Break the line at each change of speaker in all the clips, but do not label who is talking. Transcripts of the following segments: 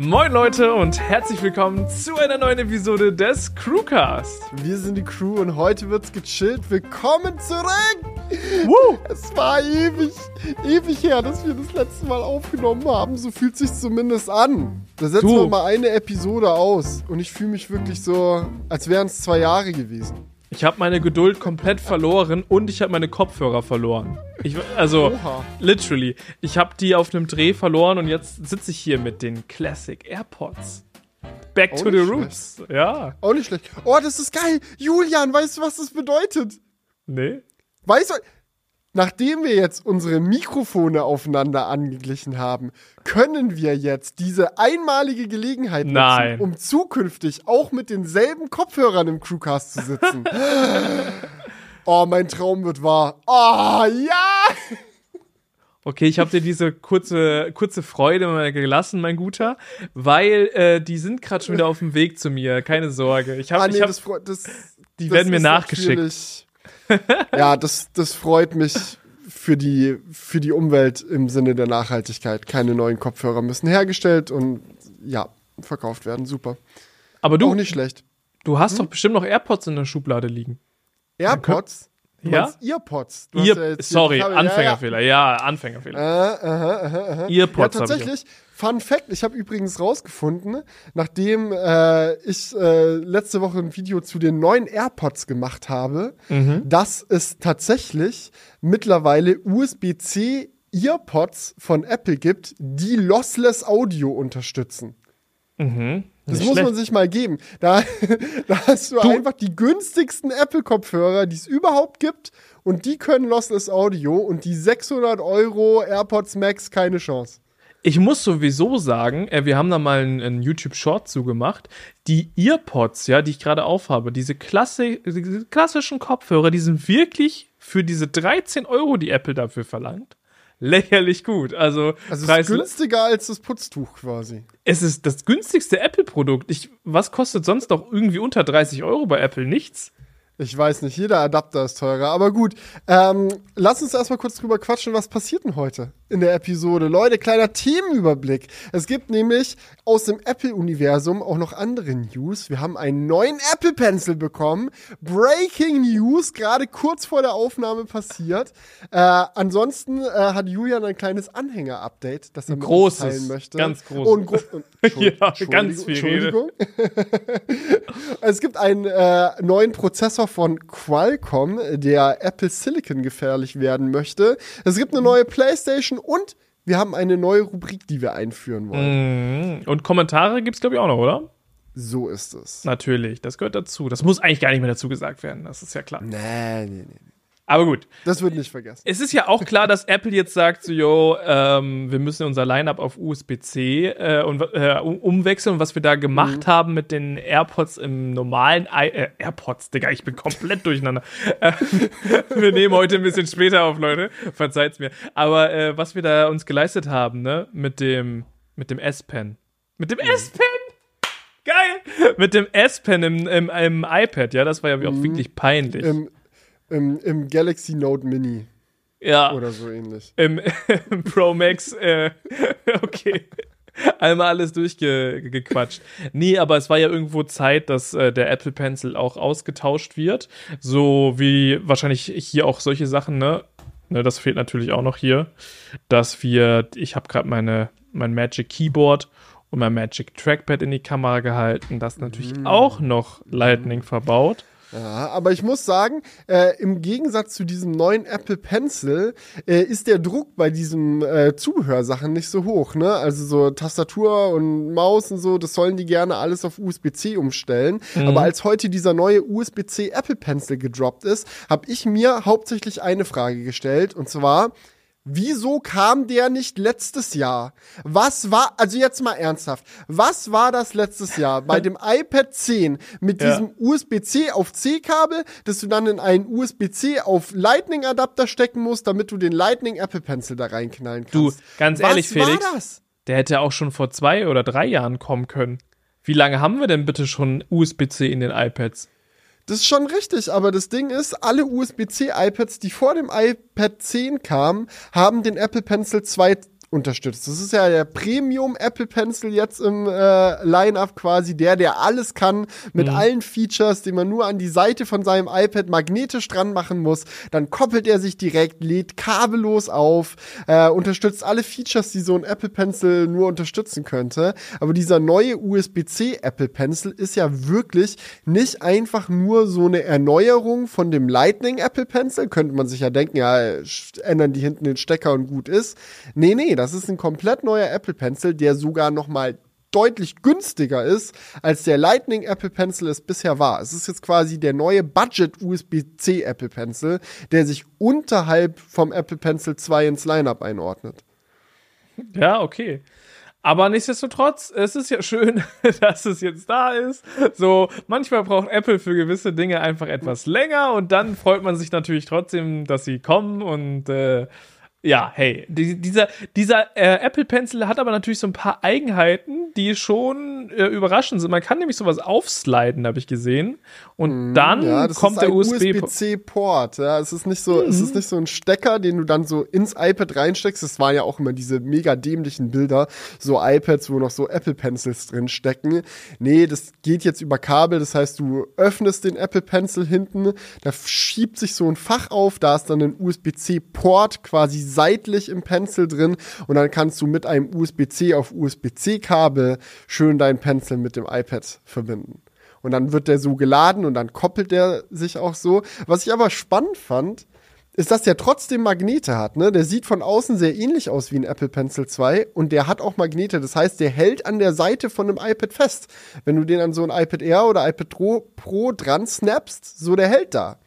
Moin Leute und herzlich willkommen zu einer neuen Episode des Crewcast.
Wir sind die Crew und heute wird's gechillt. Willkommen zurück! Woo! Es war ewig, ewig her, dass wir das letzte Mal aufgenommen haben. So fühlt sich zumindest an. Da setzen
Du.
wir mal eine Episode aus und ich fühle mich wirklich so, als wären es zwei Jahre gewesen.
Ich habe meine Geduld komplett verloren und ich habe meine Kopfhörer verloren. Ich, also,
Oha.
literally. Ich habe die auf einem Dreh verloren und jetzt sitze ich hier mit den Classic AirPods. Back
Auch
to the
nicht
roots. Ja.
Auch nicht schlecht. Oh, das ist geil! Julian, weißt du, was das bedeutet?
Nee.
Weißt du, nachdem wir jetzt unsere Mikrofone aufeinander angeglichen haben, können wir jetzt diese einmalige Gelegenheit nutzen,
Nein.
um zukünftig auch mit denselben Kopfhörern im Crewcast zu sitzen. oh, mein Traum wird wahr. Oh, ja!
Okay, ich habe dir diese kurze, kurze Freude mal gelassen, mein Guter, weil äh, die sind gerade schon wieder auf dem Weg zu mir. Keine Sorge. Ich habe,
Ah, nee,
ich hab,
das, das,
die
das
werden mir nachgeschickt.
Ja, das, das freut mich für die, für die Umwelt im Sinne der Nachhaltigkeit. Keine neuen Kopfhörer müssen hergestellt und ja, verkauft werden. Super.
aber du,
Auch nicht schlecht.
du hast doch bestimmt noch AirPods in der Schublade liegen.
AirPods? Du
Ja?
Earpods? Du
Ihr,
ja
sorry, Anfängerfehler. Ja, Anfängerfehler.
Ja, ja. Äh, aha, aha, aha. Ja,
Earpods ich
tatsächlich. Fun Fact, ich habe übrigens rausgefunden, nachdem äh, ich äh, letzte Woche ein Video zu den neuen AirPods gemacht habe,
Mhm.
dass es tatsächlich mittlerweile USB-C Earpods von Apple gibt, die Lossless Audio unterstützen.
Mhm.
Das muss man
schlecht.
sich mal geben. Da, da hast du, einfach die günstigsten Apple-Kopfhörer, die es überhaupt gibt. Und die können Lossless Audio. Und die 600 Euro AirPods Max keine Chance.
Ich muss sowieso sagen, äh, wir haben da mal einen, einen YouTube-Short zugemacht. Die Earpods, ja, die ich gerade aufhabe, diese, Klasse, diese klassischen Kopfhörer, die sind wirklich für diese 13 Euro, die Apple dafür verlangt, lächerlich gut. Also,
Also es ist günstiger als das Putztuch quasi.
es ist das günstigste Apple-Produkt. Was kostet sonst noch irgendwie unter 30 Euro bei Apple? Nichts.
Ich weiß nicht, jeder Adapter ist teurer. Aber gut, ähm, lass uns erstmal kurz drüber quatschen, was passiert denn heute in der Episode. Leute, kleiner Themenüberblick. Es gibt nämlich aus dem Apple-Universum auch noch andere News. Wir haben einen neuen Apple Pencil bekommen. Breaking News, gerade kurz vor der Aufnahme passiert. Äh, ansonsten äh, hat Julian ein kleines Anhänger-Update, das er mit uns
Großes,
teilen möchte.
ganz großes.
Und gro
Ja, ganz viel
Entschuldigung. Es gibt einen äh, neuen Prozessor von Qualcomm, der Apple Silicon gefährlich werden möchte. Es gibt eine neue PlayStation und wir haben eine neue Rubrik, die wir einführen wollen.
Mhm. Und Kommentare gibt's glaube ich, auch noch, oder?
So ist es.
Natürlich, das gehört dazu. Das muss eigentlich gar nicht mehr dazu gesagt werden, das ist ja klar.
Nee, nee, nee.
Aber gut.
Das wird nicht vergessen.
Es ist ja auch klar, dass Apple jetzt sagt, so, yo, ähm, wir müssen unser Lineup auf USB-C äh, und, äh, um- umwechseln. Und was wir da gemacht haben mit den AirPods im normalen I äh, AirPods, Digga, ich bin komplett durcheinander. Äh, wir nehmen heute ein bisschen später auf, Leute. Verzeiht's mir. Aber äh, was wir da uns geleistet haben, ne, mit dem, mit dem S-Pen. Mit dem S-Pen! Geil! Mit dem S-Pen im, im, im iPad, ja, das war ja auch wirklich peinlich.
Im, im, Im Galaxy Note Mini
ja.
oder so ähnlich.
im, im Pro Max, äh, okay. Einmal alles durchgequatscht. Nee, aber es war ja irgendwo Zeit, dass äh, der Apple Pencil auch ausgetauscht wird. So wie wahrscheinlich hier auch solche Sachen, ne? ne das fehlt natürlich auch noch hier. Dass wir, ich habe gerade meine, mein Magic Keyboard und mein Magic Trackpad in die Kamera gehalten. Das ist natürlich auch noch Lightning verbaut.
Ja, aber ich muss sagen, äh, im Gegensatz zu diesem neuen Apple Pencil äh, ist der Druck bei diesen äh, Zubehörsachen nicht so hoch. Ne? Also so Tastatur und Maus und so, das sollen die gerne alles auf USB-C umstellen. Aber als heute dieser neue USB-C Apple Pencil gedroppt ist, habe ich mir hauptsächlich eine Frage gestellt und zwar Wieso kam der nicht letztes Jahr? Was war, also jetzt mal ernsthaft, was war das letztes Jahr bei dem iPad 10 mit
Ja.
diesem USB-C auf C-Kabel, dass du dann in einen USB-C auf Lightning-Adapter stecken musst, damit du den Lightning Apple Pencil da reinknallen
Du,
kannst?
ganz
was
ehrlich, Felix.
war das?
Der hätte auch schon vor zwei oder drei Jahren kommen können. Wie lange haben wir denn bitte schon USB-C in den iPads?
Das ist schon richtig, aber das Ding ist, alle USB-C iPads, die vor dem iPad 10 kamen, haben den Apple Pencil 2 unterstützt. Das ist ja der Premium Apple Pencil jetzt im äh, Line-up quasi, der, der alles kann, mit mhm. allen Features, die man nur an die Seite von seinem iPad magnetisch dran machen muss. Dann koppelt er sich direkt, lädt kabellos auf, äh, unterstützt alle Features, die so ein Apple Pencil nur unterstützen könnte. Aber dieser neue USB-C Apple Pencil ist ja wirklich nicht einfach nur so eine Erneuerung von dem Lightning Apple Pencil. Könnte man sich ja denken, ja, ändern die hinten den Stecker und gut ist. Nee, nee, das ist ein komplett neuer Apple Pencil, der sogar noch mal deutlich günstiger ist, als der Lightning Apple Pencil es bisher war. Es ist jetzt quasi der neue Budget USB-C Apple Pencil, der sich unterhalb vom Apple Pencil 2 ins Lineup einordnet.
Ja, okay. Aber nichtsdestotrotz, es ist ja schön, dass es jetzt da ist. So, manchmal braucht Apple für gewisse Dinge einfach etwas länger und dann freut man sich natürlich trotzdem, dass sie kommen und äh, ja, hey, die, dieser, dieser äh, Apple Pencil hat aber natürlich so ein paar Eigenheiten, die schon äh, überraschend sind. Man kann nämlich sowas aufsliden, habe ich gesehen. Und mm, dann ja, kommt der USB.
USB-C-Port. Ja, es ist nicht so, mhm. es ist nicht so ein Stecker, den du dann so ins iPad reinsteckst. Das waren ja auch immer diese mega dämlichen Bilder, so iPads, wo noch so Apple Pencils drin stecken. Nee, das geht jetzt über Kabel. Das heißt, du öffnest den Apple Pencil hinten, da schiebt sich so ein Fach auf, da ist dann ein USB-C-Port quasi seitlich im Pencil drin und dann kannst du mit einem USB-C auf USB-C-Kabel schön deinen Pencil mit dem iPad verbinden. Und dann wird der so geladen und dann koppelt der sich auch so. Was ich aber spannend fand, ist, dass der trotzdem Magnete hat. Ne? Der sieht von außen sehr ähnlich aus wie ein Apple Pencil 2 und der hat auch Magnete. Das heißt, der hält an der Seite von einem iPad fest. Wenn du den an so ein iPad Air oder iPad Pro, Pro dran snappst, so der hält da.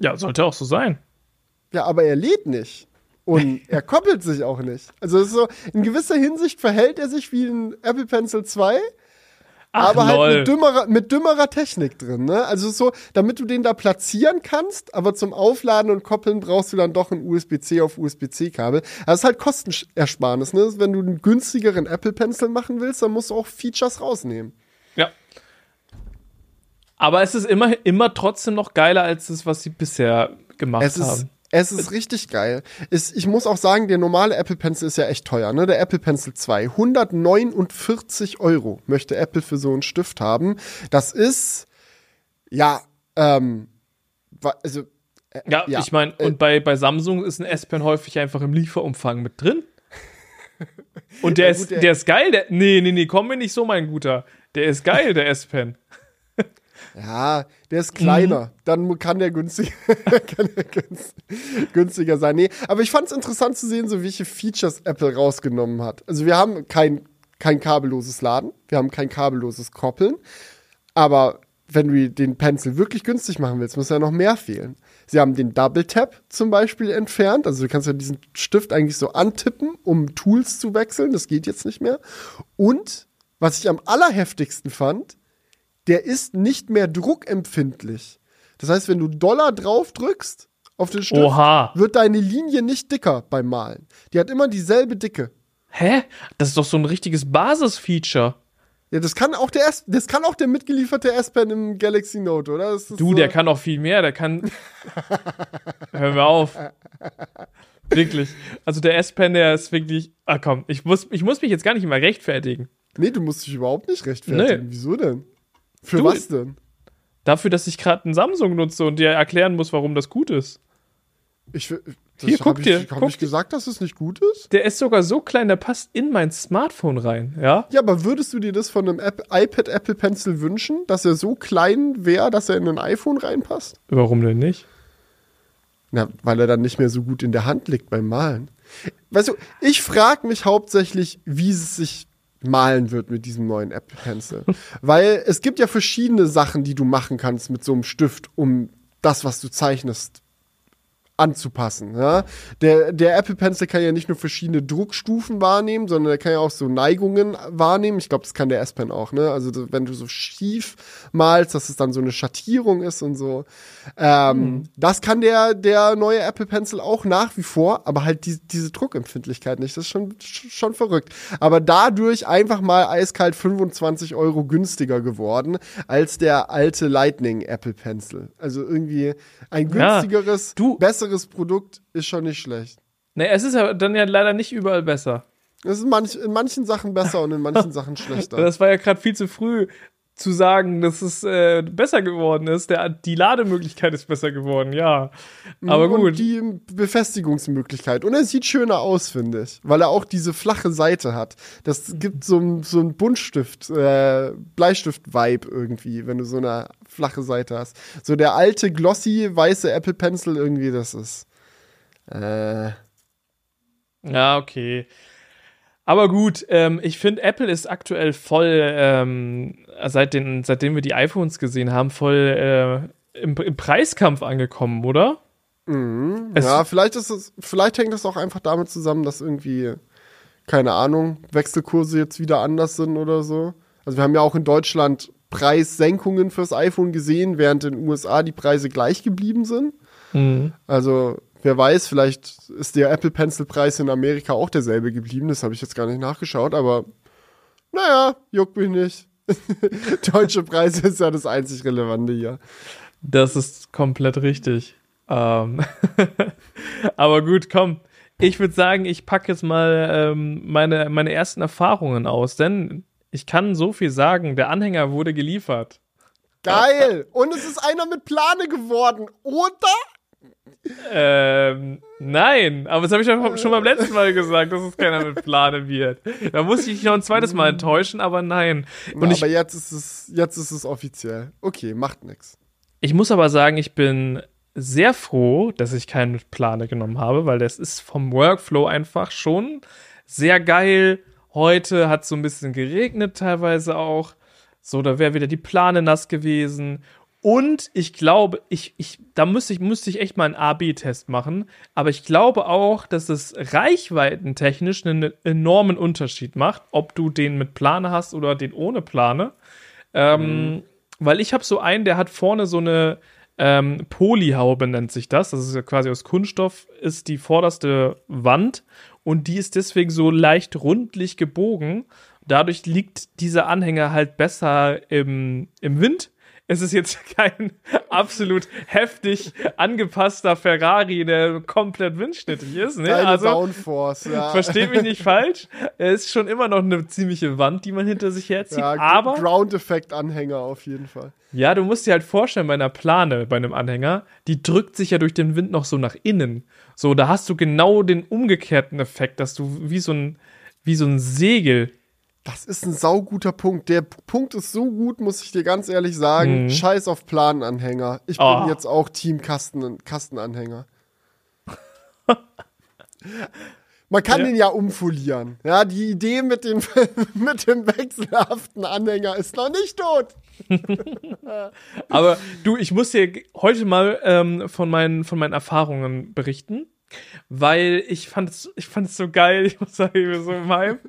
Ja, sollte auch so sein.
Ja, aber er lädt nicht. Und er koppelt sich auch nicht. Also so, in gewisser Hinsicht verhält er sich wie ein Apple Pencil 2, Ach, aber halt mit dümmerer, mit dümmerer Technik drin, ne? Also so, damit du den da platzieren kannst, aber zum Aufladen und Koppeln brauchst du dann doch ein USB-C auf USB-C-Kabel. Das ist halt Kostenersparnis, ne? Wenn du einen günstigeren Apple Pencil machen willst, dann musst du auch Features rausnehmen.
Ja. Aber es ist immer, immer trotzdem noch geiler als das, was sie bisher gemacht es haben.
Es ist richtig geil. Ist, ich muss auch sagen, der normale Apple Pencil ist ja echt teuer, ne? Der Apple Pencil 2. 149 Euro möchte Apple für so einen Stift haben. Das ist, ja, ähm, also.
Äh, ja, ja, ich meine, äh, und bei, bei Samsung ist ein S-Pen häufig einfach im Lieferumfang mit drin. Und der, ja, gut, ist, der, der ist geil, der. Nee, nee, nee, komm mir nicht so, mein Guter. Der ist geil, der S-Pen.
Ja, der ist kleiner. Mhm. Dann kann der, günstig, kann der günstiger sein. Nee, aber ich fand es interessant zu sehen, so welche Features Apple rausgenommen hat. Also wir haben kein, kein kabelloses Laden, wir haben kein kabelloses Koppeln. Aber wenn du den Pencil wirklich günstig machen willst, muss ja noch mehr fehlen. Sie haben den Double Tap zum Beispiel entfernt. Also du kannst ja diesen Stift eigentlich so antippen, um Tools zu wechseln. Das geht jetzt nicht mehr. Und was ich am allerheftigsten fand, der ist nicht mehr druckempfindlich. Das heißt, wenn du Dollar drauf drückst auf den Stift, Oha. wird deine Linie nicht dicker beim Malen. Die hat immer dieselbe Dicke.
Hä? Das ist doch so ein richtiges Basisfeature.
Ja, das kann auch der S das kann auch der mitgelieferte S-Pen im Galaxy Note, oder?
du, so der kann auch viel mehr, der kann Hör mir auf. wirklich. Also der S-Pen, der ist wirklich Ah komm, ich muss ich muss mich jetzt gar nicht immer rechtfertigen.
Nee, du musst dich überhaupt nicht rechtfertigen. Nee. Wieso denn? Für du, was denn?
Dafür, dass ich gerade einen Samsung nutze und dir erklären muss, warum das gut ist.
Ich, das Hier, guck hab dir. Ich, hab ich gesagt, dass es nicht gut ist?
Der ist sogar so klein, der passt in mein Smartphone rein, ja?
Ja, aber würdest du dir das von einem App, iPad Apple Pencil wünschen, dass er so klein wäre, dass er in ein iPhone reinpasst?
Warum denn nicht?
Na, weil er dann nicht mehr so gut in der Hand liegt beim Malen. Weißt du, ich frage mich hauptsächlich, wie es sich malen wird mit diesem neuen Apple Pencil. Weil es gibt ja verschiedene Sachen, die du machen kannst mit so einem Stift, um das, was du zeichnest, anzupassen. Ja? Der, der Apple Pencil kann ja nicht nur verschiedene Druckstufen wahrnehmen, sondern er kann ja auch so Neigungen wahrnehmen. Ich glaube, das kann der S-Pen auch. Ne? Also wenn du so schief malst, dass es dann so eine Schattierung ist und so. Ähm, mhm. Das kann der, der neue Apple Pencil auch nach wie vor, aber halt die, diese Druckempfindlichkeit nicht. Das ist schon, schon verrückt. Aber dadurch einfach mal eiskalt 25 Euro günstiger geworden als der alte Lightning Apple Pencil. Also irgendwie ein günstigeres, ja, du, besseres Produkt ist schon nicht schlecht.
Ne, es ist ja dann ja leider nicht überall besser.
Es ist manch, in manchen Sachen besser und in manchen Sachen schlechter.
Das war ja gerade viel zu früh zu sagen, dass es äh, besser geworden ist. Der, die Lademöglichkeit ist besser geworden, ja. Aber
und
gut.
die Befestigungsmöglichkeit. Und er sieht schöner aus, finde ich. Weil er auch diese flache Seite hat. Das gibt so, ein- so ein Buntstift, äh, Bleistift-Vibe irgendwie, wenn du so eine flache Seite hast. So der alte, glossy, weiße Apple Pencil irgendwie, das ist. Äh,
Ja, okay. Aber gut, ähm, ich finde, Apple ist aktuell voll, ähm, seit den, seitdem wir die iPhones gesehen haben, voll äh, im, im Preiskampf angekommen, oder? Es-
ja, vielleicht ist es, vielleicht hängt das auch einfach damit zusammen, dass irgendwie, keine Ahnung, Wechselkurse jetzt wieder anders sind oder so. Also wir haben ja auch in Deutschland Preissenkungen fürs iPhone gesehen, während in den USA die Preise gleich geblieben sind. Also wer weiß, vielleicht ist der Apple Pencil Preis in Amerika auch derselbe geblieben. Das habe ich jetzt gar nicht nachgeschaut, aber naja, juckt mich nicht. Deutsche Preise ist ja das einzig Relevante hier.
Das ist komplett richtig. Ähm Aber gut, komm. Ich würde sagen, ich packe jetzt mal ähm, meine, meine ersten Erfahrungen aus, denn ich kann so viel sagen, der Anhänger wurde geliefert.
Geil! Und es ist einer mit Plane geworden, oder?
Ähm, nein, aber das habe ich ja schon beim letzten Mal gesagt, dass es keiner mit Plane wird. Da musste ich dich noch ein zweites Mal enttäuschen, aber nein.
Na,
ich,
aber jetzt ist es, jetzt ist es offiziell. Okay, macht nix.
ich muss aber sagen, ich bin sehr froh, dass ich keinen mit Plane genommen habe, weil das ist vom Workflow einfach schon sehr geil. Heute hat so ein bisschen geregnet teilweise auch. So, da wäre wieder die Plane nass gewesen. Und ich glaube, ich, ich, da müsste ich, müsste ich echt mal einen A-B-Test machen. Aber ich glaube auch, dass es reichweitentechnisch einen enormen Unterschied macht, ob du den mit Plane hast oder den ohne Plane. Ähm, Weil ich habe so einen, der hat vorne so eine ähm, Polyhaube, nennt sich das. Das ist ja quasi aus Kunststoff, ist die vorderste Wand und die ist deswegen so leicht rundlich gebogen. Dadurch liegt dieser Anhänger halt besser im, im Wind. Es ist jetzt kein absolut heftig angepasster Ferrari, der komplett windschnittig ist. Ne?
Keine
Also,
Downforce, ja.
versteh mich nicht falsch. Es ist schon immer noch eine ziemliche Wand, die man hinter sich herzieht.
ja,
aber
Ground-Effekt-Anhänger auf jeden Fall.
ja, du musst dir halt vorstellen, bei einer Plane, bei einem Anhänger, die drückt sich ja durch den Wind noch so nach innen. So, da hast du genau den umgekehrten Effekt, dass du wie so ein, wie so ein Segel.
Das ist ein sauguter Punkt. Der Punkt ist so gut, muss ich dir ganz ehrlich sagen. Scheiß auf Plananhänger. Ich bin
Oh.
jetzt auch Team Kasten, Kastenanhänger. Man kann
Ja.
den ja umfolieren. Ja, die Idee mit, den, mit dem wechselhaften Anhänger ist noch nicht tot.
Aber du, ich muss dir heute mal ähm, von, meinen, von meinen Erfahrungen berichten, weil ich fand es, ich fand es so geil. Ich muss sagen, ich bin so im Hype.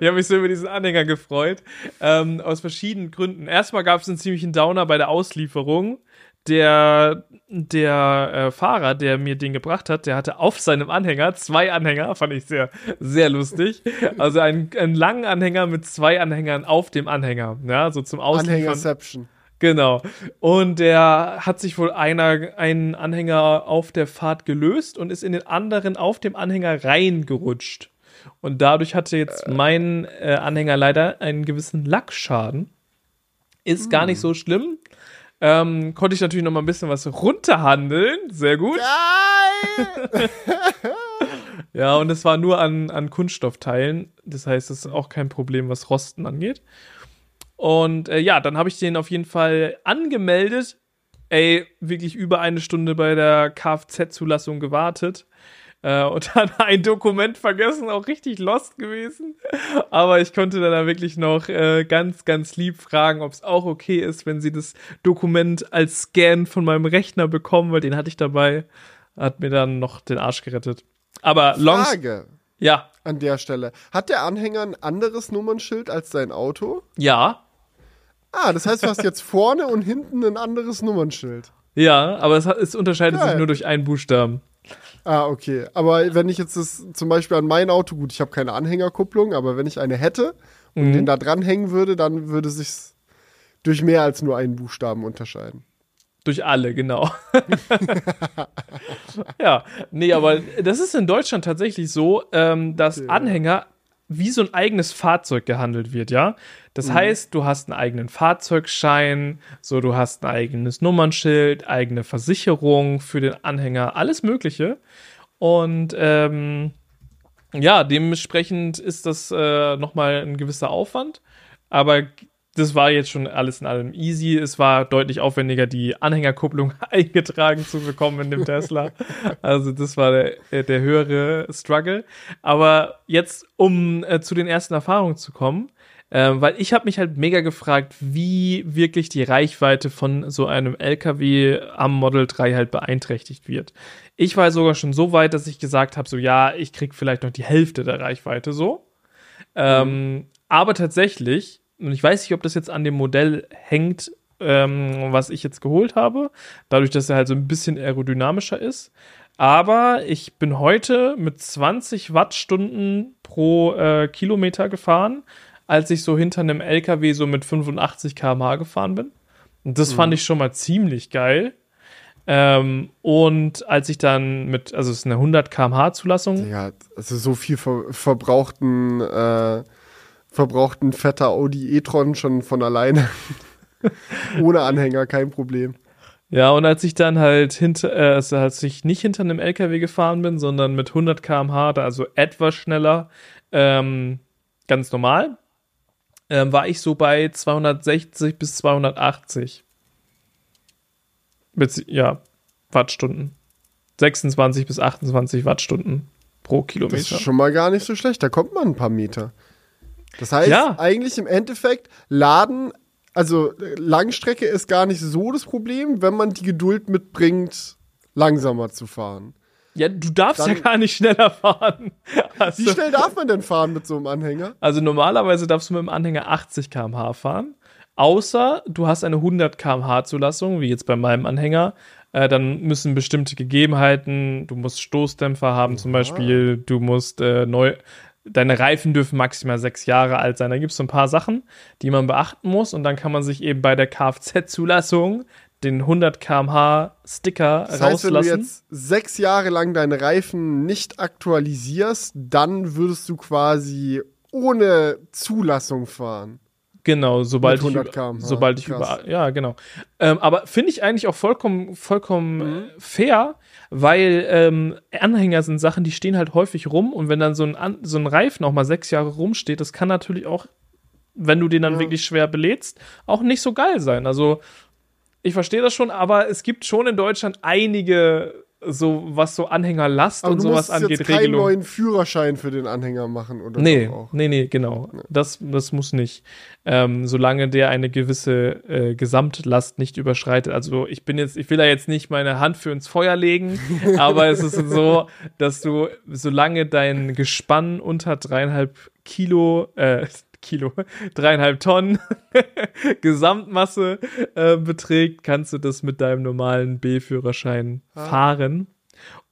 Ich habe mich so über diesen Anhänger gefreut. Ähm, aus verschiedenen Gründen. Erstmal gab es einen ziemlichen Downer bei der Auslieferung. Der, der äh, Fahrer, der mir den gebracht hat, der hatte auf seinem Anhänger zwei Anhänger, fand ich sehr, sehr lustig. Also einen, einen langen Anhänger mit zwei Anhängern auf dem Anhänger. Ja, so zum Ausliefern.
Anhängerception.
Genau. Und der hat sich wohl einer, einen Anhänger auf der Fahrt gelöst und ist in den anderen auf dem Anhänger reingerutscht. Und dadurch hatte jetzt mein äh, Anhänger leider einen gewissen Lackschaden. Ist gar nicht so schlimm. Ähm, konnte ich natürlich noch mal ein bisschen was runterhandeln. Sehr gut.
Geil!
Ja, und es war nur an, an Kunststoffteilen. Das heißt, es ist auch kein Problem, was Rosten angeht. Und äh, ja, dann habe ich den auf jeden Fall angemeldet. Ey, wirklich über eine Stunde bei der Kfz-Zulassung gewartet. Äh, und dann ein Dokument vergessen, auch richtig lost gewesen. Aber ich konnte dann wirklich noch äh, ganz, ganz lieb fragen, ob es auch okay ist, wenn sie das Dokument als Scan von meinem Rechner bekommen, weil den hatte ich dabei. Hat mir dann noch den Arsch gerettet. Aber Longs.
Frage
Ja,
an der Stelle. Hat der Anhänger ein anderes Nummernschild als dein Auto?
ja,
Ah, das heißt, du hast jetzt vorne und hinten ein anderes Nummernschild.
ja, aber es, es unterscheidet sich
Geil.
nur durch einen Buchstaben.
Ah, okay. Aber wenn ich jetzt das zum Beispiel an mein Auto, gut, ich habe keine Anhängerkupplung, aber wenn ich eine hätte und
Mhm.
den da dranhängen würde, dann würde sich's durch mehr als nur einen Buchstaben unterscheiden.
Durch alle, genau. ja, nee, aber das ist in Deutschland tatsächlich so, ähm, dass ja. Anhänger wie so ein eigenes Fahrzeug gehandelt wird, ja. Das mhm. heißt, du hast einen eigenen Fahrzeugschein, so du hast ein eigenes Nummernschild, eigene Versicherung für den Anhänger, alles Mögliche. Und ähm, ja, dementsprechend ist das äh, nochmal ein gewisser Aufwand. Aber das war jetzt schon alles in allem easy. Es war deutlich aufwendiger, die Anhängerkupplung eingetragen zu bekommen in dem Tesla. Also das war der, äh, der höhere Struggle. Aber jetzt, um äh, zu den ersten Erfahrungen zu kommen, äh, weil ich habe mich halt mega gefragt, wie wirklich die Reichweite von so einem LKW am Model 3 halt beeinträchtigt wird. Ich war sogar schon so weit, dass ich gesagt habe, so ja, ich krieg vielleicht noch die Hälfte der Reichweite so. Ähm, mhm. aber tatsächlich und ich weiß nicht, ob das jetzt an dem Modell hängt, ähm, was ich jetzt geholt habe, dadurch, dass er halt so ein bisschen aerodynamischer ist. Aber ich bin heute mit 20 Wattstunden pro äh, Kilometer gefahren, als ich so hinter einem LKW so mit 85 km/h gefahren bin. Und das mhm. fand ich schon mal ziemlich geil. Ähm, und als ich dann mit, also es ist eine 100 km/h Zulassung.
Ja, also so viel ver verbrauchten äh, verbraucht ein fetter Audi e-tron schon von alleine. Ohne Anhänger, kein Problem.
Ja, und als ich dann halt hinter, äh, also als ich nicht hinter einem LKW gefahren bin, sondern mit 100 km/h, also etwas schneller, ähm, ganz normal, ähm, war ich so bei 260 bis 280. Bez ja, Wattstunden. 26 bis 28 Wattstunden pro Kilometer. Das
ist schon mal gar nicht so schlecht, da kommt man ein paar Meter. Das heißt, ja. eigentlich im Endeffekt laden, also Langstrecke ist gar nicht so das Problem, wenn man die Geduld mitbringt, langsamer zu fahren.
Ja, du darfst Dann, ja gar nicht schneller fahren.
Also, wie schnell darf man denn fahren mit so einem Anhänger?
Also normalerweise darfst du mit dem Anhänger 80 km/h fahren. Außer du hast eine 100 km/h Zulassung, wie jetzt bei meinem Anhänger. Äh, dann müssen bestimmte Gegebenheiten, du musst Stoßdämpfer haben ja. zum Beispiel, du musst äh, neu, deine Reifen dürfen maximal sechs Jahre alt sein. Da gibt es so ein paar Sachen, die man beachten muss und dann kann man sich eben bei der Kfz-Zulassung den 100 km/h Sticker das heißt, rauslassen. Wenn du jetzt
sechs Jahre lang deine Reifen nicht aktualisierst, dann würdest du quasi ohne Zulassung fahren.
Genau, sobald ich, sobald ich über, ja, genau. Ähm, aber finde ich eigentlich auch vollkommen, vollkommen mhm. fair, weil ähm, Anhänger sind Sachen, die stehen halt häufig rum und wenn dann so ein, so ein Reifen auch mal sechs Jahre rumsteht, das kann natürlich auch, wenn du den dann ja. wirklich schwer belädst, auch nicht so geil sein. Also ich verstehe das schon, aber es gibt schon in Deutschland einige so was so Anhängerlast Aber und sowas angeht,
jetzt keinen Regelung. neuen Führerschein für den Anhänger machen oder
nee, auch. Nee, nee, genau. Nee. Das, das muss nicht. Ähm, solange der eine gewisse äh, Gesamtlast nicht überschreitet. Also ich bin jetzt, ich will da jetzt nicht meine Hand für ins Feuer legen, aber es ist so, dass du, solange dein Gespann unter dreieinhalb Kilo, äh, Kilo, dreieinhalb Tonnen Gesamtmasse äh, beträgt, kannst du das mit deinem normalen B-Führerschein ah. fahren.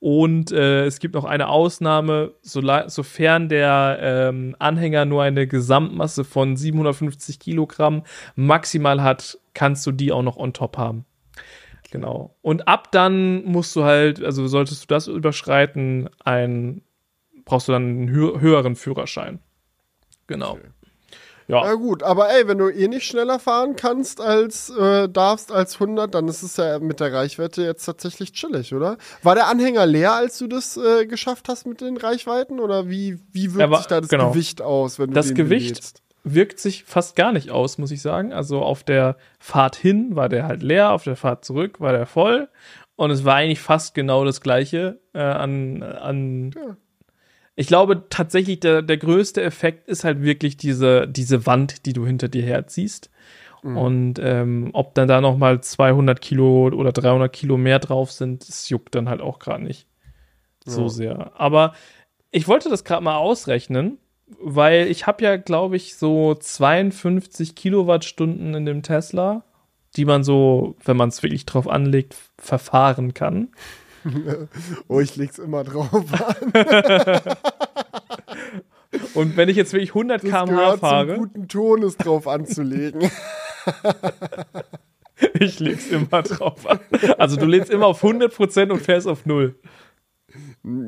Und äh, es gibt noch eine Ausnahme, so, sofern der ähm, Anhänger nur eine Gesamtmasse von 750 Kilogramm maximal hat, kannst du die auch noch on top haben. Genau. Und ab dann musst du halt, also solltest du das überschreiten, ein, brauchst du dann einen hö höheren Führerschein. Genau. Okay.
Ja. Na gut, aber ey, wenn du eh nicht schneller fahren kannst als äh, darfst als 100, dann ist es ja mit der Reichweite jetzt tatsächlich chillig, oder? War der Anhänger leer, als du das äh, geschafft hast mit den Reichweiten oder wie wie wirkt war, sich da das genau. Gewicht aus, wenn du
das Gewicht belädst? wirkt sich fast gar nicht aus, muss ich sagen. Also auf der Fahrt hin war der halt leer, auf der Fahrt zurück war der voll und es war eigentlich fast genau das gleiche äh, an an ja ich glaube tatsächlich, der, der größte Effekt ist halt wirklich diese, diese Wand, die du hinter dir herziehst. Mhm. Und ähm, ob dann da noch mal 200 Kilo oder 300 Kilo mehr drauf sind, das juckt dann halt auch gerade nicht so ja. sehr. Aber ich wollte das gerade mal ausrechnen, weil ich habe ja, glaube ich, so 52 Kilowattstunden in dem Tesla, die man so, wenn man es wirklich drauf anlegt, verfahren kann.
oh, ich leg's immer drauf an.
Und wenn ich jetzt wirklich 100 km/h fahre.
Zum guten Ton ist drauf anzulegen.
Ich leg's immer drauf an. Also du lädst immer auf 100% und fährst auf 0.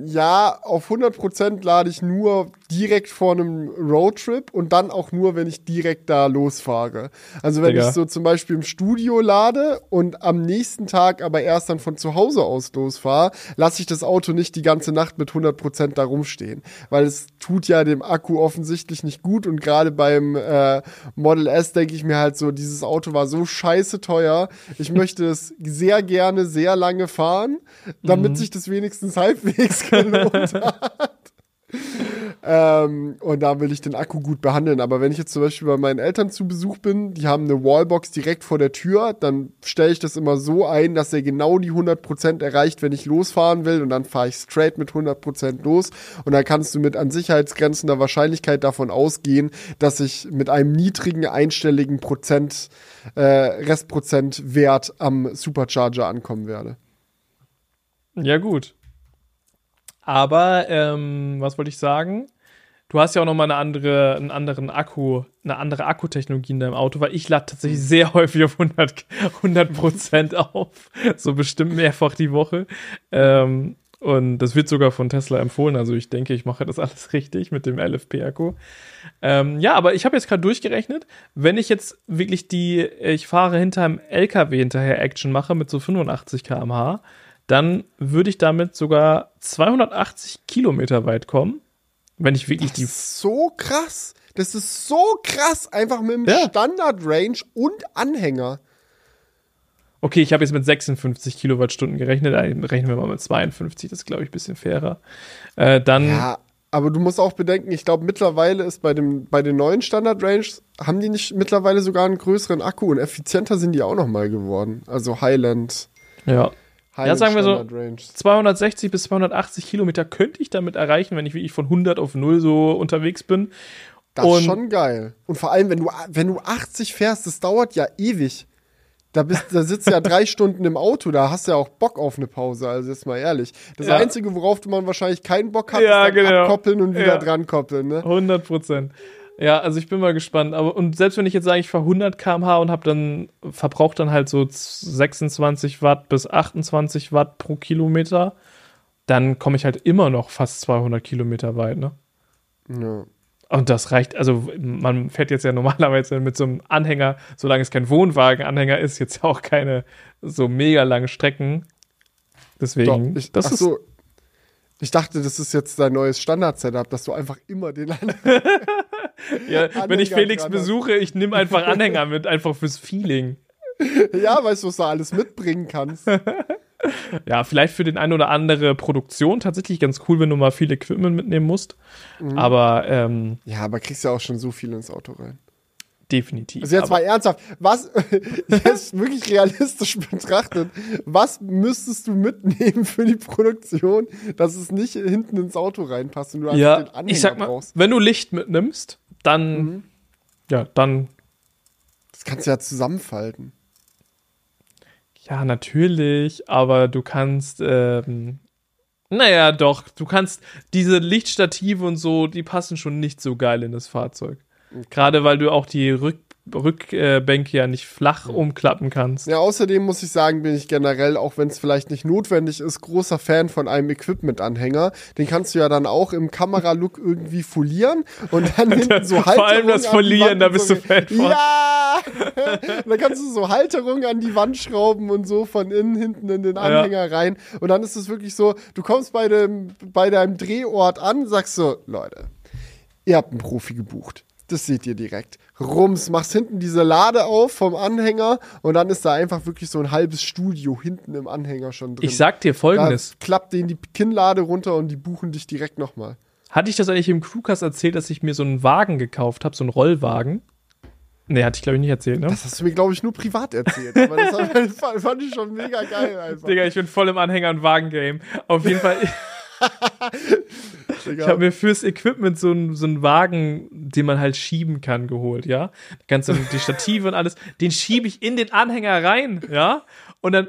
Ja, auf 100% lade ich nur direkt vor einem Roadtrip und dann auch nur, wenn ich direkt da losfahre. Also wenn
Digga.
ich so zum Beispiel im Studio lade und am nächsten Tag aber erst dann von zu Hause aus losfahre, lasse ich das Auto nicht die ganze Nacht mit 100% da rumstehen. Weil es tut ja dem Akku offensichtlich nicht gut und gerade beim äh, Model S denke ich mir halt so, dieses Auto war so scheiße teuer. Ich möchte es sehr gerne sehr lange fahren, damit sich das wenigstens halbwegs gelohnt hat. Ähm, und da will ich den Akku gut behandeln. Aber wenn ich jetzt zum Beispiel bei meinen Eltern zu Besuch bin, die haben eine Wallbox direkt vor der Tür, dann stelle ich das immer so ein, dass er genau die 100% erreicht, wenn ich losfahren will. Und dann fahre ich straight mit 100% los. Und dann kannst du mit an sicherheitsgrenzender Wahrscheinlichkeit davon ausgehen, dass ich mit einem niedrigen einstelligen Prozent, äh, Restprozentwert am Supercharger ankommen werde.
Ja, gut. Aber, ähm, was wollte ich sagen? Du hast ja auch noch mal eine andere, einen anderen Akku, eine andere Akkutechnologie in deinem Auto, weil ich lade tatsächlich sehr häufig auf 100, 100 Prozent auf. So bestimmt mehrfach die Woche. Ähm, und das wird sogar von Tesla empfohlen. Also ich denke, ich mache das alles richtig mit dem LFP-Akku. Ähm, ja, aber ich habe jetzt gerade durchgerechnet, wenn ich jetzt wirklich die, ich fahre hinter einem LKW hinterher Action mache mit so 85 km/h, dann würde ich damit sogar 280 Kilometer weit kommen. Wenn ich wirklich
Das
die.
ist so krass. Das ist so krass. Einfach mit dem
Ja.
Standard-Range und Anhänger.
Okay, ich habe jetzt mit 56 Kilowattstunden gerechnet. äh, Rechnen wir mal mit 52, das ist, glaube ich, ein bisschen fairer. Äh, dann.
Ja, aber du musst auch bedenken, ich glaube, mittlerweile ist bei, dem, bei den neuen Standard-Ranges, haben die nicht mittlerweile sogar einen größeren Akku und effizienter sind die auch noch mal geworden. Also Highland.
Ja.
Highland
sagen wir so,
Standard-Range.
260 bis 280 Kilometer könnte ich damit erreichen, wenn ich wirklich von 100 auf 0 so unterwegs bin.
Das
und-
ist schon geil. Und vor allem, wenn du, wenn du 80 fährst, das dauert ja ewig. Da, bist, da sitzt ja drei Stunden im Auto, da hast du ja auch Bock auf eine Pause, also jetzt mal ehrlich. Das
Ja.
Einzige, worauf du man wahrscheinlich keinen Bock hat,
Ja,
ist dann
genau.
abkoppeln und wieder
Ja.
dran koppeln. Ne?
100 Prozent. Ja, also ich bin mal gespannt. Aber und selbst wenn ich jetzt sage, ich fahre 100 km/h und habe dann verbraucht dann halt so 26 Watt bis 28 Watt pro Kilometer, dann komme ich halt immer noch fast 200 Kilometer weit. Ne?
Ja.
Und das reicht, also man fährt jetzt ja normalerweise mit so einem Anhänger, solange es kein Wohnwagenanhänger ist, jetzt auch keine so mega langen Strecken. Deswegen,
Doch, ich,
das
ach
ist
so, ich dachte, das ist jetzt dein neues Standard-Setup, dass du einfach immer den anderen.
ja, wenn ich
Anhänger
Felix besuche, ich nehme einfach Anhänger mit, einfach fürs Feeling.
ja, weißt du, was du alles mitbringen kannst.
Ja, vielleicht für den ein oder andere Produktion tatsächlich ganz cool, wenn du mal viel Equipment mitnehmen musst.
Mhm.
Aber ähm,
Ja, aber kriegst ja auch schon so viel ins Auto rein.
Definitiv.
Also jetzt mal ernsthaft, was, jetzt wirklich realistisch betrachtet, was müsstest du mitnehmen für die Produktion, dass es nicht hinten ins Auto reinpasst und du einfach
ja,
den Anhänger
ich sag mal,
brauchst?
wenn du Licht mitnimmst, dann,
Mhm.
ja, dann,
Das kannst du ja zusammenfalten.
ja, natürlich, aber du kannst, ähm, naja, doch, du kannst diese Lichtstative und so, die passen schon nicht so geil in das Fahrzeug. Gerade weil du auch die Rück Rückbänke ja nicht flach umklappen kannst.
Ja, außerdem muss ich sagen, bin ich generell, auch wenn es vielleicht nicht notwendig ist, großer Fan von einem Equipment-Anhänger. Den kannst du ja dann auch im Kameralook irgendwie folieren und dann hinten so Halterungen.
Vor allem das Folieren, da bist
so.
du Fan von.
Ja! dann kannst du so Halterungen an die Wand schrauben und so von innen hinten in den Anhänger rein. Und dann ist es wirklich so, du kommst bei, dem, bei deinem Drehort an, sagst so, Leute, ihr habt einen Profi gebucht. Das seht ihr direkt. Rums, machst hinten diese Lade auf vom Anhänger und dann ist da einfach wirklich so ein halbes Studio hinten im Anhänger schon drin.
Ich sag dir
da
folgendes.
klappt denen die Kinnlade runter und die buchen dich direkt nochmal.
Hatte ich das eigentlich im Crewcast erzählt, dass ich mir so einen Wagen gekauft habe, so einen Rollwagen? Nee, hatte ich glaube ich nicht erzählt, ne?
Das hast du mir, glaube ich, nur privat erzählt. Aber das fand- ich schon mega geil einfach.
Digga, ich bin voll im Anhänger- und Wagen-Game. Auf jeden Fall. ich habe mir fürs Equipment so einen, so Wagen, den man halt schieben kann, geholt, ja? Ganz die Stative und alles. Den schiebe ich in den Anhänger rein, ja? Und dann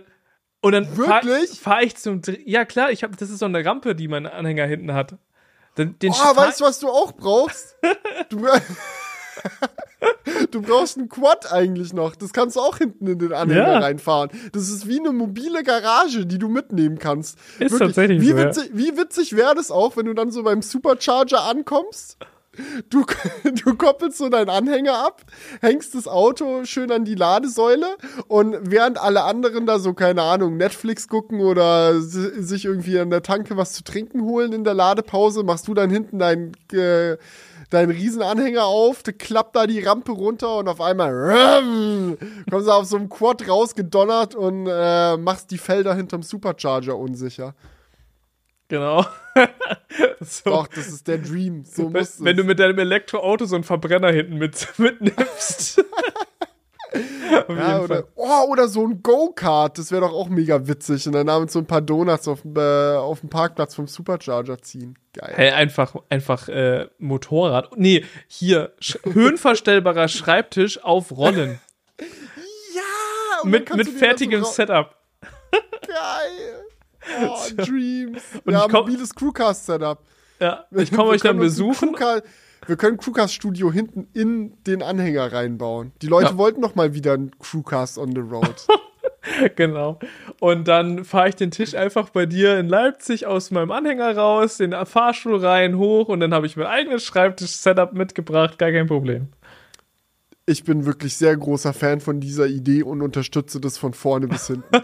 und dann fahre fahr ich zum Ja, klar, ich habe das ist so eine Rampe, die mein Anhänger hinten hat. Den, den
Oh, weißt du, was du auch brauchst? Du, Du brauchst einen Quad eigentlich noch. Das kannst du auch hinten in den Anhänger
Ja.
reinfahren. Das ist wie eine mobile Garage, die du mitnehmen kannst.
Ist tatsächlich
wie
so, ja.
witzig, Wie witzig wäre das auch, wenn du dann so beim Supercharger ankommst? Du, du koppelst so deinen Anhänger ab, hängst das Auto schön an die Ladesäule und während alle anderen da so, keine Ahnung, Netflix gucken oder si- sich irgendwie an der Tanke was zu trinken holen in der Ladepause, machst du dann hinten deinen äh, deinen Riesenanhänger auf, klappt da die Rampe runter und auf einmal rum, kommst du auf so einem Quad rausgedonnert und äh, machst die Felder hinterm Supercharger unsicher.
Genau. so.
Doch, das ist der Dream. So
wenn, wenn du mit deinem Elektroauto so einen Verbrenner hinten mit, mitnimmst.
Ja, oder, oh, oder so ein Go-Kart, das wäre doch auch mega witzig. Und dann damit so ein paar Donuts auf, äh, auf dem Parkplatz vom Supercharger ziehen. Geil.
Hey, einfach, einfach äh, Motorrad. Nee, hier, sch höhenverstellbarer Schreibtisch auf Rollen.
Ja!
mit mit fertigem
so
Setup.
Geil! Oh, Dreams.
Und
ja, mobiles Crewcast-Setup.
Ja, ich komme euch dann besuchen.
Crewca- Wir können Crewcast-Studio hinten in den Anhänger reinbauen. Die Leute
Ja.
wollten noch mal wieder ein Crewcast on the road.
Genau. Und dann fahre ich den Tisch einfach bei dir in Leipzig aus meinem Anhänger raus, den Fahrstuhl rein, hoch und dann habe ich mein eigenes Schreibtisch-Setup mitgebracht, gar kein Problem.
Ich bin wirklich sehr großer Fan von dieser Idee und unterstütze das von vorne bis hinten.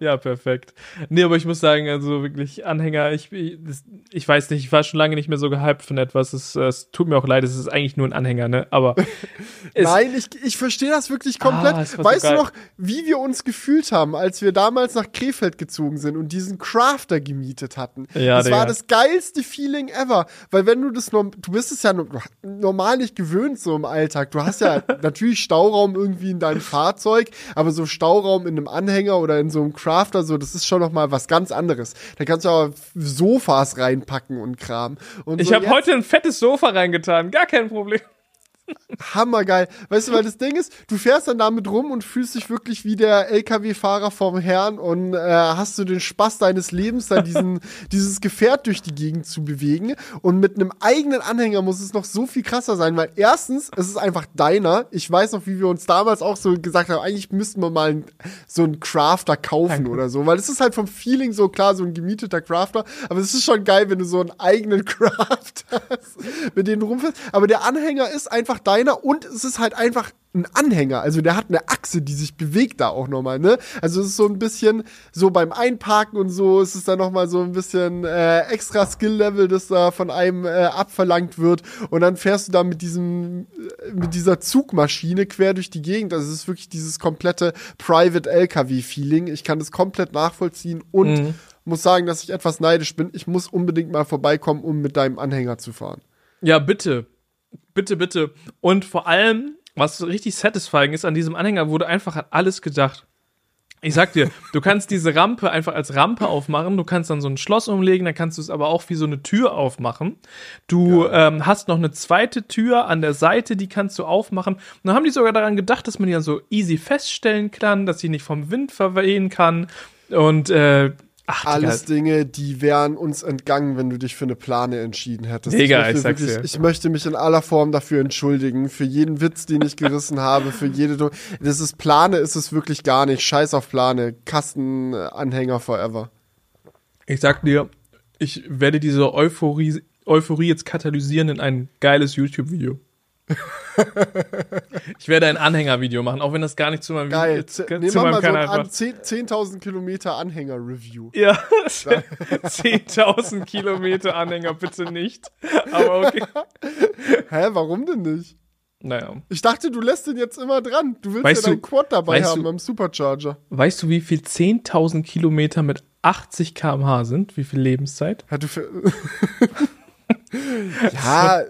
Ja, perfekt. Nee, aber ich muss sagen, also wirklich Anhänger, ich, ich, das- ich weiß nicht, ich war schon lange nicht mehr so gehypt von etwas. Es, es tut mir auch leid, es ist eigentlich nur ein Anhänger, ne? Aber
Nein, ich, ich verstehe das wirklich komplett.
Ah, es war so
weißt du noch, wie wir uns gefühlt haben, als wir damals nach Krefeld gezogen sind und diesen Crafter gemietet hatten?
Ja,
das
Digga.
war das geilste Feeling ever. Weil wenn du das, du bist es ja no- normal nicht gewöhnt so im Alltag. Du hast ja natürlich Stauraum irgendwie in deinem Fahrzeug, aber so Stauraum in einem Anhänger oder in so einem Crafter, so, das ist schon noch mal was ganz anderes. Da kannst du auch Sofas reinpacken und Kram. Und
ich
so
habe heute ein fettes Sofa reingetan, gar kein Problem.
Hammergeil. Weißt du, weil das Ding ist, du fährst dann damit rum und fühlst dich wirklich wie der LKW-Fahrer vom Herrn und äh, hast du den Spaß deines Lebens, dann diesen, dieses Gefährt durch die Gegend zu bewegen. Und mit einem eigenen Anhänger muss es noch so viel krasser sein, weil erstens, es ist einfach deiner. Ich weiß noch, wie wir uns damals auch so gesagt haben, eigentlich müssten wir mal so einen Crafter kaufen oder so, weil es ist halt vom Feeling so klar, so ein gemieteter Crafter, aber es ist schon geil, wenn du so einen eigenen Crafter hast, mit dem du rumfährst. Aber der Anhänger ist einfach deiner und es ist halt einfach ein Anhänger. Also der hat eine Achse, die sich bewegt da auch nochmal, ne? Also es ist so ein bisschen so beim Einparken und so, ist es dann nochmal so ein bisschen äh, extra Skill-Level, das da von einem äh, abverlangt wird. Und dann fährst du da mit diesem, äh, mit dieser Zugmaschine quer durch die Gegend. Also es ist wirklich dieses komplette Private LKW-Feeling. Ich kann das komplett nachvollziehen und muss sagen, dass ich etwas neidisch bin. Ich muss unbedingt mal vorbeikommen, um mit deinem Anhänger zu fahren.
Ja, bitte. Bitte, bitte. Und vor allem, was richtig satisfying ist, an diesem Anhänger wurde einfach an alles gedacht. Ich sag dir, du kannst diese Rampe einfach als Rampe aufmachen, du kannst dann so ein Schloss umlegen, dann kannst du es aber auch wie so eine Tür aufmachen. Du ähm, hast noch eine zweite Tür an der Seite, die kannst du aufmachen. Und dann haben die sogar daran gedacht, dass man die dann so easy feststellen kann, dass sie nicht vom Wind verwehen kann. Und äh, ach, Digga,
Alles Dinge, die wären uns entgangen, wenn du dich für eine Plane entschieden hättest.
Digga,
möchte
ich sag's dir.
ich möchte mich in aller Form dafür entschuldigen, für jeden Witz, den ich gerissen habe, für jede. Das ist Plane, ist es wirklich gar nicht. Scheiß auf Plane. Kastenanhänger forever.
Ich sag dir, ich werde diese Euphorie, Euphorie jetzt katalysieren in ein geiles YouTube-Video. ich werde ein Anhängervideo machen, auch wenn das gar nicht zu meinem
Geil.
Video, zu
Nehmen wir
meinem
mal so
Kanal
ein an
passt.
10 10.000 Kilometer Anhänger-Review.
Ja, 10.000 Kilometer Anhänger, bitte nicht. Aber okay.
Hä, warum denn nicht?
Naja.
Ich dachte, du lässt den jetzt immer dran. Du willst
Weißt
ja dein
du-
Quad dabei haben
du-
am Supercharger.
Weißt du, wie viel 10.000 Kilometer mit 80 km/h sind? Wie viel Lebenszeit?
Ja, du für ja.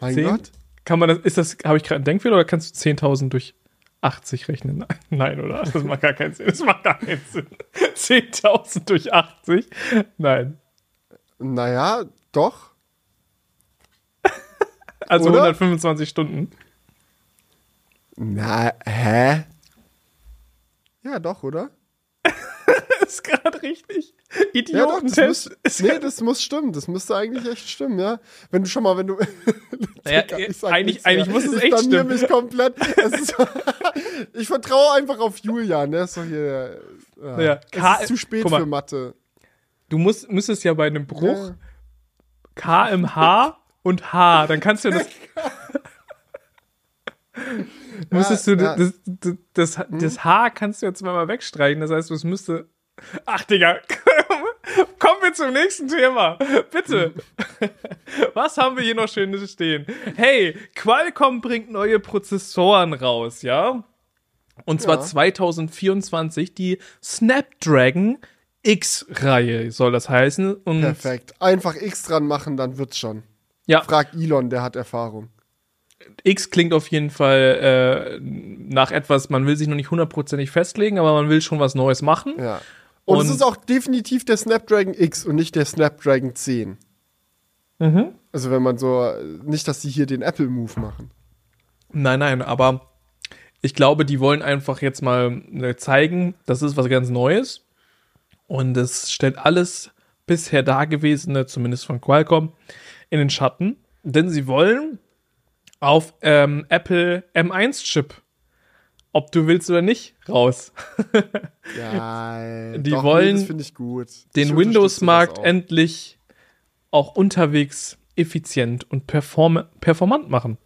Mein
Zehn?
Gott.
Kann man das, ist das, habe ich gerade einen Denkfehler oder kannst du 10.000 durch 80 rechnen? Nein, Nein, oder? Das macht gar keinen Sinn. Das macht gar keinen Sinn. 10.000 durch 80? Nein.
Naja, doch.
Also
Oder?
125 Stunden.
Na, hä? Ja, doch, oder?
ist gerade richtig
Ja, doch, das
Idiotentest.
muss, nee, das muss stimmen. Das müsste eigentlich echt stimmen, ja. Wenn du schon mal, wenn du.
Ja,
Digga, ich
eigentlich- eigentlich muss es
ich
echt stimmen.
mich komplett. Ist, ich vertraue einfach auf Julian, der ist doch hier. Ja,
Ja, K-
es ist zu spät
mal.
für Mathe.
Du musst, müsstest ja bei einem Bruch
Ja.
K im H und H, dann kannst du das. müsstest du
ja.
das, das, das, das H kannst du ja zweimal wegstreichen, das heißt, es müsste. Ach, Digga, kommen wir zum nächsten Thema. Bitte. Was haben wir hier noch Schönes stehen? Hey, Qualcomm bringt neue Prozessoren raus, ja? Und zwar
Ja.
2024 die Snapdragon X-Reihe soll das heißen. Und
Perfekt. Einfach X dran machen, dann wird's schon.
ja,
Frag Elon, der hat Erfahrung.
X klingt auf jeden Fall äh, nach etwas, man will sich noch nicht hundertprozentig festlegen, aber man will schon was Neues machen.
Ja. Und, es
Und-
ist auch definitiv der Snapdragon X und nicht der Snapdragon 10.
Mhm.
Also wenn man so, nicht, dass die hier den Apple-Move machen.
Nein, nein, aber ich glaube, die wollen einfach jetzt mal äh, zeigen, das ist was ganz Neues. Und es stellt alles bisher Dagewesene, zumindest von Qualcomm, in den Schatten. Denn sie wollen auf ähm, Apple M1-Chip, ob du willst oder nicht, raus.
Geil.
Die
Doch,
wollen.
Ich
den Windows-Markt endlich auch unterwegs effizient und perform performant machen.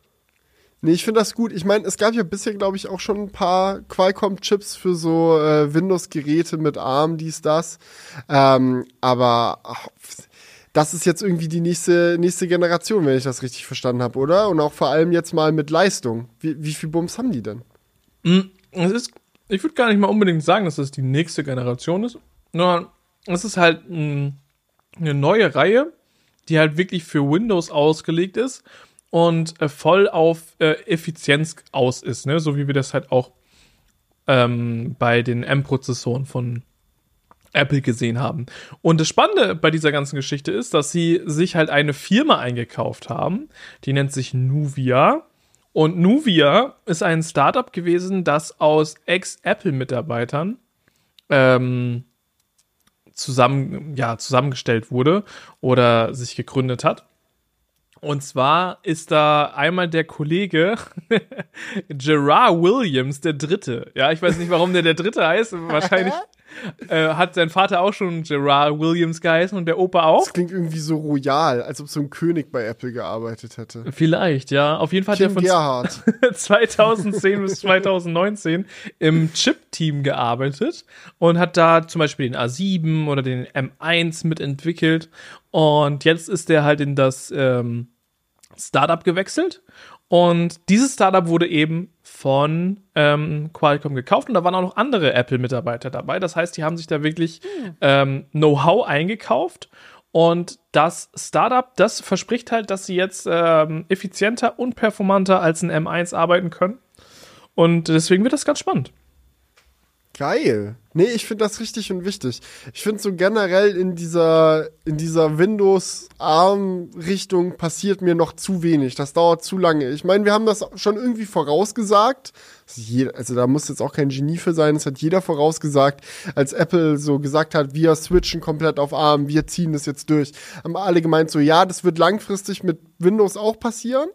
Nee, ich finde das gut. Ich meine, es gab ja bisher, glaube ich, auch schon ein paar Qualcomm-Chips für so äh, Windows-Geräte mit ARM, dies, das. Ähm, aber ach, das ist jetzt irgendwie die nächste, nächste Generation, wenn ich das richtig verstanden habe, oder? Und auch vor allem jetzt mal mit Leistung. Wie, wie viel Bums haben die denn?
Es ist, ich würde gar nicht mal unbedingt sagen, dass das die nächste Generation ist, sondern es ist halt mh, eine neue Reihe, die halt wirklich für Windows ausgelegt ist und äh, voll auf äh, Effizienz aus ist, ne? so wie wir das halt auch ähm, bei den M-Prozessoren von Apple gesehen haben. Und das Spannende bei dieser ganzen Geschichte ist, dass sie sich halt eine Firma eingekauft haben, die nennt sich Nuvia. Und Nuvia ist ein Startup gewesen, das aus Ex-Apple-Mitarbeitern ähm, zusammen, ja, zusammengestellt wurde oder sich gegründet hat. Und zwar ist da einmal der Kollege Gerard Williams, der Dritte. Ja, ich weiß nicht, warum der der Dritte heißt. Wahrscheinlich äh, hat sein Vater auch schon Gerard Williams geheißen und der Opa auch.
Das klingt irgendwie so royal, als ob so ein König bei Apple gearbeitet hätte.
Vielleicht, ja. Auf jeden Fall hat er von
Gerhard.
2010 bis 2019 im Chip-Team gearbeitet und hat da zum Beispiel den A7 oder den M1 mitentwickelt. Und jetzt ist er halt in das ähm, Startup gewechselt. Und dieses Startup wurde eben von ähm, Qualcomm gekauft und da waren auch noch andere Apple-Mitarbeiter dabei. Das heißt, die haben sich da wirklich ähm, Know-how eingekauft. Und das Startup, das verspricht halt, dass sie jetzt ähm, effizienter und performanter als ein M1 arbeiten können. Und deswegen wird das ganz spannend.
Geil. Nee, ich finde das richtig und wichtig. Ich finde so generell in dieser, in dieser Windows-ARM-Richtung passiert mir noch zu wenig. Das dauert zu lange. Ich meine, wir haben das schon irgendwie vorausgesagt. Also, da muss jetzt auch kein Genie für sein. Das hat jeder vorausgesagt, als Apple so gesagt hat, wir switchen komplett auf ARM, wir ziehen das jetzt durch. Haben alle gemeint so, ja, das wird langfristig mit Windows auch passieren.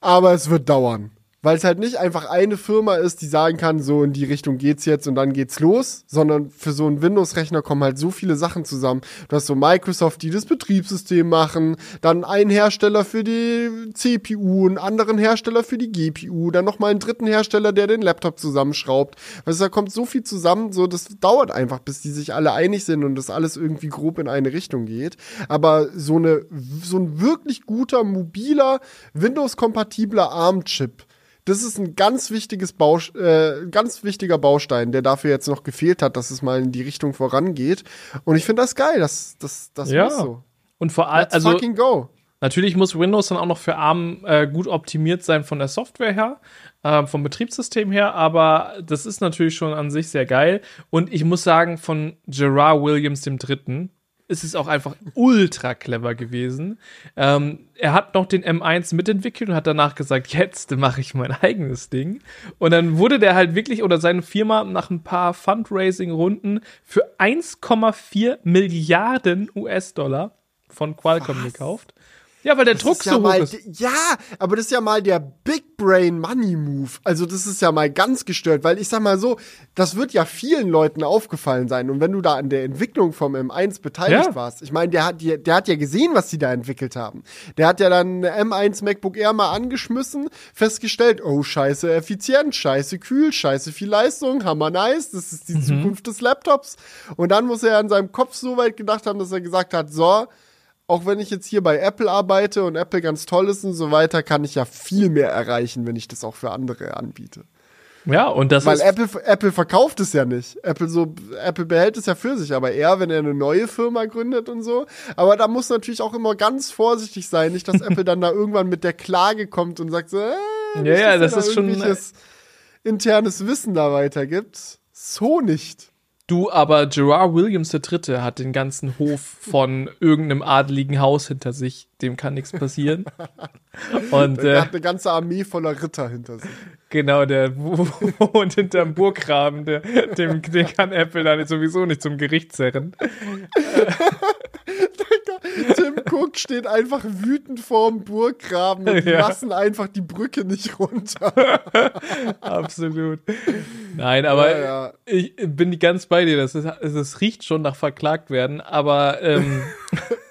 Aber es wird dauern. Weil es halt nicht einfach eine Firma ist, die sagen kann, so in die Richtung geht's jetzt und dann geht's los, sondern für so einen Windows-Rechner kommen halt so viele Sachen zusammen. Du hast so Microsoft, die das Betriebssystem machen, dann einen Hersteller für die CPU, einen anderen Hersteller für die GPU, dann nochmal einen dritten Hersteller, der den Laptop zusammenschraubt. Du, da kommt so viel zusammen, so das dauert einfach, bis die sich alle einig sind und das alles irgendwie grob in eine Richtung geht. Aber so eine, so ein wirklich guter, mobiler, Windows-kompatibler ARM-Chip, das ist ein ganz wichtiges Baus äh, ganz wichtiger Baustein, der dafür jetzt noch gefehlt hat, dass es mal in die Richtung vorangeht. Und ich finde das geil, das, das, das
Ja.
muss so.
Und vor allem, also
fucking go.
Natürlich muss Windows dann auch noch für ARM äh, gut optimiert sein von der Software her, äh, vom Betriebssystem her, aber das ist natürlich schon an sich sehr geil. Und ich muss sagen, von Gerard Williams dem Dritten, ist es auch einfach ultra clever gewesen. Ähm, er hat noch den M1 mitentwickelt und hat danach gesagt, jetzt mache ich mein eigenes Ding. Und dann wurde der halt wirklich oder seine Firma nach ein paar Fundraising-Runden für 1,4 Milliarden US-Dollar von Qualcomm Was? gekauft. Ja, weil der das Druck
ja
so
hoch
ist.
Ja, aber das ist ja mal der Big Brain Money Move. Also das ist ja mal ganz gestört, weil ich sag mal so, das wird ja vielen Leuten aufgefallen sein. Und wenn du da an der Entwicklung vom M1 beteiligt ja. warst, ich meine, der hat, der, der hat ja gesehen, was die da entwickelt haben. Der hat ja dann M1 MacBook Air mal angeschmissen, festgestellt, oh scheiße, effizient, scheiße, kühl, scheiße, viel Leistung, hammer nice, das ist die mhm. Zukunft des Laptops. Und dann muss er an seinem Kopf so weit gedacht haben, dass er gesagt hat, so, auch wenn ich jetzt hier bei Apple arbeite und Apple ganz toll ist und so weiter, kann ich ja viel mehr erreichen, wenn ich das auch für andere anbiete.
Ja, und das
Weil
ist.
Apple, Apple verkauft es ja nicht. Apple so, Apple behält es ja für sich, aber eher, wenn er eine neue Firma gründet und so. Aber da muss natürlich auch immer ganz vorsichtig sein, nicht, dass Apple dann da irgendwann mit der Klage kommt und sagt so, äh,
ja, ja, das da ist schon
internes Wissen da weitergibt. So nicht.
Du, aber Gerard Williams III. hat den ganzen Hof von irgendeinem adeligen Haus hinter sich. Dem kann nichts passieren.
Und der äh, hat eine ganze Armee voller Ritter hinter sich.
Genau, der wohnt hinterm Burggraben. Der, dem, den kann Apple dann sowieso nicht zum Gericht zerren.
Cook steht einfach wütend vorm Burggraben und ja. lassen einfach die Brücke nicht runter.
Absolut. Nein, aber ja, ja. ich bin ganz bei dir. Das, ist, das riecht schon nach verklagt werden, aber ähm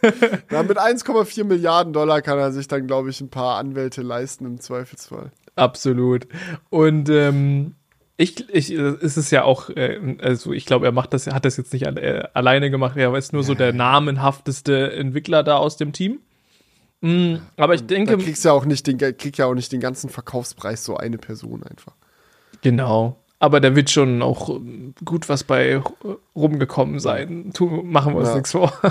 Na, mit 1,4 Milliarden Dollar kann er sich dann, glaube ich, ein paar Anwälte leisten im Zweifelsfall.
Absolut. Und ähm, ich, ich, es ist ja auch, äh, also ich glaube, er macht das, hat das jetzt nicht äh, alleine gemacht, er ist nur so der namenhafteste Entwickler da aus dem Team. Mhm, aber ich denke.
Da kriegst ja auch nicht den, kriegt ja auch nicht den ganzen Verkaufspreis so eine Person einfach.
Genau. Aber da wird schon auch ähm, gut was bei rumgekommen sein. Tu, machen wir uns ja. nichts vor.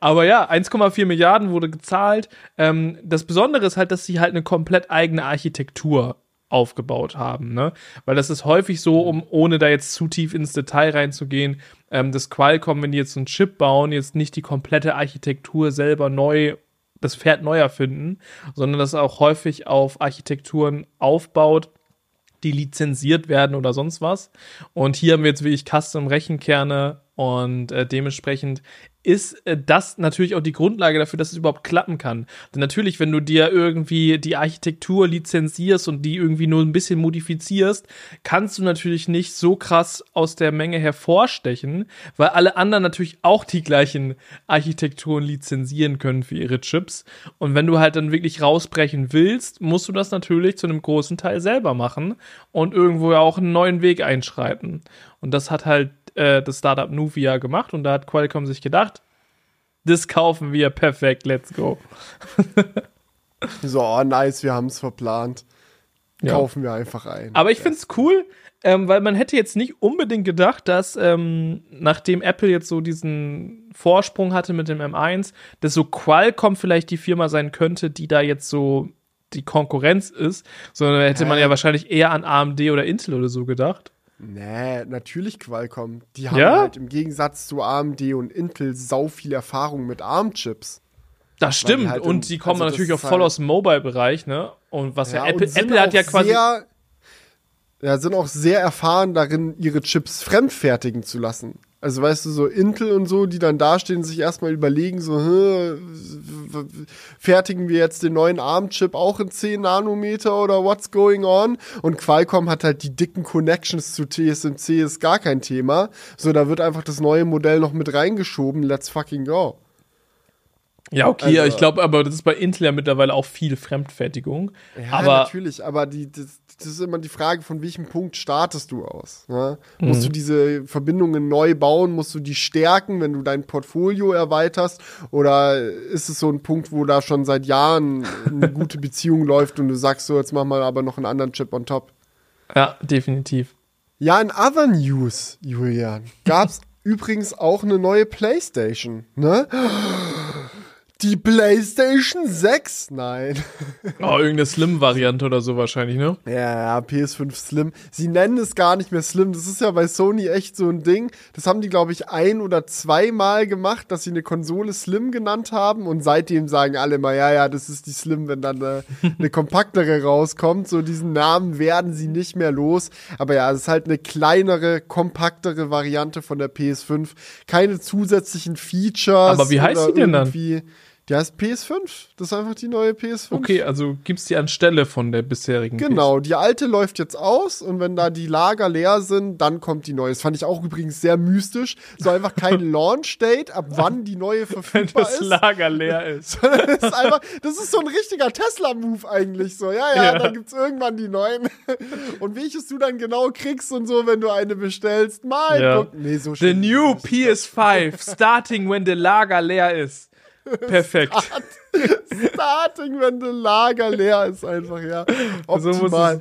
Aber ja, 1,4 Milliarden wurde gezahlt. Ähm, das Besondere ist halt, dass sie halt eine komplett eigene Architektur aufgebaut haben, ne? Weil das ist häufig so, um ohne da jetzt zu tief ins Detail reinzugehen, ähm, das Qualcomm, wenn die jetzt einen Chip bauen, jetzt nicht die komplette Architektur selber neu, das Pferd neu erfinden, sondern das auch häufig auf Architekturen aufbaut, die lizenziert werden oder sonst was. Und hier haben wir jetzt wirklich Custom-Rechenkerne und äh, dementsprechend ist äh, das natürlich auch die Grundlage dafür, dass es überhaupt klappen kann. Denn natürlich, wenn du dir irgendwie die Architektur lizenzierst und die irgendwie nur ein bisschen modifizierst, kannst du natürlich nicht so krass aus der Menge hervorstechen, weil alle anderen natürlich auch die gleichen Architekturen lizenzieren können für ihre Chips. Und wenn du halt dann wirklich rausbrechen willst, musst du das natürlich zu einem großen Teil selber machen und irgendwo ja auch einen neuen Weg einschreiten. Und das hat halt äh, das Startup Nuvia gemacht und da hat Qualcomm sich gedacht, das kaufen wir perfekt, let's go.
so, oh, nice, wir haben es verplant. Ja. Kaufen wir einfach ein.
Aber ich finde es cool, ähm, weil man hätte jetzt nicht unbedingt gedacht, dass ähm, nachdem Apple jetzt so diesen Vorsprung hatte mit dem M1, dass so Qualcomm vielleicht die Firma sein könnte, die da jetzt so die Konkurrenz ist, sondern hätte man ja wahrscheinlich eher an AMD oder Intel oder so gedacht.
Nee, natürlich Qualcomm. Die haben ja? halt im Gegensatz zu AMD und Intel sau viel Erfahrung mit ARM-Chips.
Das stimmt. Halt und die kommen also natürlich auch voll halt aus dem Mobile-Bereich, ne? Und was ja, ja Apple, Apple hat ja quasi.
Sehr, ja, sind auch sehr erfahren darin, ihre Chips fremdfertigen zu lassen. Also weißt du, so Intel und so, die dann dastehen sich erstmal überlegen, so, fertigen wir jetzt den neuen ARM-Chip auch in 10 Nanometer oder what's going on? Und Qualcomm hat halt die dicken Connections zu TSMC, ist gar kein Thema. So, da wird einfach das neue Modell noch mit reingeschoben, let's fucking go.
Ja, okay, also, ich glaube, aber das ist bei Intel ja mittlerweile auch viel Fremdfertigung.
Ja,
aber
natürlich, aber die, das, das ist immer die Frage, von welchem Punkt startest du aus? Ne? Mhm. Musst du diese Verbindungen neu bauen? Musst du die stärken, wenn du dein Portfolio erweiterst? Oder ist es so ein Punkt, wo da schon seit Jahren eine gute Beziehung läuft und du sagst so, jetzt machen wir aber noch einen anderen Chip on top?
Ja, definitiv.
Ja, in other news, Julian, gab es übrigens auch eine neue PlayStation. Ne? Die PlayStation 6? Nein.
Oh, irgendeine Slim-Variante oder so wahrscheinlich, ne?
Ja, ja, PS5 Slim. Sie nennen es gar nicht mehr Slim. Das ist ja bei Sony echt so ein Ding. Das haben die, glaube ich, ein oder zweimal gemacht, dass sie eine Konsole Slim genannt haben. Und seitdem sagen alle mal, ja, ja, das ist die Slim, wenn dann eine, eine kompaktere rauskommt. So diesen Namen werden sie nicht mehr los. Aber ja, es ist halt eine kleinere, kompaktere Variante von der PS5. Keine zusätzlichen Features.
Aber wie heißt die denn dann?
Die heißt PS5. Das ist einfach die neue PS5.
Okay, also gibt's die anstelle von der bisherigen.
Genau, die alte läuft jetzt aus und wenn da die Lager leer sind, dann kommt die neue. Das fand ich auch übrigens sehr mystisch. So einfach kein Launch-Date, ab wann die neue
PS. Wenn
verfügbar
das
ist.
Lager leer ist.
das, ist einfach, das ist so ein richtiger Tesla-Move eigentlich. So, ja, ja,
Ja.
dann gibt's irgendwann die neuen. Und welches du dann genau kriegst und so, wenn du eine bestellst. Mein
Ja.
Gott. Nee, so
The new
ist es nicht.
PS5, starting when the Lager leer ist. Perfekt.
Starting, wenn das Lager leer ist, einfach, ja.
So muss
Optimal.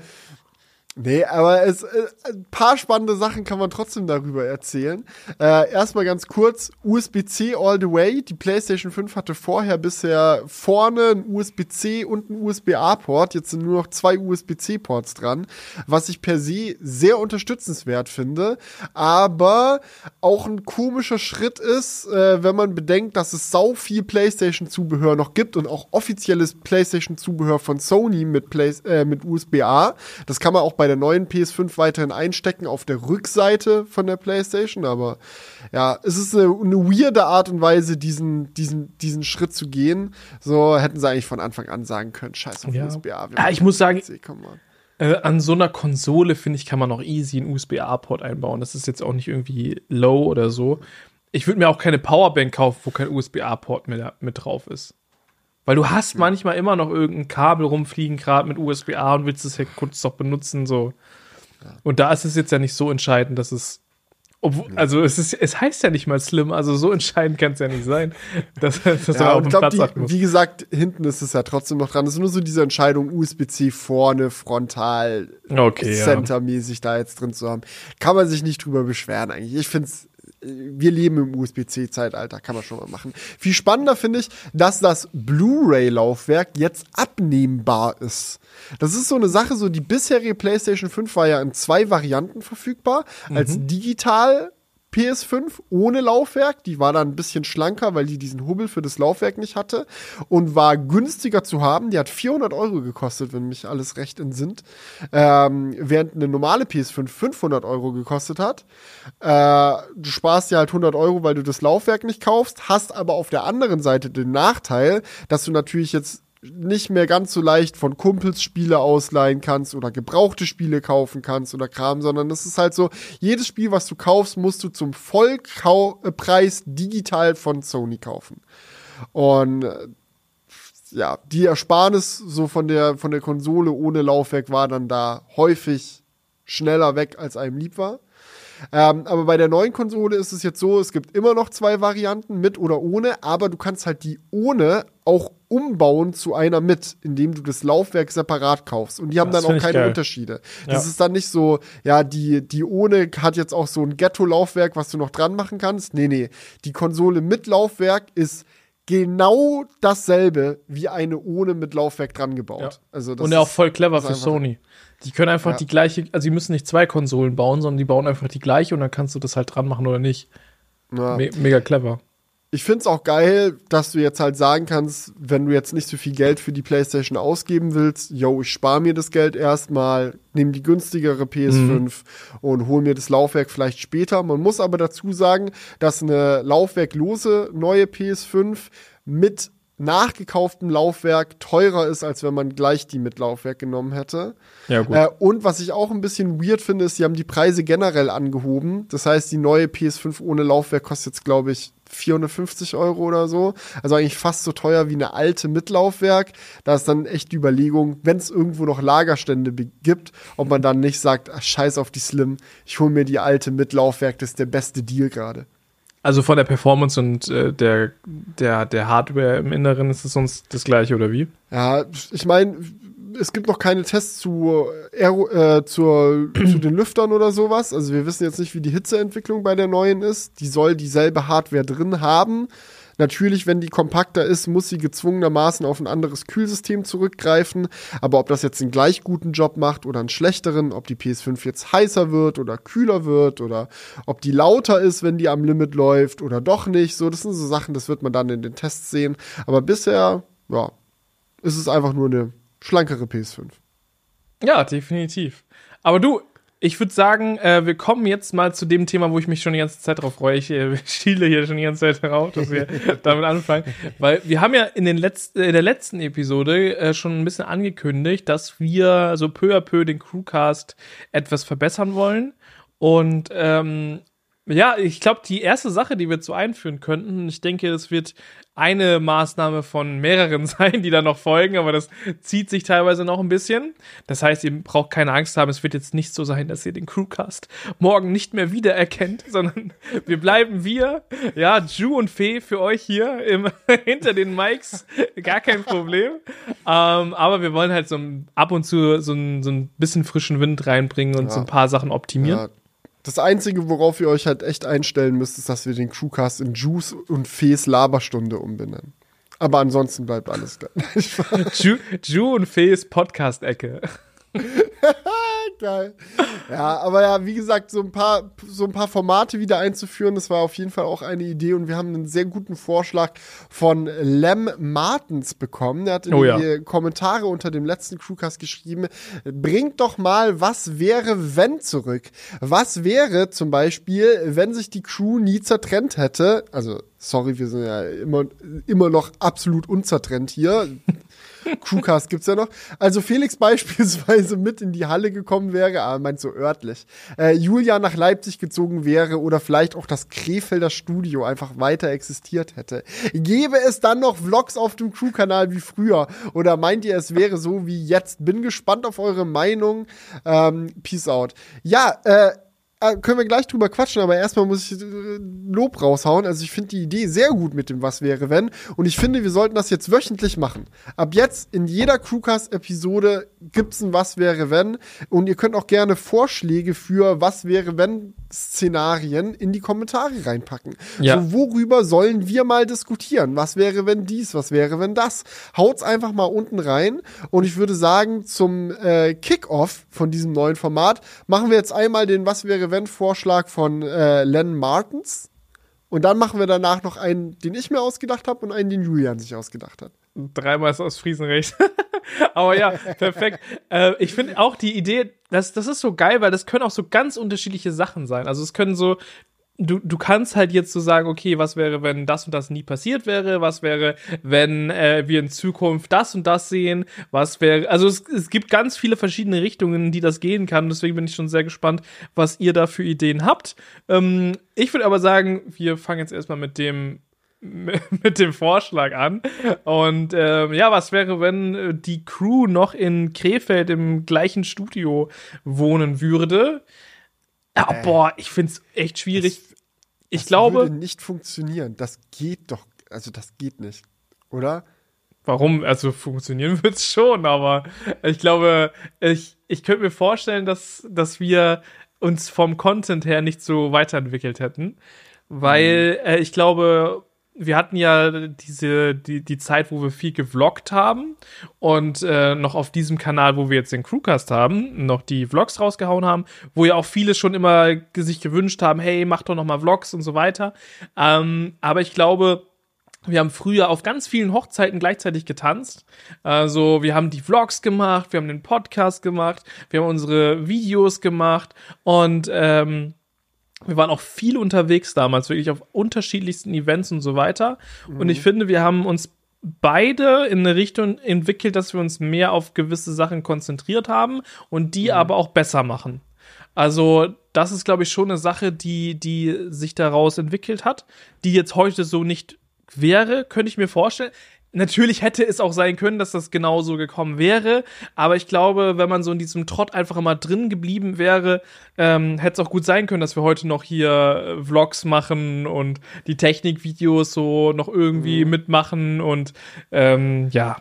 Nee, aber es, äh, ein paar spannende Sachen kann man trotzdem darüber erzählen. Äh, erstmal ganz kurz, USB-C all the way. Die PlayStation 5 hatte vorher bisher vorne ein USB-C und ein USB-A-Port. Jetzt sind nur noch zwei USB-C-Ports dran, was ich per se sehr unterstützenswert finde. Aber auch ein komischer Schritt ist, äh, wenn man bedenkt, dass es sau viel PlayStation-Zubehör noch gibt und auch offizielles PlayStation-Zubehör von Sony mit, äh, mit USB-A. Das kann man auch bei der neuen PS5 weiterhin einstecken auf der Rückseite von der PlayStation. Aber ja, es ist eine, eine weirde Art und Weise, diesen, diesen, diesen Schritt zu gehen. So hätten sie eigentlich von Anfang an sagen können, scheiß auf
Ja.
USB-A.
Ah, ich muss sagen,
on.
Äh, an so einer Konsole, finde ich, kann man auch easy einen USB-A-Port einbauen. Das ist jetzt auch nicht irgendwie low oder so. Ich würde mir auch keine Powerbank kaufen, wo kein USB-A-Port mehr mit drauf ist. Weil du hast manchmal immer noch irgendein Kabel rumfliegen, gerade mit USB-A und willst es ja kurz doch benutzen, so. Und da ist es jetzt ja nicht so entscheidend, dass es. Obwohl, also es, ist, es heißt ja nicht mal slim, also so entscheidend kann es ja nicht sein, dass, dass
Ja,
auf den Platz achten muss.
wie gesagt, hinten ist es ja trotzdem noch dran. Es ist nur so diese Entscheidung, USB-C vorne, frontal,
Okay, ja.
centermäßig da jetzt drin zu haben. Kann man sich nicht drüber beschweren eigentlich. Ich finde es wir leben im USB-C-Zeitalter, kann man schon mal machen. Viel spannender finde ich, dass das Blu-ray-Laufwerk jetzt abnehmbar ist. Das ist so eine Sache, so die bisherige PlayStation 5 war ja in zwei Varianten verfügbar. Als digital PS5 ohne Laufwerk, die war dann ein bisschen schlanker, weil die diesen Hubbel für das Laufwerk nicht hatte und war günstiger zu haben. Die hat 400 Euro gekostet, wenn mich alles recht entsinnt, ähm, während eine normale PS5 500 Euro gekostet hat. Äh, du sparst dir halt 100 Euro, weil du das Laufwerk nicht kaufst, hast aber auf der anderen Seite den Nachteil, dass du natürlich jetzt nicht mehr ganz so leicht von Kumpels Spiele ausleihen kannst oder gebrauchte Spiele kaufen kannst oder Kram, sondern es ist halt so, jedes Spiel, was du kaufst, musst du zum Vollpreis digital von Sony kaufen. Und äh, ja, die Ersparnis so von der, von der Konsole ohne Laufwerk war dann da häufig schneller weg, als einem lieb war. Ähm, aber bei der neuen Konsole ist es jetzt so, es gibt immer noch zwei Varianten, mit oder ohne, aber du kannst halt die ohne auch umbauen zu einer mit, indem du das Laufwerk separat kaufst. Und die haben
Das
dann auch keine
geil.
Unterschiede. Das
Ja.
ist dann nicht so, ja, die, die ohne hat jetzt auch so ein Ghetto-Laufwerk, was du noch dran machen kannst. Nee, nee. Die Konsole mit Laufwerk ist genau dasselbe wie eine ohne mit Laufwerk dran gebaut.
Ja.
Also das
Und ja auch voll clever
das
für Sony. Die können einfach
Ja.
die gleiche, also die müssen nicht zwei Konsolen bauen, sondern die bauen einfach die gleiche und dann kannst du das halt dran machen oder nicht.
Ja.
Me mega clever.
Ich find's auch geil, dass du jetzt halt sagen kannst, wenn du jetzt nicht so viel Geld für die PlayStation ausgeben willst, yo, ich spare mir das Geld erstmal, nehme die günstigere PS5 und hol mir das Laufwerk vielleicht später. Man muss aber dazu sagen, dass eine laufwerklose neue PS5 mit nachgekauftem Laufwerk teurer ist, als wenn man gleich die mit Laufwerk genommen hätte.
Ja, gut.
Äh, und was ich auch ein bisschen weird finde, ist, sie haben die Preise generell angehoben. Das heißt, die neue PS5 ohne Laufwerk kostet jetzt, glaube ich, 450 Euro oder so. Also eigentlich fast so teuer wie eine alte mit Laufwerk. Da ist dann echt die Überlegung, wenn es irgendwo noch Lagerstände gibt, ob man dann nicht sagt, ach, scheiß auf die Slim, ich hole mir die alte mit Laufwerk, das ist der beste Deal gerade.
Also von der Performance und äh, der, der, der Hardware im Inneren ist es sonst das gleiche, oder wie?
Ja, ich meine, es gibt noch keine Tests zu, Aero, äh, zur, zu den Lüftern oder sowas. Also wir wissen jetzt nicht, wie die Hitzeentwicklung bei der neuen ist. Die soll dieselbe Hardware drin haben. Natürlich, wenn die kompakter ist, muss sie gezwungenermaßen auf ein anderes Kühlsystem zurückgreifen. Aber ob das jetzt einen gleich guten Job macht oder einen schlechteren, ob die PS5 jetzt heißer wird oder kühler wird oder ob die lauter ist, wenn die am Limit läuft oder doch nicht, so, das sind so Sachen, das wird man dann in den Tests sehen. Aber bisher, ja, ist es einfach nur eine schlankere PS5.
Ja, definitiv. Aber du, ich würde sagen, äh, wir kommen jetzt mal zu dem Thema, wo ich mich schon die ganze Zeit drauf freue. Ich äh, schiele hier schon die ganze Zeit darauf, dass wir damit anfangen. Weil wir haben ja in, den letzten, in der letzten Episode äh, schon ein bisschen angekündigt, dass wir so peu à peu den Crewcast etwas verbessern wollen. Und ähm, ja, ich glaube, die erste Sache, die wir zu einführen könnten, ich denke, es wird eine Maßnahme von mehreren sein, die da noch folgen, aber das zieht sich teilweise noch ein bisschen. Das heißt, ihr braucht keine Angst haben, es wird jetzt nicht so sein, dass ihr den Crewcast morgen nicht mehr wiedererkennt, sondern wir bleiben wir, ja, Ju und Fee für euch hier im, hinter den Mics, gar kein Problem. Ähm, aber wir wollen halt so ab und zu so ein, so ein bisschen frischen Wind reinbringen und ja. so ein paar Sachen optimieren. Ja
das Einzige, worauf ihr euch halt echt einstellen müsst, ist, dass wir den Crewcast in Juice und Fees Laberstunde umbenennen. Aber ansonsten bleibt alles gleich.
Ju, Ju und Fees Podcast-Ecke.
Geil. Ja, aber ja, wie gesagt, so ein paar, so ein paar Formate wieder einzuführen, das war auf jeden Fall auch eine Idee und wir haben einen sehr guten Vorschlag von Lem Martens bekommen. Er hat in oh, ja. die Kommentare unter dem letzten Crewcast geschrieben, bringt doch mal was wäre wenn zurück. Was wäre zum Beispiel, wenn sich die Crew nie zertrennt hätte? Also, sorry, wir sind ja immer, immer noch absolut unzertrennt hier. Crewcast gibt's ja noch. Also Felix beispielsweise mit in die Halle gekommen wäre, aber meint so örtlich. Äh, Julia nach Leipzig gezogen wäre oder vielleicht auch das Krefelder Studio einfach weiter existiert hätte. Gäbe es dann noch Vlogs auf dem Crew-Kanal wie früher? Oder meint ihr, es wäre so wie jetzt? Bin gespannt auf eure Meinung. Ähm, peace out. Ja, äh, können wir gleich drüber quatschen, aber erstmal muss ich äh, Lob raushauen. Also ich finde die Idee sehr gut mit dem Was wäre wenn und ich finde, wir sollten das jetzt wöchentlich machen. Ab jetzt in jeder Crewcast-Episode gibt's ein Was wäre wenn und ihr könnt auch gerne Vorschläge für Was wäre wenn Szenarien in die Kommentare reinpacken. Ja. So, worüber sollen wir mal diskutieren? Was wäre wenn dies? Was wäre wenn das? Haut's einfach mal unten rein und ich würde sagen, zum äh, Kickoff von diesem neuen Format machen wir jetzt einmal den Was wäre Event-Vorschlag von äh, Len Martens. Und dann machen wir danach noch einen, den ich mir ausgedacht habe und einen, den Julian sich ausgedacht hat.
Dreimal ist aus Friesenrecht. Aber ja, perfekt. äh, ich finde auch die Idee, das, das ist so geil, weil das können auch so ganz unterschiedliche Sachen sein. Also es können so du, du kannst halt jetzt so sagen, okay, was wäre, wenn das und das nie passiert wäre? Was wäre, wenn äh, wir in Zukunft das und das sehen? Was wäre, also es, es gibt ganz viele verschiedene Richtungen, in die das gehen kann. Deswegen bin ich schon sehr gespannt, was ihr da für Ideen habt. Ähm, ich würde aber sagen, wir fangen jetzt erstmal mit dem mit dem Vorschlag an. Und ähm, ja, was wäre, wenn die Crew noch in Krefeld im gleichen Studio wohnen würde? Ja, äh, boah, ich finde es echt schwierig. Das, ich
das
glaube.
würde nicht funktionieren. Das geht doch. Also, das geht nicht. Oder?
Warum? Also, funktionieren wird es schon, aber ich glaube, ich, ich könnte mir vorstellen, dass, dass wir uns vom Content her nicht so weiterentwickelt hätten. Weil mhm. äh, ich glaube, wir hatten ja diese, die, die Zeit, wo wir viel gevloggt haben und äh, noch auf diesem Kanal, wo wir jetzt den Crewcast haben, noch die Vlogs rausgehauen haben, wo ja auch viele schon immer sich gewünscht haben, hey, mach doch noch mal Vlogs und so weiter. Ähm, aber ich glaube, wir haben früher auf ganz vielen Hochzeiten gleichzeitig getanzt. Also wir haben die Vlogs gemacht, wir haben den Podcast gemacht, wir haben unsere Videos gemacht und ähm, wir waren auch viel unterwegs damals, wirklich auf unterschiedlichsten Events und so weiter. Mhm. Und ich finde, wir haben uns beide in eine Richtung entwickelt, dass wir uns mehr auf gewisse Sachen konzentriert haben und die mhm. aber auch besser machen. Also, das ist, glaube ich, schon eine Sache, die, die sich daraus entwickelt hat, die jetzt heute so nicht wäre, könnte ich mir vorstellen. Natürlich hätte es auch sein können, dass das genauso gekommen wäre, aber ich glaube, wenn man so in diesem Trott einfach immer drin geblieben wäre, ähm, hätte es auch gut sein können, dass wir heute noch hier äh, Vlogs machen und die Technikvideos so noch irgendwie mhm. mitmachen und ähm, ja.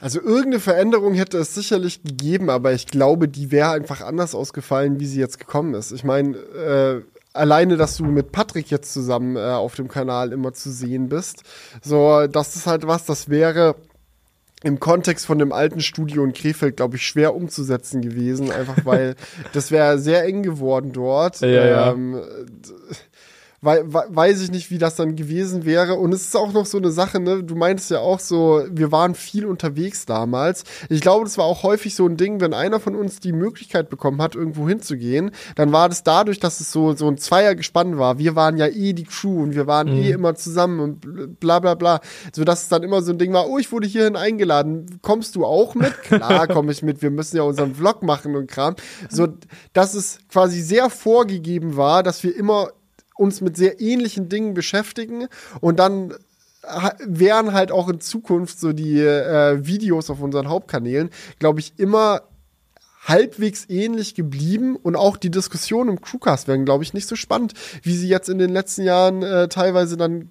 Also irgendeine Veränderung hätte es sicherlich gegeben, aber ich glaube, die wäre einfach anders ausgefallen, wie sie jetzt gekommen ist. Ich meine, äh, alleine, dass du mit Patrick jetzt zusammen äh, auf dem Kanal immer zu sehen bist. So, das ist halt was, das wäre im Kontext von dem alten Studio in Krefeld, glaube ich, schwer umzusetzen gewesen, einfach weil das wäre sehr eng geworden dort.
Ja,
ähm, wei weiß ich nicht, wie das dann gewesen wäre. Und es ist auch noch so eine Sache, ne? Du meintest ja auch so, wir waren viel unterwegs damals. Ich glaube, das war auch häufig so ein Ding, wenn einer von uns die Möglichkeit bekommen hat, irgendwo hinzugehen, dann war das dadurch, dass es so, so ein Zweiergespann war. Wir waren ja eh die Crew und wir waren eh mhm. eh immer zusammen und bla bla bla. So dass es dann immer so ein Ding war, oh, ich wurde hierhin eingeladen. Kommst du auch mit? Klar, komme ich mit. Wir müssen ja unseren Vlog machen und Kram. So, dass es quasi sehr vorgegeben war, dass wir immer uns mit sehr ähnlichen Dingen beschäftigen. Und dann wären halt auch in Zukunft so die äh, Videos auf unseren Hauptkanälen, glaube ich, immer halbwegs ähnlich geblieben. Und auch die Diskussionen im Crewcast wären, glaube ich, nicht so spannend, wie sie jetzt in den letzten Jahren äh, teilweise dann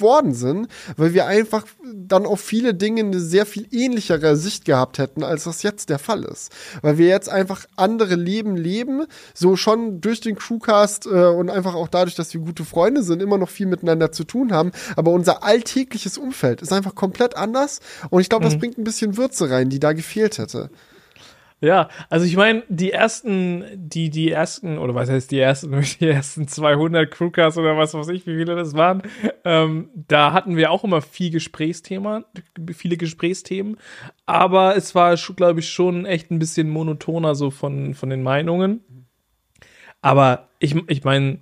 worden sind, weil wir einfach dann auf viele Dinge eine sehr viel ähnlichere Sicht gehabt hätten, als das jetzt der Fall ist. Weil wir jetzt einfach andere Leben leben, so schon durch den Crewcast äh, und einfach auch dadurch, dass wir gute Freunde sind, immer noch viel miteinander zu tun haben. Aber unser alltägliches Umfeld ist einfach komplett anders und ich glaube, das mhm. bringt ein bisschen Würze rein, die da gefehlt hätte.
Ja, also ich meine, die ersten, die, die ersten, oder was heißt die ersten, die ersten 200 Crewcasts oder was weiß ich, wie viele das waren, ähm, da hatten wir auch immer viel Gesprächsthema, viele Gesprächsthemen, aber es war, glaube ich, schon echt ein bisschen monotoner so von, von den Meinungen. Aber ich, ich meine,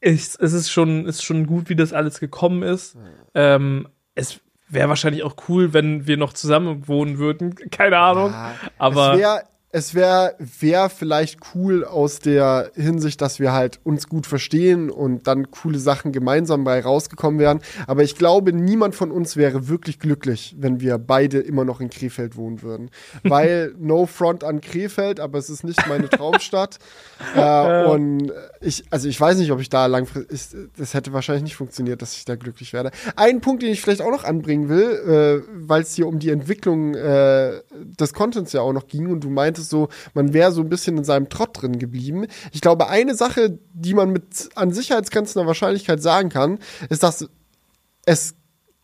es, es ist schon, ist schon gut, wie das alles gekommen ist. Ähm, es wäre wahrscheinlich auch cool, wenn wir noch zusammen wohnen würden. Keine Ahnung. Ja, aber.
Es wäre es wäre wär vielleicht cool aus der Hinsicht, dass wir halt uns gut verstehen und dann coole Sachen gemeinsam bei rausgekommen wären. Aber ich glaube, niemand von uns wäre wirklich glücklich, wenn wir beide immer noch in Krefeld wohnen würden. Weil no front an Krefeld, aber es ist nicht meine Traumstadt. äh, und ich, also ich weiß nicht, ob ich da langfristig, das hätte wahrscheinlich nicht funktioniert, dass ich da glücklich werde. Ein Punkt, den ich vielleicht auch noch anbringen will, äh, weil es hier um die Entwicklung äh, des Contents ja auch noch ging und du meintest, es so, man wäre so ein bisschen in seinem Trott drin geblieben. Ich glaube, eine Sache, die man mit an sicherheitsgrenzender Wahrscheinlichkeit sagen kann, ist, dass es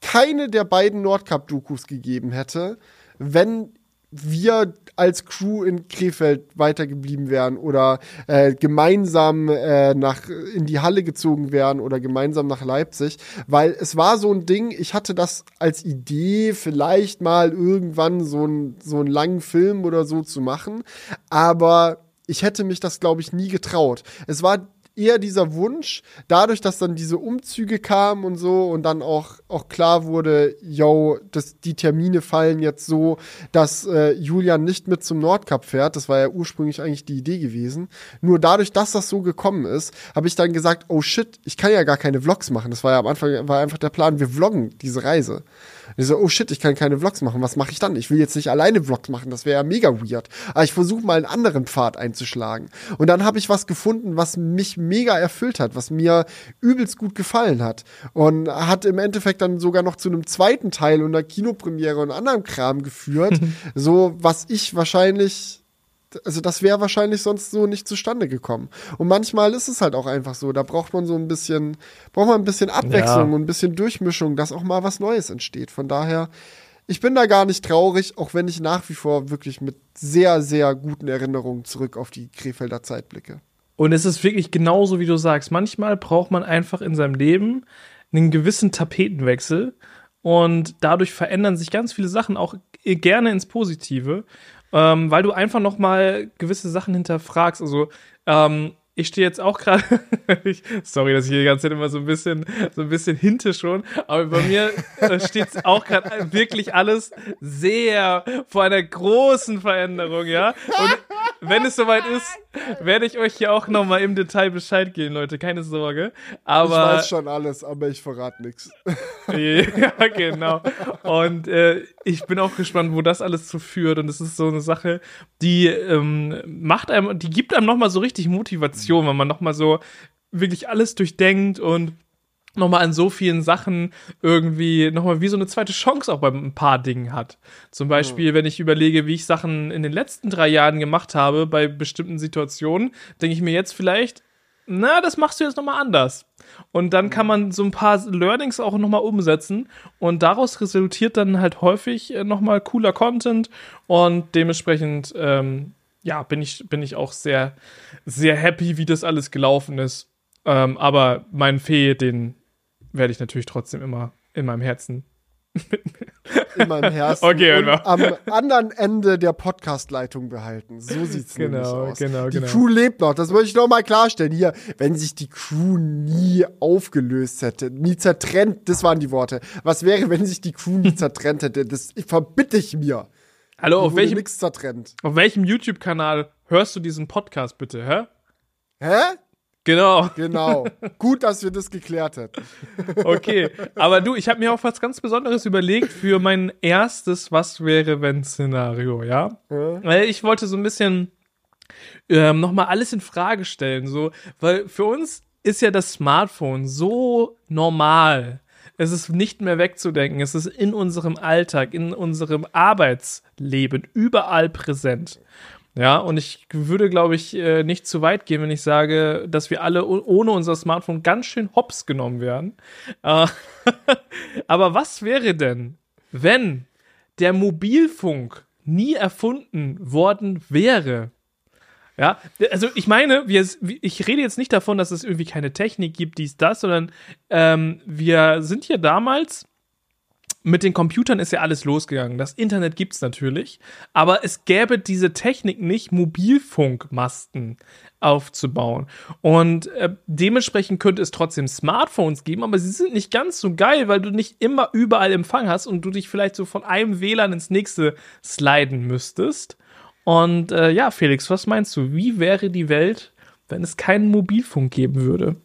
keine der beiden Nordcup-Dokus gegeben hätte, wenn wir als Crew in Krefeld weitergeblieben wären oder äh, gemeinsam äh, nach in die Halle gezogen wären oder gemeinsam nach Leipzig, weil es war so ein Ding, ich hatte das als Idee, vielleicht mal irgendwann so, ein, so einen langen Film oder so zu machen, aber ich hätte mich das, glaube ich, nie getraut. Es war eher dieser Wunsch, dadurch, dass dann diese Umzüge kamen und so und dann auch, auch klar wurde, yo, dass die Termine fallen jetzt so, dass äh, Julian nicht mit zum Nordcup fährt. Das war ja ursprünglich eigentlich die Idee gewesen. Nur dadurch, dass das so gekommen ist, habe ich dann gesagt, oh shit, ich kann ja gar keine Vlogs machen. Das war ja am Anfang war einfach der Plan, wir vloggen diese Reise. Und ich so, oh shit, ich kann keine Vlogs machen. Was mache ich dann? Ich will jetzt nicht alleine Vlogs machen. Das wäre ja mega weird. Aber ich versuche mal einen anderen Pfad einzuschlagen. Und dann habe ich was gefunden, was mich mega erfüllt hat, was mir übelst gut gefallen hat. Und hat im Endeffekt dann sogar noch zu einem zweiten Teil und einer Kinopremiere und anderem Kram geführt. so, was ich wahrscheinlich also das wäre wahrscheinlich sonst so nicht zustande gekommen. Und manchmal ist es halt auch einfach so, da braucht man so ein bisschen, braucht man ein bisschen Abwechslung ja. und ein bisschen Durchmischung, dass auch mal was Neues entsteht. Von daher, ich bin da gar nicht traurig, auch wenn ich nach wie vor wirklich mit sehr, sehr guten Erinnerungen zurück auf die Krefelder Zeit blicke.
Und es ist wirklich genauso, wie du sagst. Manchmal braucht man einfach in seinem Leben einen gewissen Tapetenwechsel und dadurch verändern sich ganz viele Sachen auch gerne ins Positive ähm, weil du einfach noch mal gewisse Sachen hinterfragst. Also ähm, ich stehe jetzt auch gerade, sorry, dass ich hier die ganze Zeit immer so ein bisschen, so ein bisschen hinte schon, aber bei mir äh, steht auch gerade wirklich alles sehr vor einer großen Veränderung, ja. Und wenn es soweit ist, werde ich euch hier auch noch mal im Detail Bescheid geben, Leute, keine Sorge. Aber
ich weiß schon alles, aber ich verrate nichts.
ja, genau. Und äh, ich bin auch gespannt, wo das alles zu führt. Und es ist so eine Sache, die ähm, macht einem, die gibt einem noch mal so richtig Motivation, wenn man noch mal so wirklich alles durchdenkt und nochmal an so vielen Sachen irgendwie nochmal wie so eine zweite Chance auch bei ein paar Dingen hat. Zum Beispiel, wenn ich überlege, wie ich Sachen in den letzten drei Jahren gemacht habe bei bestimmten Situationen, denke ich mir jetzt vielleicht, na, das machst du jetzt nochmal anders. Und dann kann man so ein paar Learnings auch nochmal umsetzen. Und daraus resultiert dann halt häufig äh, nochmal cooler Content. Und dementsprechend, ähm, ja, bin ich, bin ich auch sehr, sehr happy, wie das alles gelaufen ist. Ähm, aber meinen Fee, den werde ich natürlich trotzdem immer in meinem Herzen
in meinem Herzen
Okay,
und
genau.
am anderen Ende der Podcast-Leitung behalten. So sieht's
Genau,
nämlich aus.
genau,
die
genau.
Crew lebt noch. Das möchte ich noch mal klarstellen. Hier, wenn sich die Crew nie aufgelöst hätte, nie zertrennt, das waren die Worte. Was wäre, wenn sich die Crew nie zertrennt hätte? Das verbitte ich mir.
Hallo, auf welchem, auf welchem YouTube-Kanal hörst du diesen Podcast bitte, hä?
Hä?
Genau.
Genau. Gut, dass wir das geklärt hätten.
Okay, aber du, ich habe mir auch was ganz Besonderes überlegt für mein erstes Was wäre wenn Szenario, ja? Weil ich wollte so ein bisschen ähm, nochmal alles in Frage stellen, so, weil für uns ist ja das Smartphone so normal. Es ist nicht mehr wegzudenken. Es ist in unserem Alltag, in unserem Arbeitsleben überall präsent. Ja, und ich würde, glaube ich, äh, nicht zu weit gehen, wenn ich sage, dass wir alle ohne unser Smartphone ganz schön hops genommen werden. Äh, aber was wäre denn, wenn der Mobilfunk nie erfunden worden wäre? Ja, also ich meine, wir, ich rede jetzt nicht davon, dass es irgendwie keine Technik gibt, dies, das, sondern ähm, wir sind hier damals mit den Computern ist ja alles losgegangen. Das Internet gibt's natürlich, aber es gäbe diese Technik nicht, Mobilfunkmasten aufzubauen. Und äh, dementsprechend könnte es trotzdem Smartphones geben, aber sie sind nicht ganz so geil, weil du nicht immer überall Empfang hast und du dich vielleicht so von einem WLAN ins nächste sliden müsstest. Und äh, ja, Felix, was meinst du? Wie wäre die Welt, wenn es keinen Mobilfunk geben würde?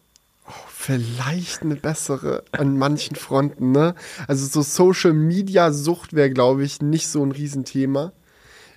Vielleicht eine bessere an manchen Fronten, ne? Also so Social Media Sucht wäre, glaube ich, nicht so ein Riesenthema,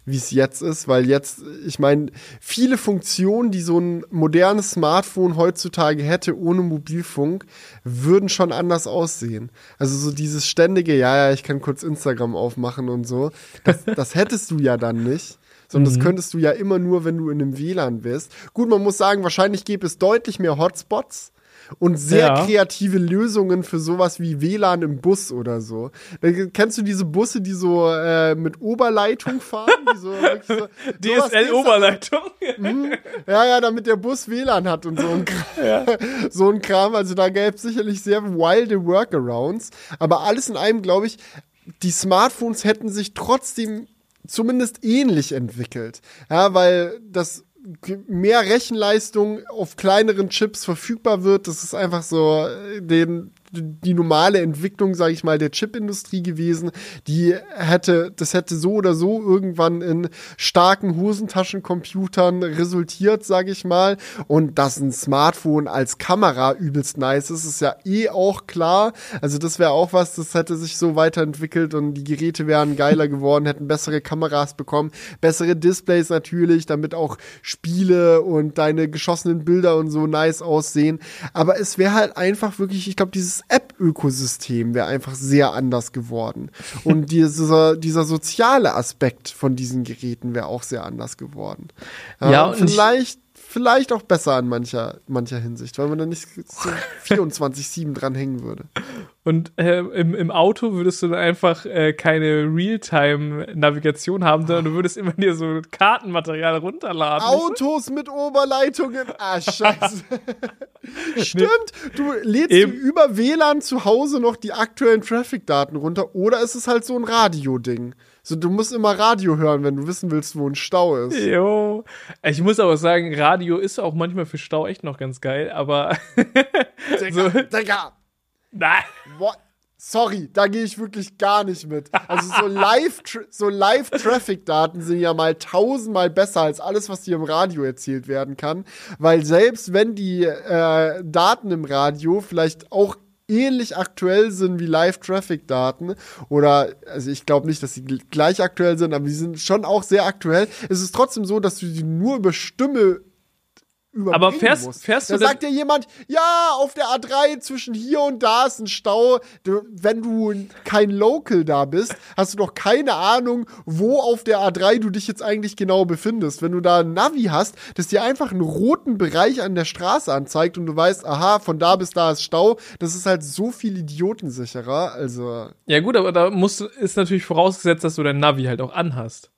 wie es jetzt ist, weil jetzt, ich meine, viele Funktionen, die so ein modernes Smartphone heutzutage hätte ohne Mobilfunk, würden schon anders aussehen. Also so dieses ständige, ja, ja, ich kann kurz Instagram aufmachen und so, das, das hättest du ja dann nicht. Sondern das könntest du ja immer nur, wenn du in einem WLAN bist. Gut, man muss sagen, wahrscheinlich gäbe es deutlich mehr Hotspots und sehr
Ja.
kreative Lösungen für sowas wie WLAN im Bus oder so. Da, kennst du diese Busse, die so äh, mit Oberleitung fahren? So, so,
DSL-Oberleitung.
ja, ja, damit der Bus WLAN hat und so ein Kram. so ein Kram. Also da gäbe es sicherlich sehr wilde Workarounds. Aber alles in allem, glaube ich, die Smartphones hätten sich trotzdem zumindest ähnlich entwickelt. Ja, weil das mehr Rechenleistung auf kleineren Chips verfügbar wird. Das ist einfach so äh, den, die normale Entwicklung, sage ich mal, der Chipindustrie gewesen. Die hätte, das hätte so oder so irgendwann in starken Hosentaschencomputern resultiert, sage ich mal. Und dass ein Smartphone als Kamera übelst nice ist, ist ja eh auch klar. Also das wäre auch was, das hätte sich so weiterentwickelt und die Geräte wären geiler geworden, hätten bessere Kameras bekommen, bessere Displays natürlich, damit auch Spiele und deine geschossenen Bilder und so nice aussehen. Aber es wäre halt einfach wirklich, ich glaube, dieses App-Ökosystem wäre einfach sehr anders geworden. Und dieser, dieser soziale Aspekt von diesen Geräten wäre auch sehr anders geworden.
Ja, ich-
vielleicht, vielleicht auch besser an mancher, mancher Hinsicht, weil man da nicht so 24-7 dran hängen würde.
Und äh, im, im Auto würdest du dann einfach äh, keine Realtime-Navigation haben, sondern du würdest immer dir so Kartenmaterial runterladen.
Autos mit Oberleitungen. Ah, scheiße. Stimmt. Du lädst über WLAN zu Hause noch die aktuellen Traffic-Daten runter oder ist es halt so ein Radio-Ding? So, du musst immer Radio hören, wenn du wissen willst, wo ein Stau ist.
Jo. Ich muss aber sagen, Radio ist auch manchmal für Stau echt noch ganz geil, aber
Digga, Digga.
nein.
What? Sorry, da gehe ich wirklich gar nicht mit. Also so live, so live Traffic-Daten sind ja mal tausendmal besser als alles, was dir im Radio erzählt werden kann, weil selbst wenn die äh, Daten im Radio vielleicht auch ähnlich aktuell sind wie Live-Traffic-Daten. Oder, also ich glaube nicht, dass sie gl- gleich aktuell sind, aber die sind schon auch sehr aktuell, ist es trotzdem so, dass du sie nur über Stimme
Aber fährst-
musst.
fährst du
da sagt dir jemand, ja, auf der A3 zwischen hier und da ist ein Stau. Wenn du kein Local da bist, hast du doch keine Ahnung, wo auf der A3 du dich jetzt eigentlich genau befindest. Wenn du da ein Navi hast, das dir einfach einen roten Bereich an der Straße anzeigt und du weißt, aha, von da bis da ist Stau, das ist halt so viel idiotensicherer. Also,
Ja, gut, aber da musst du, ist natürlich vorausgesetzt, dass du dein Navi halt auch anhast.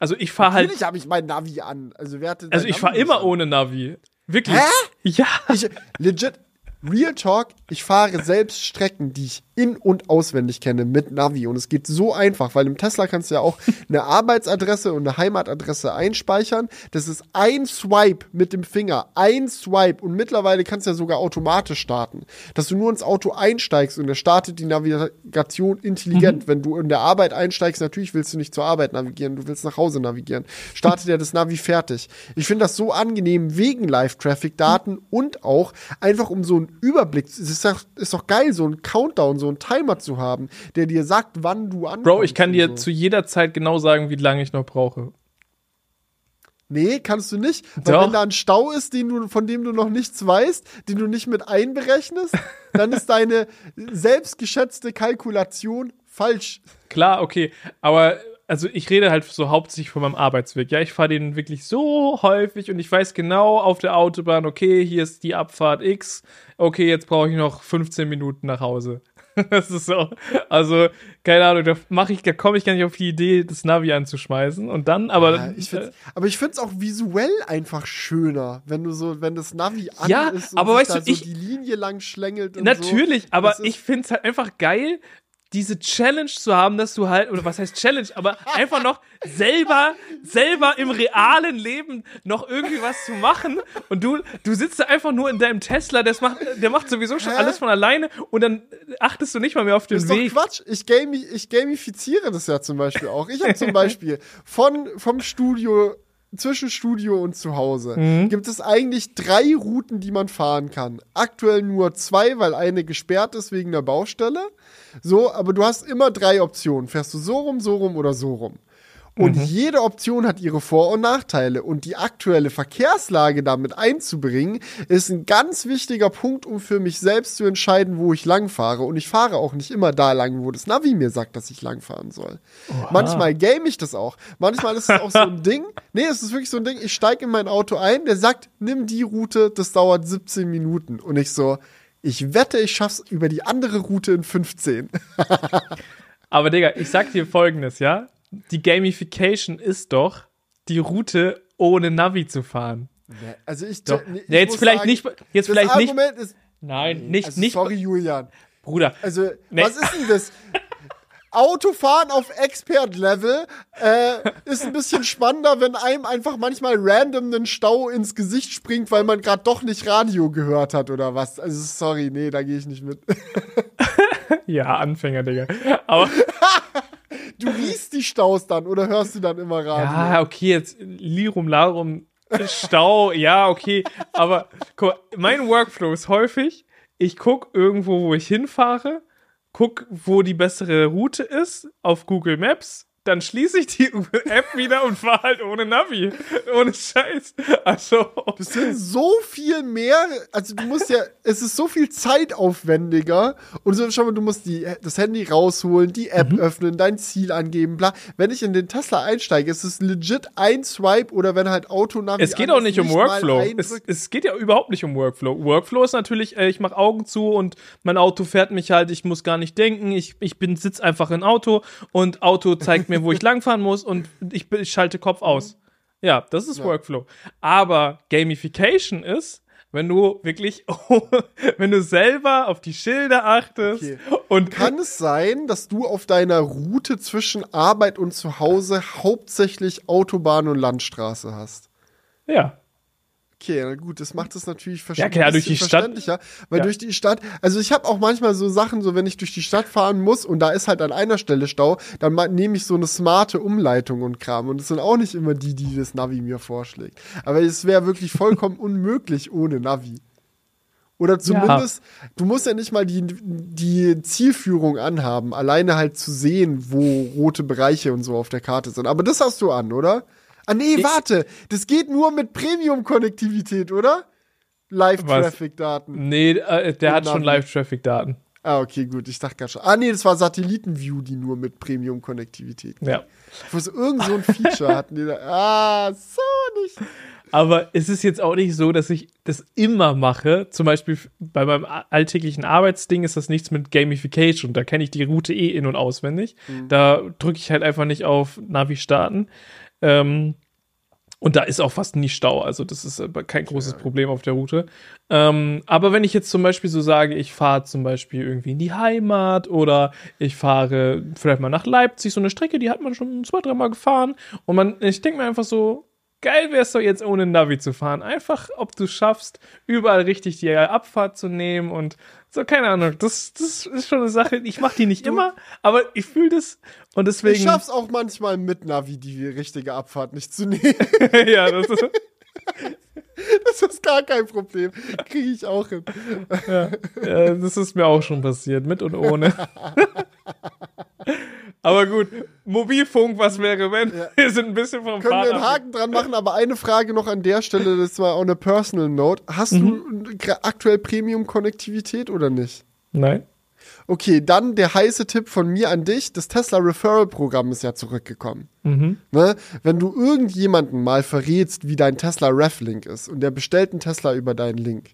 Also ich fahre halt,
natürlich habe ich mein Navi an. Also, wer hatte
also
dein
ich fahre immer
an?
ohne Navi. Wirklich.
Hä?
Ja.
Ich, legit, Real Talk, ich fahre selbst Strecken, die ich in- und auswendig kenne mit Navi. Und es geht so einfach, weil im Tesla kannst du ja auch eine Arbeitsadresse und eine Heimatadresse einspeichern. Das ist ein Swipe mit dem Finger. Ein Swipe. Und mittlerweile kannst du ja sogar automatisch starten. Dass du nur ins Auto einsteigst und er startet die Navigation intelligent. Wenn du in der Arbeit einsteigst, natürlich willst du nicht zur Arbeit navigieren, du willst nach Hause navigieren. Startet er das Navi fertig. Ich finde das so angenehm wegen Live-Traffic-Daten und auch einfach um so einen Überblick. Es ist doch, ist doch geil, so einen Countdown, so einen Timer zu haben, der dir sagt, wann du ankommst.
Bro, ich kann dir
so.
zu jeder Zeit genau sagen, wie lange ich noch brauche.
Nee, kannst du nicht. Weil
Doch.
wenn da ein Stau ist, den du, von dem du noch nichts weißt, den du nicht mit einberechnest, dann ist deine selbstgeschätzte Kalkulation falsch.
Klar, okay, aber also ich rede halt so hauptsächlich von meinem Arbeitsweg. Ja, ich fahre den wirklich so häufig und ich weiß genau auf der Autobahn, okay, hier ist die Abfahrt X, okay, jetzt brauche ich noch 15 Minuten nach Hause. Das ist so, also keine Ahnung, da mache ich, da komme ich gar nicht auf die Idee, das Navi anzuschmeißen und dann, aber
Ja, ich find's, aber ich finde es auch visuell einfach schöner, wenn du so, wenn das Navi an
Ja,
ist und
aber
sich
weißt du,
so
ich-
die Linie lang schlängelt. Und
Natürlich,
so.
aber ich finde es halt einfach geil, diese Challenge zu haben, dass du halt, oder was heißt Challenge, aber einfach noch selber, selber im realen Leben noch irgendwie was zu machen und du, du sitzt da einfach nur in deinem Tesla, das macht, der macht sowieso schon
Hä?
alles von alleine und dann achtest du nicht mal mehr auf den
Das ist doch
Weg.
Quatsch. Ich, gami ich gamifiziere das ja zum Beispiel auch. Ich habe zum Beispiel von, vom Studio, zwischen Studio und zu Hause,
Mhm.
gibt es eigentlich drei Routen, die man fahren kann. Aktuell nur zwei, weil eine gesperrt ist wegen der Baustelle. So, aber du hast immer drei Optionen. Fährst du so rum, so rum oder so rum. Und
Mhm.
jede Option hat ihre Vor- und Nachteile. Und die aktuelle Verkehrslage damit einzubringen, ist ein ganz wichtiger Punkt, um für mich selbst zu entscheiden, wo ich lang fahre. Und ich fahre auch nicht immer da lang, wo das Navi mir sagt, dass ich lang fahren soll. Manchmal game ich das auch. Manchmal ist es auch so ein Ding. Nee, es ist wirklich so ein Ding. Ich steige in mein Auto ein, der sagt, nimm die Route, das dauert 17 Minuten. Und ich so, ich wette, ich schaff's über die andere Route in 15.
Aber Digga, ich sag dir folgendes, ja? Die Gamification ist doch, die Route ohne Navi zu fahren.
Also ich,
Doch.
nee, ich
Ja, jetzt vielleicht
sagen,
nicht, jetzt
das
vielleicht nicht,
Argument ist,
nein, nicht,
also
nicht,
sorry, Julian.
Bruder.
Also,
Nee.
was ist denn das? Autofahren auf Expert-Level äh, ist ein bisschen spannender, wenn einem einfach manchmal random einen Stau ins Gesicht springt, weil man gerade doch nicht Radio gehört hat oder was. Also sorry, nee, da gehe ich nicht mit.
Ja, Anfänger, Digga. Aber,
Du riechst die Staus dann oder hörst du dann immer Radio?
ja, okay, jetzt Lirum Larum, Stau, ja, okay. Aber guck, mein Workflow ist häufig, ich guck irgendwo, wo ich hinfahre, guck, wo die bessere Route ist auf Google Maps, dann schließe ich die App wieder und fahre halt ohne Navi. Ohne Scheiß. Also.
Das sind so viel mehr, also du musst ja, es ist so viel zeitaufwendiger und so, schau mal, du musst die, das Handy rausholen, die App
Mhm.
öffnen, dein Ziel angeben, bla. Wenn ich in den Tesla einsteige, ist es legit ein Swipe oder wenn halt Autonavi
Es geht
an
auch
ist,
nicht um Workflow. Es, es geht ja überhaupt nicht um Workflow. Workflow ist natürlich, äh, ich mache Augen zu und mein Auto fährt mich halt, ich muss gar nicht denken, ich, ich bin sitz einfach im Auto und Auto zeigt mir, wo ich langfahren muss und ich, ich schalte Kopf aus. Ja, das ist Workflow. Aber Gamification ist, wenn du wirklich, wenn du selber auf die Schilder achtest
Okay.
und
Kann es sein, dass du auf deiner Route zwischen Arbeit und zu Hause hauptsächlich Autobahn und Landstraße hast?
ja.
Okay, na gut, das macht es natürlich
Ja, klar, durch die
bisschen
Stadt.
verständlicher, weil
Ja.
durch die Stadt, also ich habe auch manchmal so Sachen, so wenn ich durch die Stadt fahren muss und da ist halt an einer Stelle Stau, dann nehme ich so eine smarte Umleitung und Kram und das sind auch nicht immer die, die das Navi mir vorschlägt. Aber es wäre wirklich vollkommen unmöglich ohne Navi. Oder zumindest, du musst ja nicht mal die, die Zielführung anhaben, alleine halt zu sehen, wo rote Bereiche und so auf der Karte sind. Aber das hast du an, oder? Ah nee, warte, das geht nur mit Premium-Konnektivität, oder? Live-Traffic-Daten.
Nee, äh, der hat schon. Live-Traffic-Daten.
Ah, okay, gut, ich dachte gerade schon. Ah nee, das war Satellitenview, die nur mit Premium-Konnektivität.
Ja.
Was irgend so ein Feature hatten die da. Ah, so nicht.
Aber es ist jetzt auch nicht so, dass ich das immer mache. Zum Beispiel bei meinem alltäglichen Arbeitsding ist das nichts mit Gamification. Da kenne ich die Route eh in- und auswendig. Da drücke ich halt einfach nicht auf Navi starten. Ähm, und da ist auch fast nie Stau. Also das ist aber kein großes Problem auf der Route. Ähm, aber wenn ich jetzt zum Beispiel so sage, ich fahre zum Beispiel irgendwie in die Heimat oder ich fahre vielleicht mal nach Leipzig, so eine Strecke, die hat man schon zwei, dreimal gefahren. Und man, ich denke mir einfach so, geil wäre es doch jetzt ohne Navi zu fahren. Einfach, ob du schaffst, überall richtig die Abfahrt zu nehmen und so, keine Ahnung. Das, das ist schon eine Sache. Ich mache die nicht immer, aber ich fühle das und deswegen.
Ich schaff's auch manchmal mit Navi, die richtige Abfahrt nicht zu nehmen.
ja, das ist,
Das ist gar kein Problem. Kriege ich auch hin.
ja, das ist mir auch schon passiert, mit und ohne. aber gut, Mobilfunk, was wäre, wenn? Wir sind ein bisschen vom
Können wir
Fahrrad.
einen Haken dran machen, aber eine Frage noch an der Stelle, das war auch eine Personal Note. Hast
Mhm.
du aktuell Premium-Konnektivität oder nicht?
Nein.
Okay, dann der heiße Tipp von mir an dich. Das Tesla Referral Programm ist ja zurückgekommen.
Mhm.
Ne? Wenn du irgendjemanden mal verrätst, wie dein Tesla Reflink ist und der bestellt einen Tesla über deinen Link,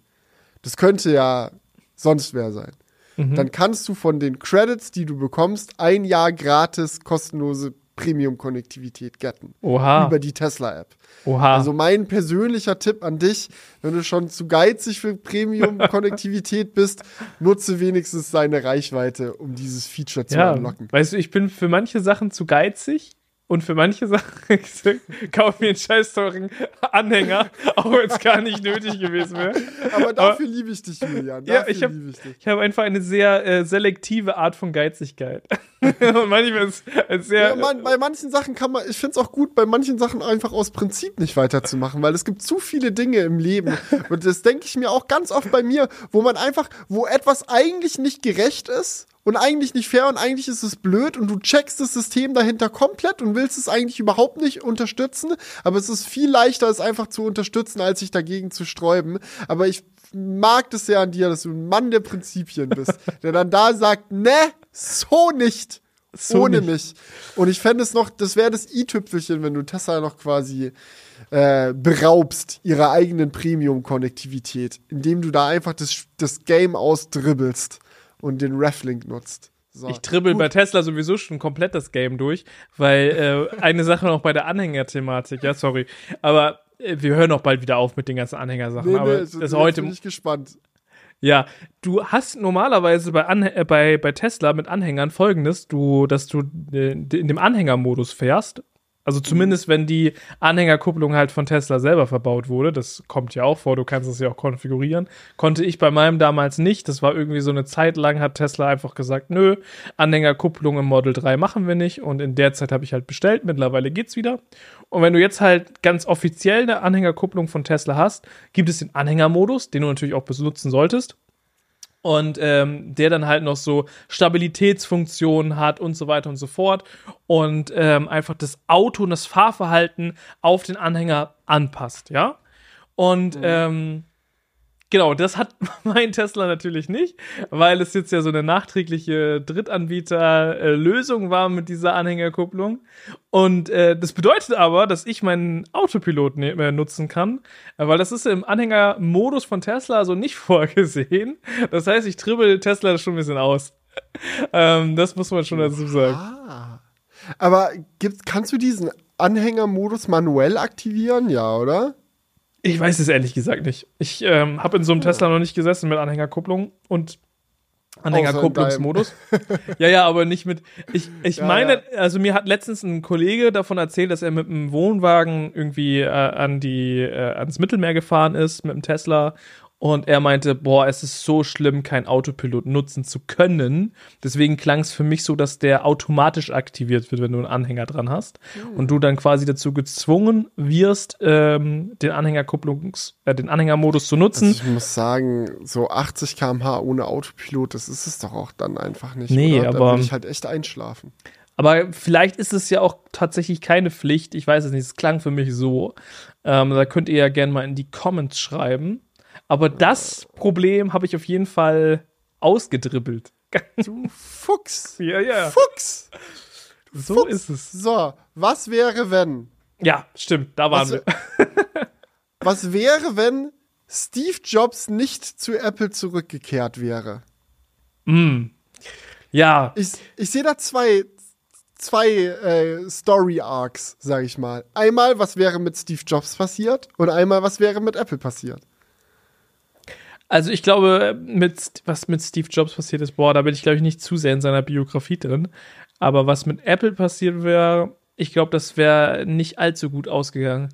das könnte ja sonst wer sein,
Mhm.
dann kannst du von den Credits, die du bekommst, ein Jahr gratis kostenlose Premium-Konnektivität getten.
Oha.
Über die Tesla-App.
Oha.
Also mein persönlicher Tipp an dich, wenn du schon zu geizig für Premium-Konnektivität bist, nutze wenigstens seine Reichweite, um dieses Feature zu
ja,
unlocken.
weißt du, ich bin für manche Sachen zu geizig und für manche Sachen kauf mir einen scheiß teuren Anhänger, auch wenn es gar nicht nötig gewesen wäre.
Aber dafür liebe ich dich, Julian.
Ja,
Dafür
ich hab-
liebe ich
habe einfach eine sehr äh, selektive Art von Geizigkeit. und manchmal ist es sehr.
Ja, man, bei manchen Sachen kann man, ich finde es auch gut, bei manchen Sachen einfach aus Prinzip nicht weiterzumachen, weil es gibt zu viele Dinge im Leben. Und das denke ich mir auch ganz oft bei mir, wo man einfach, wo etwas eigentlich nicht gerecht ist und eigentlich nicht fair und eigentlich ist es blöd und du checkst das System dahinter komplett und willst es eigentlich überhaupt nicht unterstützen, aber es ist viel leichter, es einfach zu unterstützen, als sich dagegen zu sträuben. Aber ich mag das sehr an dir, dass du ein Mann der Prinzipien bist, der dann da sagt, ne, so nicht
So
ohne
nicht.
mich. Und ich fände es noch, das wäre das i-Tüpfelchen, wenn du Tesla noch quasi äh, beraubst ihrer eigenen Premium-Konnektivität, indem du da einfach das, das Game ausdribbelst und den Reflink nutzt. So.
Ich dribbel bei Tesla sowieso schon komplett das Game durch, weil äh, eine Sache noch bei der Anhängerthematik, ja, sorry, aber äh, wir hören auch bald wieder auf mit den ganzen Anhängersachen,
nee,
aber
nee,
das
so, jetzt
heute
bin ich gespannt.
Ja, du hast normalerweise bei, Anhä äh, bei, bei Tesla mit Anhängern folgendes, du, dass du äh, in dem Anhängermodus fährst. Also zumindest, wenn die Anhängerkupplung halt von Tesla selber verbaut wurde, das kommt ja auch vor, du kannst es ja auch konfigurieren. Konnte ich bei meinem damals nicht. Das war irgendwie so eine Zeit lang, hat Tesla einfach gesagt, nö, Anhängerkupplung im Model 3 machen wir nicht. Und in der Zeit habe ich halt bestellt. Mittlerweile geht's wieder. Und wenn du jetzt halt ganz offiziell eine Anhängerkupplung von Tesla hast, gibt es den Anhängermodus, den du natürlich auch benutzen solltest und ähm, der dann halt noch so Stabilitätsfunktionen hat und so weiter und so fort und ähm, einfach das Auto und das Fahrverhalten auf den Anhänger anpasst, ja. Und ähm, genau, das hat mein Tesla natürlich nicht, weil es jetzt ja so eine nachträgliche Drittanbieter-Lösung war mit dieser Anhängerkupplung. Und äh, das bedeutet aber, dass ich meinen Autopilot ne äh, nutzen kann, weil das ist im Anhängermodus von Tesla so nicht vorgesehen. Das heißt, ich dribbel Tesla schon ein bisschen aus. ähm, das muss man schon dazu sagen.
Aber gibt, kannst du diesen Anhängermodus manuell aktivieren? Ja, oder?
Ich weiß es ehrlich gesagt nicht. Ich ähm, habe in so einem Tesla noch nicht gesessen mit Anhängerkupplung und Anhängerkupplungsmodus. ja, ja, aber nicht mit. Ich, ich
Ja,
meine, also mir hat letztens ein Kollege davon erzählt, dass er mit einem Wohnwagen irgendwie äh, an die äh, ans Mittelmeer gefahren ist mit einem Tesla und er meinte, boah, es ist so schlimm, kein Autopilot nutzen zu können. Deswegen klang es für mich so, dass der automatisch aktiviert wird, wenn du einen Anhänger dran hast. Und du dann quasi dazu gezwungen wirst, ähm, den Anhängerkupplungs, äh, den Anhängermodus zu nutzen.
Also ich muss sagen, so 80 km/h ohne Autopilot, das ist es doch auch dann einfach nicht.
Nee,
oder? Da
aber-
würde ich halt echt einschlafen.
Aber vielleicht ist es ja auch tatsächlich keine Pflicht. Ich weiß es nicht. Es klang für mich so. Ähm, da könnt ihr ja gerne mal in die Comments schreiben. Aber das Problem habe ich auf jeden Fall ausgedribbelt.
Du Fuchs.
ja, ja.
Fuchs.
So
Fuchs.
ist es.
So, was wäre, wenn?
Ja, stimmt. Da waren
Was-
wir.
Was wäre, wenn Steve Jobs nicht zu Apple zurückgekehrt wäre?
Mm. Ja,
Ich, ich sehe da zwei, zwei äh, Story Arcs, sag ich mal. Einmal, was wäre mit Steve Jobs passiert und einmal, was wäre mit Apple passiert.
Also ich glaube, mit, was mit Steve Jobs passiert ist, boah, da bin ich, glaube ich, nicht zu sehr in seiner Biografie drin. Aber was mit Apple passiert wäre, ich glaube, das wäre nicht allzu gut ausgegangen.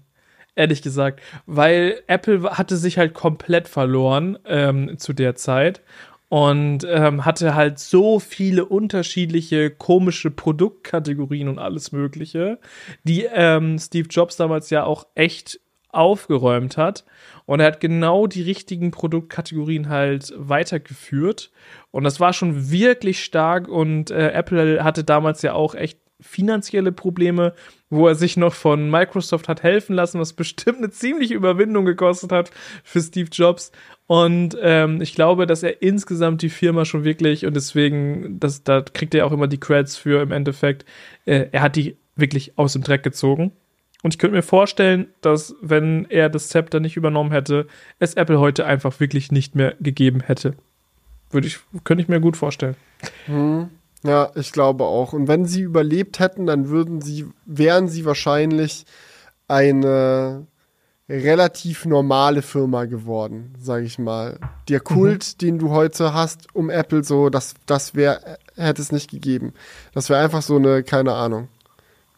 Ehrlich gesagt. Weil Apple hatte sich halt komplett verloren ähm, zu der Zeit und ähm, hatte halt so viele unterschiedliche komische Produktkategorien und alles Mögliche, die ähm, Steve Jobs damals ja auch echt aufgeräumt hat. Und er hat genau die richtigen Produktkategorien halt weitergeführt. Und das war schon wirklich stark. Und äh, Apple hatte damals ja auch echt finanzielle Probleme, wo er sich noch von Microsoft hat helfen lassen, was bestimmt eine ziemliche Überwindung gekostet hat für Steve Jobs. Und ähm, ich glaube, dass er insgesamt die Firma schon wirklich, und deswegen, das, da kriegt er auch immer die Creds für im Endeffekt, äh, er hat die wirklich aus dem Dreck gezogen. Und ich könnte mir vorstellen, dass wenn er das Zepter nicht übernommen hätte, es Apple heute einfach wirklich nicht mehr gegeben hätte. Würde ich, könnte ich mir gut vorstellen.
Ja, ich glaube auch. Und wenn sie überlebt hätten, dann würden sie, wären sie wahrscheinlich eine relativ normale Firma geworden, sage ich mal. Der Kult, den du heute hast um Apple, so, das, das wäre, hätte es nicht gegeben. Das wäre einfach so eine, keine Ahnung,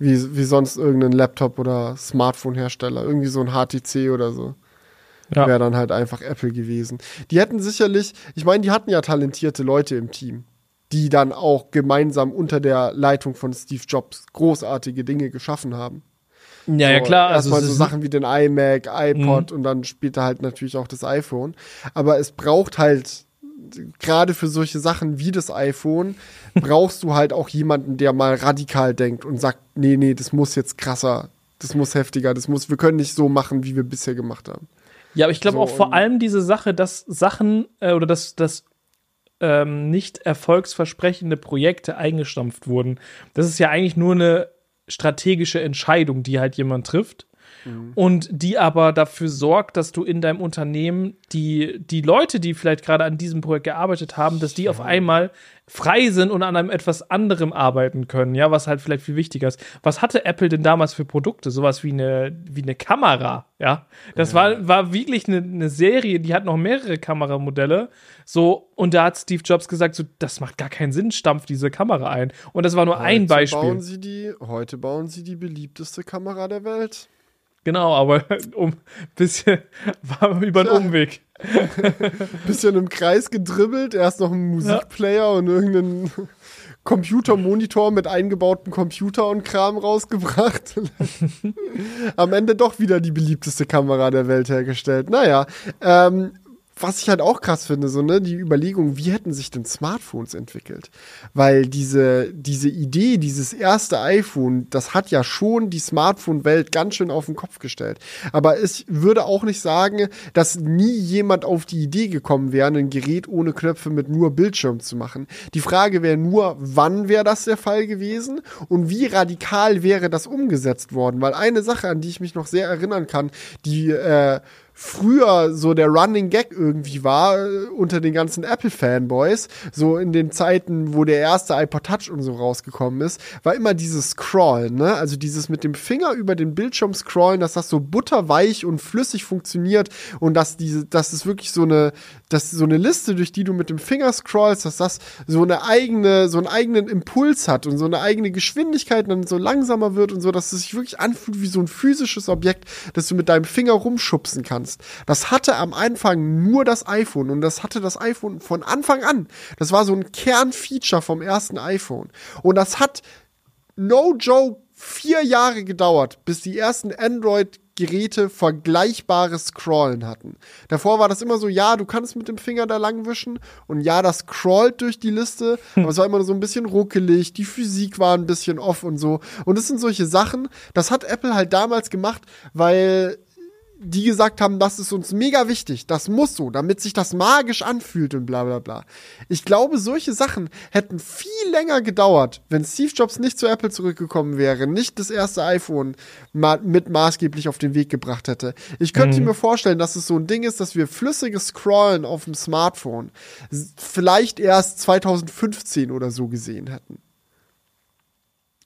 wie, wie sonst irgendein Laptop oder Smartphone-Hersteller, irgendwie so ein HTC oder so
Ja.
wäre dann halt einfach Apple gewesen. Die hätten sicherlich, ich meine, die hatten ja talentierte Leute im Team, die dann auch gemeinsam unter der Leitung von Steve Jobs großartige Dinge geschaffen haben.
Ja, ja,
So,
klar. Also
Erstmal
es
so Sachen wie den iMac, iPod und dann später halt natürlich auch das iPhone. Aber es braucht halt, gerade für solche Sachen wie das iPhone, brauchst du halt auch jemanden, der mal radikal denkt und sagt, nee, nee, das muss jetzt krasser, das muss heftiger, das muss, wir können nicht so machen, wie wir bisher gemacht haben.
Ja, aber ich glaube
So,
auch vor allem diese Sache, dass Sachen äh, oder dass, dass ähm, nicht erfolgsversprechende Projekte eingestampft wurden. Das ist ja eigentlich nur eine strategische Entscheidung, die halt jemand trifft. Und die aber dafür sorgt, dass du in deinem Unternehmen die, die Leute, die vielleicht gerade an diesem Projekt gearbeitet haben, dass die auf einmal frei sind und an einem etwas anderem arbeiten können, ja, was halt vielleicht viel wichtiger ist. Was hatte Apple denn damals für Produkte? Sowas wie eine, wie eine Kamera, ja. Das war, war wirklich eine, eine Serie, die hat noch mehrere Kameramodelle. So, und da hat Steve Jobs gesagt, so, das macht gar keinen Sinn, stampft diese Kamera ein. Und das war nur ein
Heute
Beispiel.
Bauen sie die, heute bauen sie die beliebteste Kamera der Welt.
Genau, aber um bisschen war über einen
Tja.
Umweg.
Bisschen im Kreis gedribbelt, erst noch einen Musikplayer und irgendeinen Computermonitor mit eingebautem Computer und Kram rausgebracht. Am Ende doch wieder die beliebteste Kamera der Welt hergestellt. Naja, ähm, was ich halt auch krass finde, so, ne, die Überlegung, wie hätten sich denn Smartphones entwickelt? Weil diese, diese Idee, dieses erste iPhone, das hat ja schon die Smartphone-Welt ganz schön auf den Kopf gestellt. Aber ich würde auch nicht sagen, dass nie jemand auf die Idee gekommen wäre, ein Gerät ohne Knöpfe mit nur Bildschirm zu machen. Die Frage wäre nur, wann wäre das der Fall gewesen und wie radikal wäre das umgesetzt worden? Weil eine Sache, an die ich mich noch sehr erinnern kann, die äh, früher so der Running Gag irgendwie war äh, unter den ganzen Apple-Fanboys, so in den Zeiten, wo der erste iPod Touch und so rausgekommen ist, war immer dieses Scrollen, ne? Also dieses mit dem Finger über den Bildschirm scrollen, dass das so butterweich und flüssig funktioniert und dass diese, dass es wirklich so eine, dass so eine Liste, durch die du mit dem Finger scrollst, dass das so eine eigene, so einen eigenen Impuls hat und so eine eigene Geschwindigkeit dann so langsamer wird und so, dass es sich wirklich anfühlt wie so ein physisches Objekt, das du mit deinem Finger rumschubsen kannst. Das hatte am Anfang nur das iPhone und das hatte das iPhone von Anfang an. Das war so ein Kernfeature vom ersten iPhone. Und das hat no joke vier Jahre gedauert, bis die ersten Android Geräte vergleichbares Scrollen hatten. Davor war das immer so, ja, du kannst mit dem Finger da lang wischen und ja, das scrollt durch die Liste, aber es war immer so ein bisschen ruckelig, die Physik war ein bisschen off und so. Und das sind solche Sachen, das hat Apple halt damals gemacht, weil die gesagt haben, das ist uns mega wichtig, das muss so, damit sich das magisch anfühlt und bla bla bla. Ich glaube, solche Sachen hätten viel länger gedauert, wenn Steve Jobs nicht zu Apple zurückgekommen wäre, nicht das erste iPhone ma mit maßgeblich auf den Weg gebracht hätte. Ich könnte mhm. mir vorstellen, dass es so ein Ding ist, dass wir flüssiges Scrollen auf dem Smartphone vielleicht erst 2015 oder so gesehen hätten.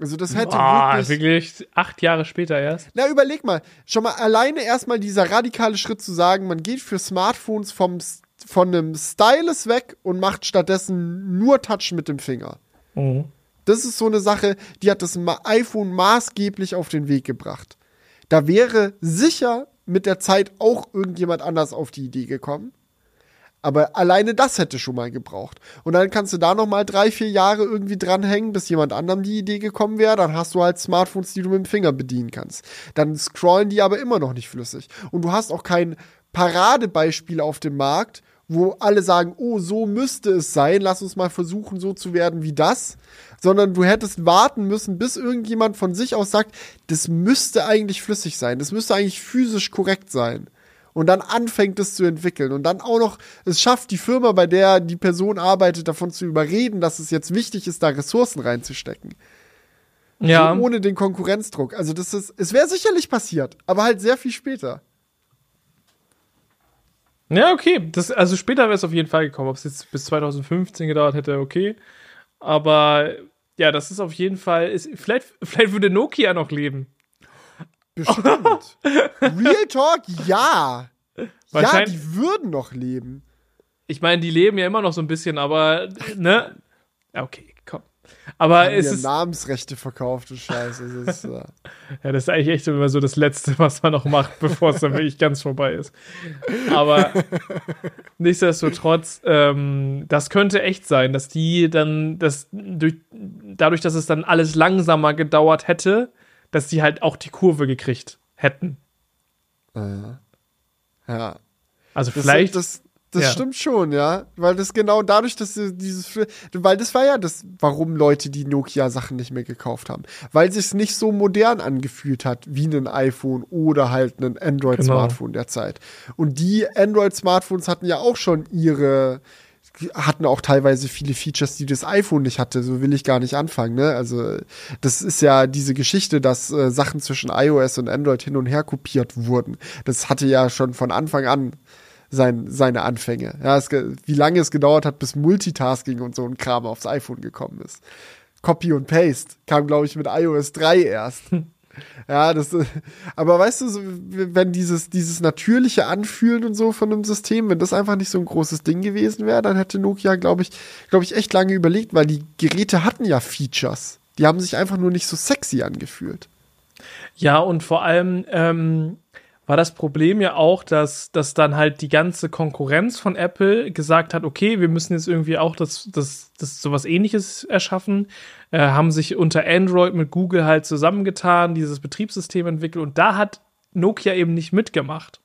Also das hätte
Boah, wirklich, wirklich acht Jahre später erst.
Na, überleg mal, schon mal alleine erstmal dieser radikale Schritt zu sagen, man geht für Smartphones vom, von einem Stylus weg und macht stattdessen nur Touch mit dem Finger. Mhm. Das ist so eine Sache, die hat das iPhone maßgeblich auf den Weg gebracht. Da wäre sicher mit der Zeit auch irgendjemand anders auf die Idee gekommen. Aber alleine das hätte schon mal gebraucht. Und dann kannst du da noch mal drei, vier Jahre irgendwie dranhängen, bis jemand anderem die Idee gekommen wäre. Dann hast du halt Smartphones, die du mit dem Finger bedienen kannst. Dann scrollen die aber immer noch nicht flüssig. Und du hast auch kein Paradebeispiel auf dem Markt, wo alle sagen, oh, so müsste es sein, lass uns mal versuchen, so zu werden wie das. Sondern du hättest warten müssen, bis irgendjemand von sich aus sagt, das müsste eigentlich flüssig sein, das müsste eigentlich physisch korrekt sein und dann anfängt es zu entwickeln und dann auch noch es schafft, die Firma, bei der die Person arbeitet, davon zu überreden, dass es jetzt wichtig ist, da Ressourcen reinzustecken. Ja. So ohne den Konkurrenzdruck. Also das ist, es wäre sicherlich passiert, aber halt sehr viel später.
Ja, okay. Das, also später wäre es auf jeden Fall gekommen. Ob es jetzt bis 2015 gedauert hätte, okay. Aber ja, das ist auf jeden Fall. Ist, vielleicht, vielleicht würde Nokia noch leben.
Bestimmt. Real Talk, ja. Ja, die würden noch leben.
Ich meine, die leben ja immer noch so ein bisschen, aber, ne? Okay, komm. Aber Haben es ist.
Namensrechte verkauft, du Scheiße. Das ist, äh
ja, das ist eigentlich echt immer so das Letzte, was man noch macht, bevor es dann wirklich ganz vorbei ist. Aber nichtsdestotrotz, ähm, das könnte echt sein, dass die dann, das durch, dadurch, dass es dann alles langsamer gedauert hätte, dass die halt auch die Kurve gekriegt hätten.
Äh, ja.
Also das, vielleicht.
Das, das ja. stimmt schon, ja. Weil das genau dadurch, dass dieses. Weil das war ja das, warum Leute die Nokia-Sachen nicht mehr gekauft haben. Weil sich nicht so modern angefühlt hat wie ein iPhone oder halt ein Android-Smartphone genau. der Zeit. Und die Android-Smartphones hatten ja auch schon ihre hatten auch teilweise viele Features, die das iPhone nicht hatte. So will ich gar nicht anfangen. Ne? Also das ist ja diese Geschichte, dass äh, Sachen zwischen iOS und Android hin und her kopiert wurden. Das hatte ja schon von Anfang an sein, seine Anfänge. Ja, es, wie lange es gedauert hat, bis Multitasking und so ein Kram aufs iPhone gekommen ist. Copy und Paste kam, glaube ich, mit iOS 3 erst. Ja, das, aber weißt du, wenn dieses, dieses natürliche Anfühlen und so von einem System, wenn das einfach nicht so ein großes Ding gewesen wäre, dann hätte Nokia, glaube ich, glaube ich, echt lange überlegt, weil die Geräte hatten ja Features. Die haben sich einfach nur nicht so sexy angefühlt.
Ja, und vor allem, ähm, war das Problem ja auch, dass, dass dann halt die ganze Konkurrenz von Apple gesagt hat, okay, wir müssen jetzt irgendwie auch das, das, das sowas ähnliches erschaffen, äh, haben sich unter Android mit Google halt zusammengetan, dieses Betriebssystem entwickelt und da hat Nokia eben nicht mitgemacht.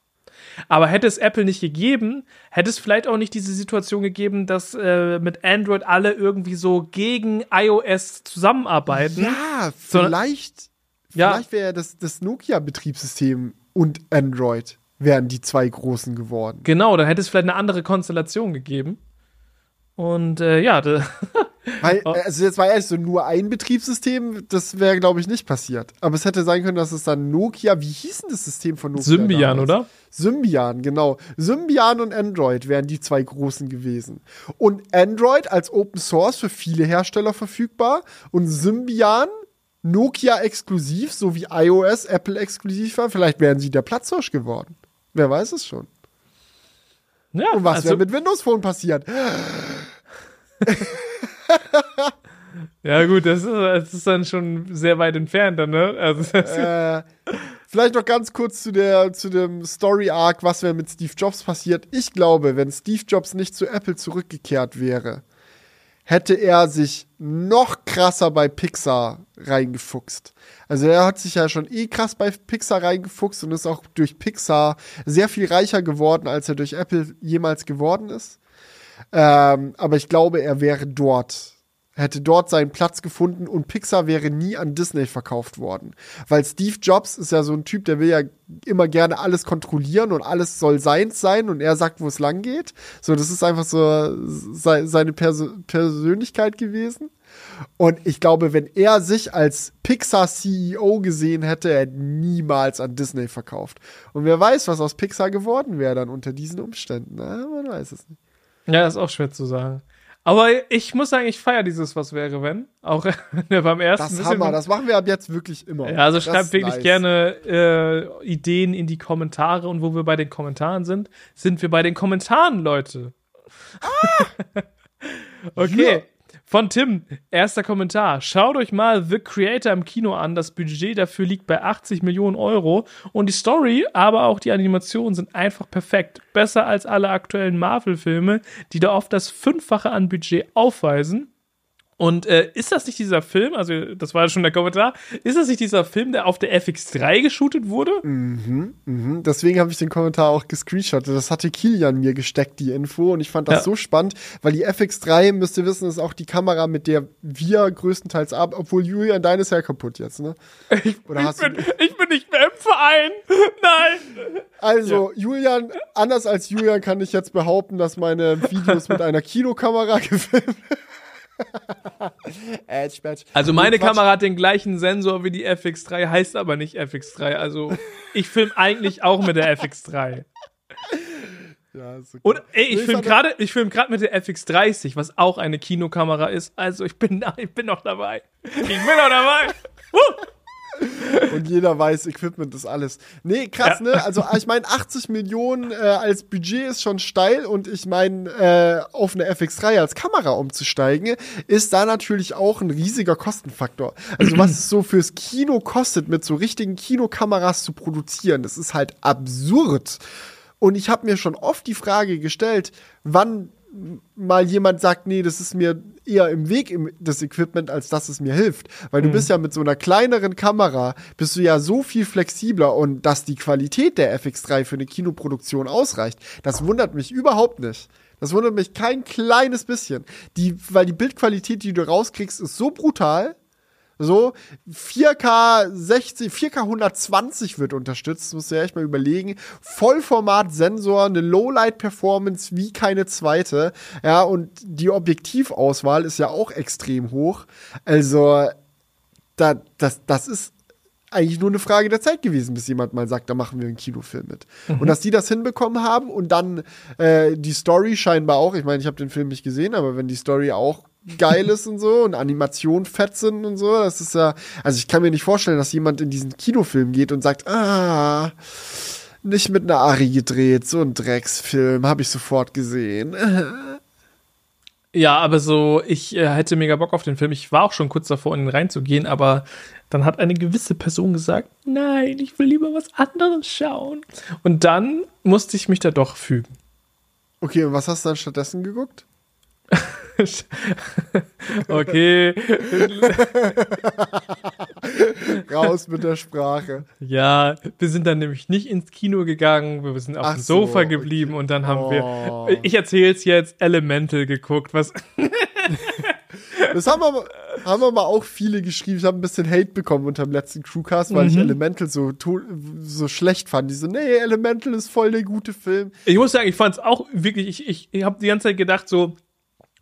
Aber hätte es Apple nicht gegeben, hätte es vielleicht auch nicht diese Situation gegeben, dass äh, mit Android alle irgendwie so gegen iOS zusammenarbeiten.
Ja, vielleicht, vielleicht wäre das, das Nokia-Betriebssystem und Android wären die zwei großen geworden.
Genau, dann hätte es vielleicht eine andere Konstellation gegeben. Und äh, ja,
Weil, oh. also jetzt war ehrlich so nur ein Betriebssystem, das wäre, glaube ich, nicht passiert. Aber es hätte sein können, dass es dann Nokia, wie hieß denn das System von Nokia?
Symbian, damals? oder?
Symbian, genau. Symbian und Android wären die zwei großen gewesen. Und Android als Open Source für viele Hersteller verfügbar und Symbian Nokia exklusiv, so wie iOS Apple exklusiv war. Vielleicht wären sie der Platzhirsch geworden. Wer weiß es schon. Ja, Und was also, wäre mit Windows Phone passiert?
ja, gut, das ist, das ist, dann schon sehr weit entfernt, dann, ne? Also,
äh, vielleicht noch ganz kurz zu, der, zu dem Story-Arc, was wäre mit Steve Jobs passiert. Ich glaube, wenn Steve Jobs nicht zu Apple zurückgekehrt wäre, hätte er sich noch krasser bei Pixar reingefuchst. Also er hat sich ja schon eh krass bei Pixar reingefuchst und ist auch durch Pixar sehr viel reicher geworden, als er durch Apple jemals geworden ist. Ähm, aber ich glaube, er wäre dort hätte dort seinen Platz gefunden und Pixar wäre nie an Disney verkauft worden. Weil Steve Jobs ist ja so ein Typ, der will ja immer gerne alles kontrollieren und alles soll seins sein und er sagt, wo es lang geht. So, das ist einfach so seine Pers Persönlichkeit gewesen. Und ich glaube, wenn er sich als Pixar-CEO gesehen hätte, er hätte niemals an Disney verkauft. Und wer weiß, was aus Pixar geworden wäre dann unter diesen Umständen. Na, man weiß es nicht.
Ja, ist auch schwer zu sagen. Aber ich muss sagen, ich feiere dieses Was wäre, wenn. Auch beim ersten.
Das Hammer, das machen wir ab jetzt wirklich immer.
Ja, also schreibt wirklich nice. gerne äh, Ideen in die Kommentare und wo wir bei den Kommentaren sind, sind wir bei den Kommentaren, Leute. Ah! okay. Ja. Von Tim, erster Kommentar. Schaut euch mal The Creator im Kino an. Das Budget dafür liegt bei 80 Millionen Euro. Und die Story, aber auch die Animationen sind einfach perfekt. Besser als alle aktuellen Marvel-Filme, die da oft das Fünffache an Budget aufweisen. Und äh, ist das nicht dieser Film, also das war schon der Kommentar, ist das nicht dieser Film, der auf der FX3 geshootet wurde?
Mhm, mhm. Deswegen habe ich den Kommentar auch gescreenshottet. Das hatte Kilian mir gesteckt, die Info. Und ich fand das ja. so spannend, weil die FX3, müsst ihr wissen, ist auch die Kamera, mit der wir größtenteils ab, obwohl Julian, deine ist ja kaputt jetzt, ne?
Ich, ich, bin, ich bin nicht mehr im Verein. Nein.
Also, ja. Julian, anders als Julian kann ich jetzt behaupten, dass meine Videos mit einer Kinokamera gefilmt
also meine Kamera hat den gleichen Sensor wie die FX3, heißt aber nicht FX3. Also ich filme eigentlich auch mit der FX3. Ja, okay. Und ey, ich filme gerade, film gerade mit der FX30, was auch eine Kinokamera ist. Also ich bin, ich bin noch dabei. Ich bin noch dabei.
Und jeder weiß, Equipment ist alles. Nee, krass, ja. ne? Also, ich meine, 80 Millionen äh, als Budget ist schon steil und ich meine, äh, auf eine FX3 als Kamera umzusteigen, ist da natürlich auch ein riesiger Kostenfaktor. Also, was es so fürs Kino kostet, mit so richtigen Kinokameras zu produzieren, das ist halt absurd. Und ich habe mir schon oft die Frage gestellt, wann mal jemand sagt, nee, das ist mir eher im Weg im, das Equipment, als dass es mir hilft. Weil du mhm. bist ja mit so einer kleineren Kamera, bist du ja so viel flexibler und dass die Qualität der FX3 für eine Kinoproduktion ausreicht, das wundert mich überhaupt nicht. Das wundert mich kein kleines bisschen. Die, weil die Bildqualität, die du rauskriegst, ist so brutal, so, 4K 60, 4K 120 wird unterstützt, musst du ja echt mal überlegen. Vollformat-Sensor, eine Lowlight-Performance wie keine zweite. Ja, und die Objektivauswahl ist ja auch extrem hoch. Also, da, das, das ist eigentlich nur eine Frage der Zeit gewesen, bis jemand mal sagt, da machen wir einen Kinofilm mit. Mhm. Und dass die das hinbekommen haben und dann äh, die Story scheinbar auch, ich meine, ich habe den Film nicht gesehen, aber wenn die Story auch geil ist und so und Animation fett sind und so. Das ist ja, also ich kann mir nicht vorstellen, dass jemand in diesen Kinofilm geht und sagt, ah, nicht mit einer Ari gedreht, so ein Drecksfilm, habe ich sofort gesehen.
Ja, aber so, ich äh, hätte mega Bock auf den Film. Ich war auch schon kurz davor, in den reinzugehen, aber dann hat eine gewisse Person gesagt, nein, ich will lieber was anderes schauen. Und dann musste ich mich da doch fügen.
Okay, und was hast du dann stattdessen geguckt?
okay.
Raus mit der Sprache.
Ja, wir sind dann nämlich nicht ins Kino gegangen, wir sind auf Ach dem Sofa so, geblieben okay. und dann haben oh. wir, ich erzähl's jetzt, Elemental geguckt, was.
das haben wir, haben wir mal auch viele geschrieben. Ich habe ein bisschen Hate bekommen unter dem letzten Crewcast, weil mhm. ich Elemental so, so schlecht fand. Die so, nee, Elemental ist voll der gute Film.
Ich muss sagen, ich fand's auch wirklich, ich, ich, ich habe die ganze Zeit gedacht so,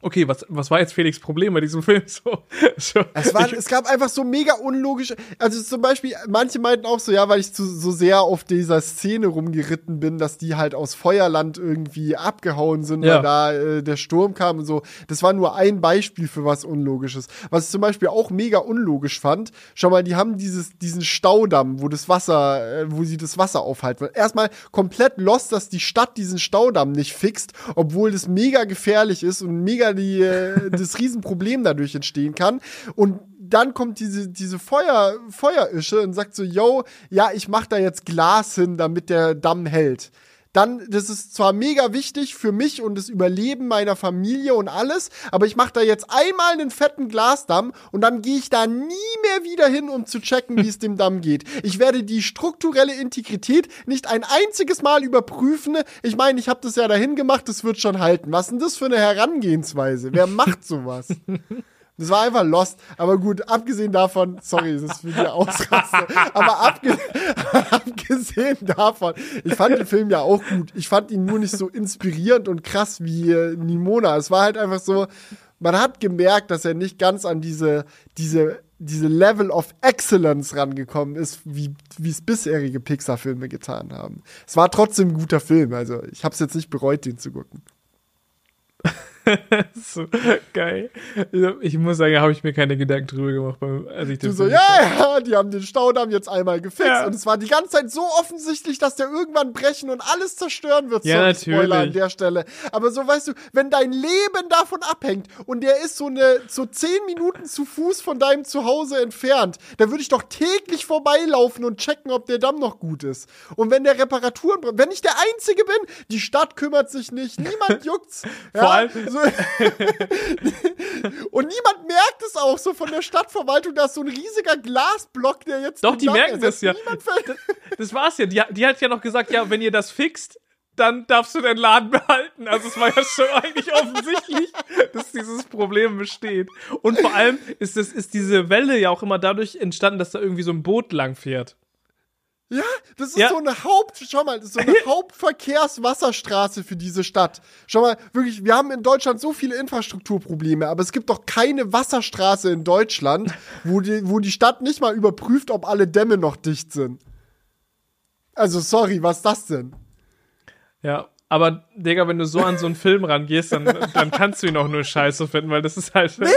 okay, was, was war jetzt Felix Problem bei diesem Film? So,
so, es, war, es gab einfach so mega unlogische, also zum Beispiel, manche meinten auch so, ja, weil ich zu, so sehr auf dieser Szene rumgeritten bin, dass die halt aus Feuerland irgendwie abgehauen sind, ja. weil da äh, der Sturm kam und so. Das war nur ein Beispiel für was Unlogisches. Was ich zum Beispiel auch mega unlogisch fand, schau mal, die haben dieses, diesen Staudamm, wo das Wasser, äh, wo sie das Wasser aufhalten. Erstmal komplett lost, dass die Stadt diesen Staudamm nicht fixt, obwohl das mega gefährlich ist und mega die, äh, das Riesenproblem dadurch entstehen kann. Und dann kommt diese, diese Feuer, Feuerische und sagt so, yo, ja, ich mach da jetzt Glas hin, damit der Damm hält. Dann, das ist zwar mega wichtig für mich und das Überleben meiner Familie und alles, aber ich mache da jetzt einmal einen fetten Glasdamm und dann gehe ich da nie mehr wieder hin, um zu checken, wie es dem Damm geht. Ich werde die strukturelle Integrität nicht ein einziges Mal überprüfen. Ich meine, ich habe das ja dahin gemacht, das wird schon halten. Was ist denn das für eine Herangehensweise? Wer macht sowas? Das war einfach lost. Aber gut, abgesehen davon, sorry, das ist die Ausraste. Aber abge abgesehen davon, ich fand den Film ja auch gut. Ich fand ihn nur nicht so inspirierend und krass wie äh, Nimona. Es war halt einfach so, man hat gemerkt, dass er nicht ganz an diese, diese, diese Level of Excellence rangekommen ist, wie es bisherige Pixar-Filme getan haben. Es war trotzdem ein guter Film, also ich habe es jetzt nicht bereut, den zu gucken.
so geil. Ich muss sagen, habe ich mir keine Gedanken drüber gemacht, als ich
Du so, ja, ja, die haben den Staudamm jetzt einmal gefixt ja. und es war die ganze Zeit so offensichtlich, dass der irgendwann brechen und alles zerstören wird.
Ja, natürlich. Spoiler
an der Stelle. Aber so, weißt du, wenn dein Leben davon abhängt und der ist so eine, so zehn Minuten zu Fuß von deinem Zuhause entfernt, dann würde ich doch täglich vorbeilaufen und checken, ob der Damm noch gut ist. Und wenn der Reparaturen, wenn ich der Einzige bin, die Stadt kümmert sich nicht, niemand juckt's.
Vor ja, allem,
so, und niemand merkt es auch so von der Stadtverwaltung, da ist so ein riesiger Glasblock, der jetzt.
Doch, die merken das ja. Das, das war's ja. Die, die hat ja noch gesagt, ja, wenn ihr das fixt, dann darfst du den Laden behalten. Also es war ja schon eigentlich offensichtlich, dass dieses Problem besteht. Und vor allem ist, das, ist diese Welle ja auch immer dadurch entstanden, dass da irgendwie so ein Boot lang fährt.
Ja, das ist ja. so eine Haupt, schau mal, das ist so eine Hauptverkehrswasserstraße für diese Stadt. Schau mal, wirklich, wir haben in Deutschland so viele Infrastrukturprobleme, aber es gibt doch keine Wasserstraße in Deutschland, wo die, wo die Stadt nicht mal überprüft, ob alle Dämme noch dicht sind. Also, sorry, was ist das denn?
Ja, aber, Digga, wenn du so an so einen Film rangehst, dann, dann kannst du ihn auch nur scheiße finden, weil das ist halt.
Nee,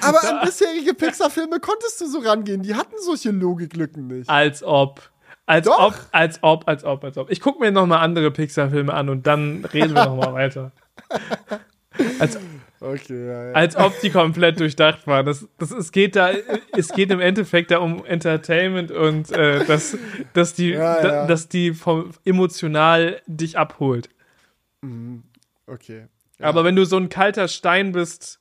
aber an bisherige Pixar-Filme konntest du so rangehen. Die hatten solche Logiklücken nicht.
Als ob. Als
Doch.
ob, als ob, als ob, als ob. Ich gucke mir noch mal andere Pixar-Filme an und dann reden wir noch mal weiter. Als,
okay, ja, ja.
als ob die komplett durchdacht waren. Das, das, es, geht da, es geht im Endeffekt da um Entertainment und äh, dass, dass, die,
Ja.
Da, dass die vom, emotional dich abholt.
Mhm. Okay.
Aber wenn du so ein kalter Stein bist,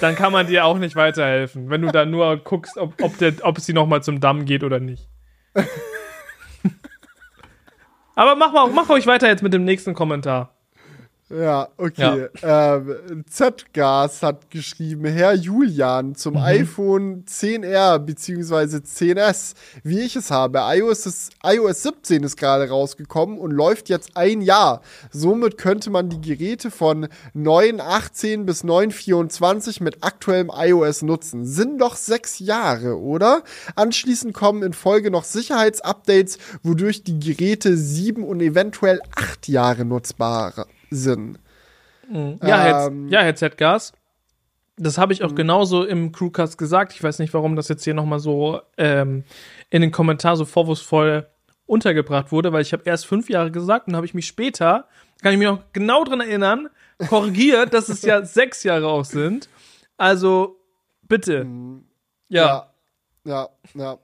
dann kann man dir auch nicht weiterhelfen, wenn du da nur guckst, ob, ob, der, ob es sie noch mal zum Damm geht oder nicht. Aber mach, mal, mach euch weiter jetzt mit dem nächsten Kommentar.
Ja, okay. Ja. Ähm, Z-Gas hat geschrieben, Herr Julian, zum mhm. iPhone 10R bzw. 10S, wie ich es habe. iOS, ist, iOS 17 ist gerade rausgekommen und läuft jetzt ein Jahr. Somit könnte man die Geräte von 9.18 bis 9.24 mit aktuellem iOS nutzen. Sind doch sechs Jahre, oder? Anschließend kommen in Folge noch Sicherheitsupdates, wodurch die Geräte sieben und eventuell acht Jahre nutzbar Sinn.
Mhm. Ja, ähm, Herr, ja, Herr Z-Gas. Das habe ich auch mhm. genauso im Crewcast gesagt. Ich weiß nicht, warum das jetzt hier nochmal so ähm, in den Kommentar so vorwurfsvoll untergebracht wurde, weil ich habe erst fünf Jahre gesagt und habe ich mich später, kann ich mich noch genau dran erinnern, korrigiert, dass es ja sechs Jahre auch sind. Also, bitte.
Mhm. Ja. Ja, ja, ja.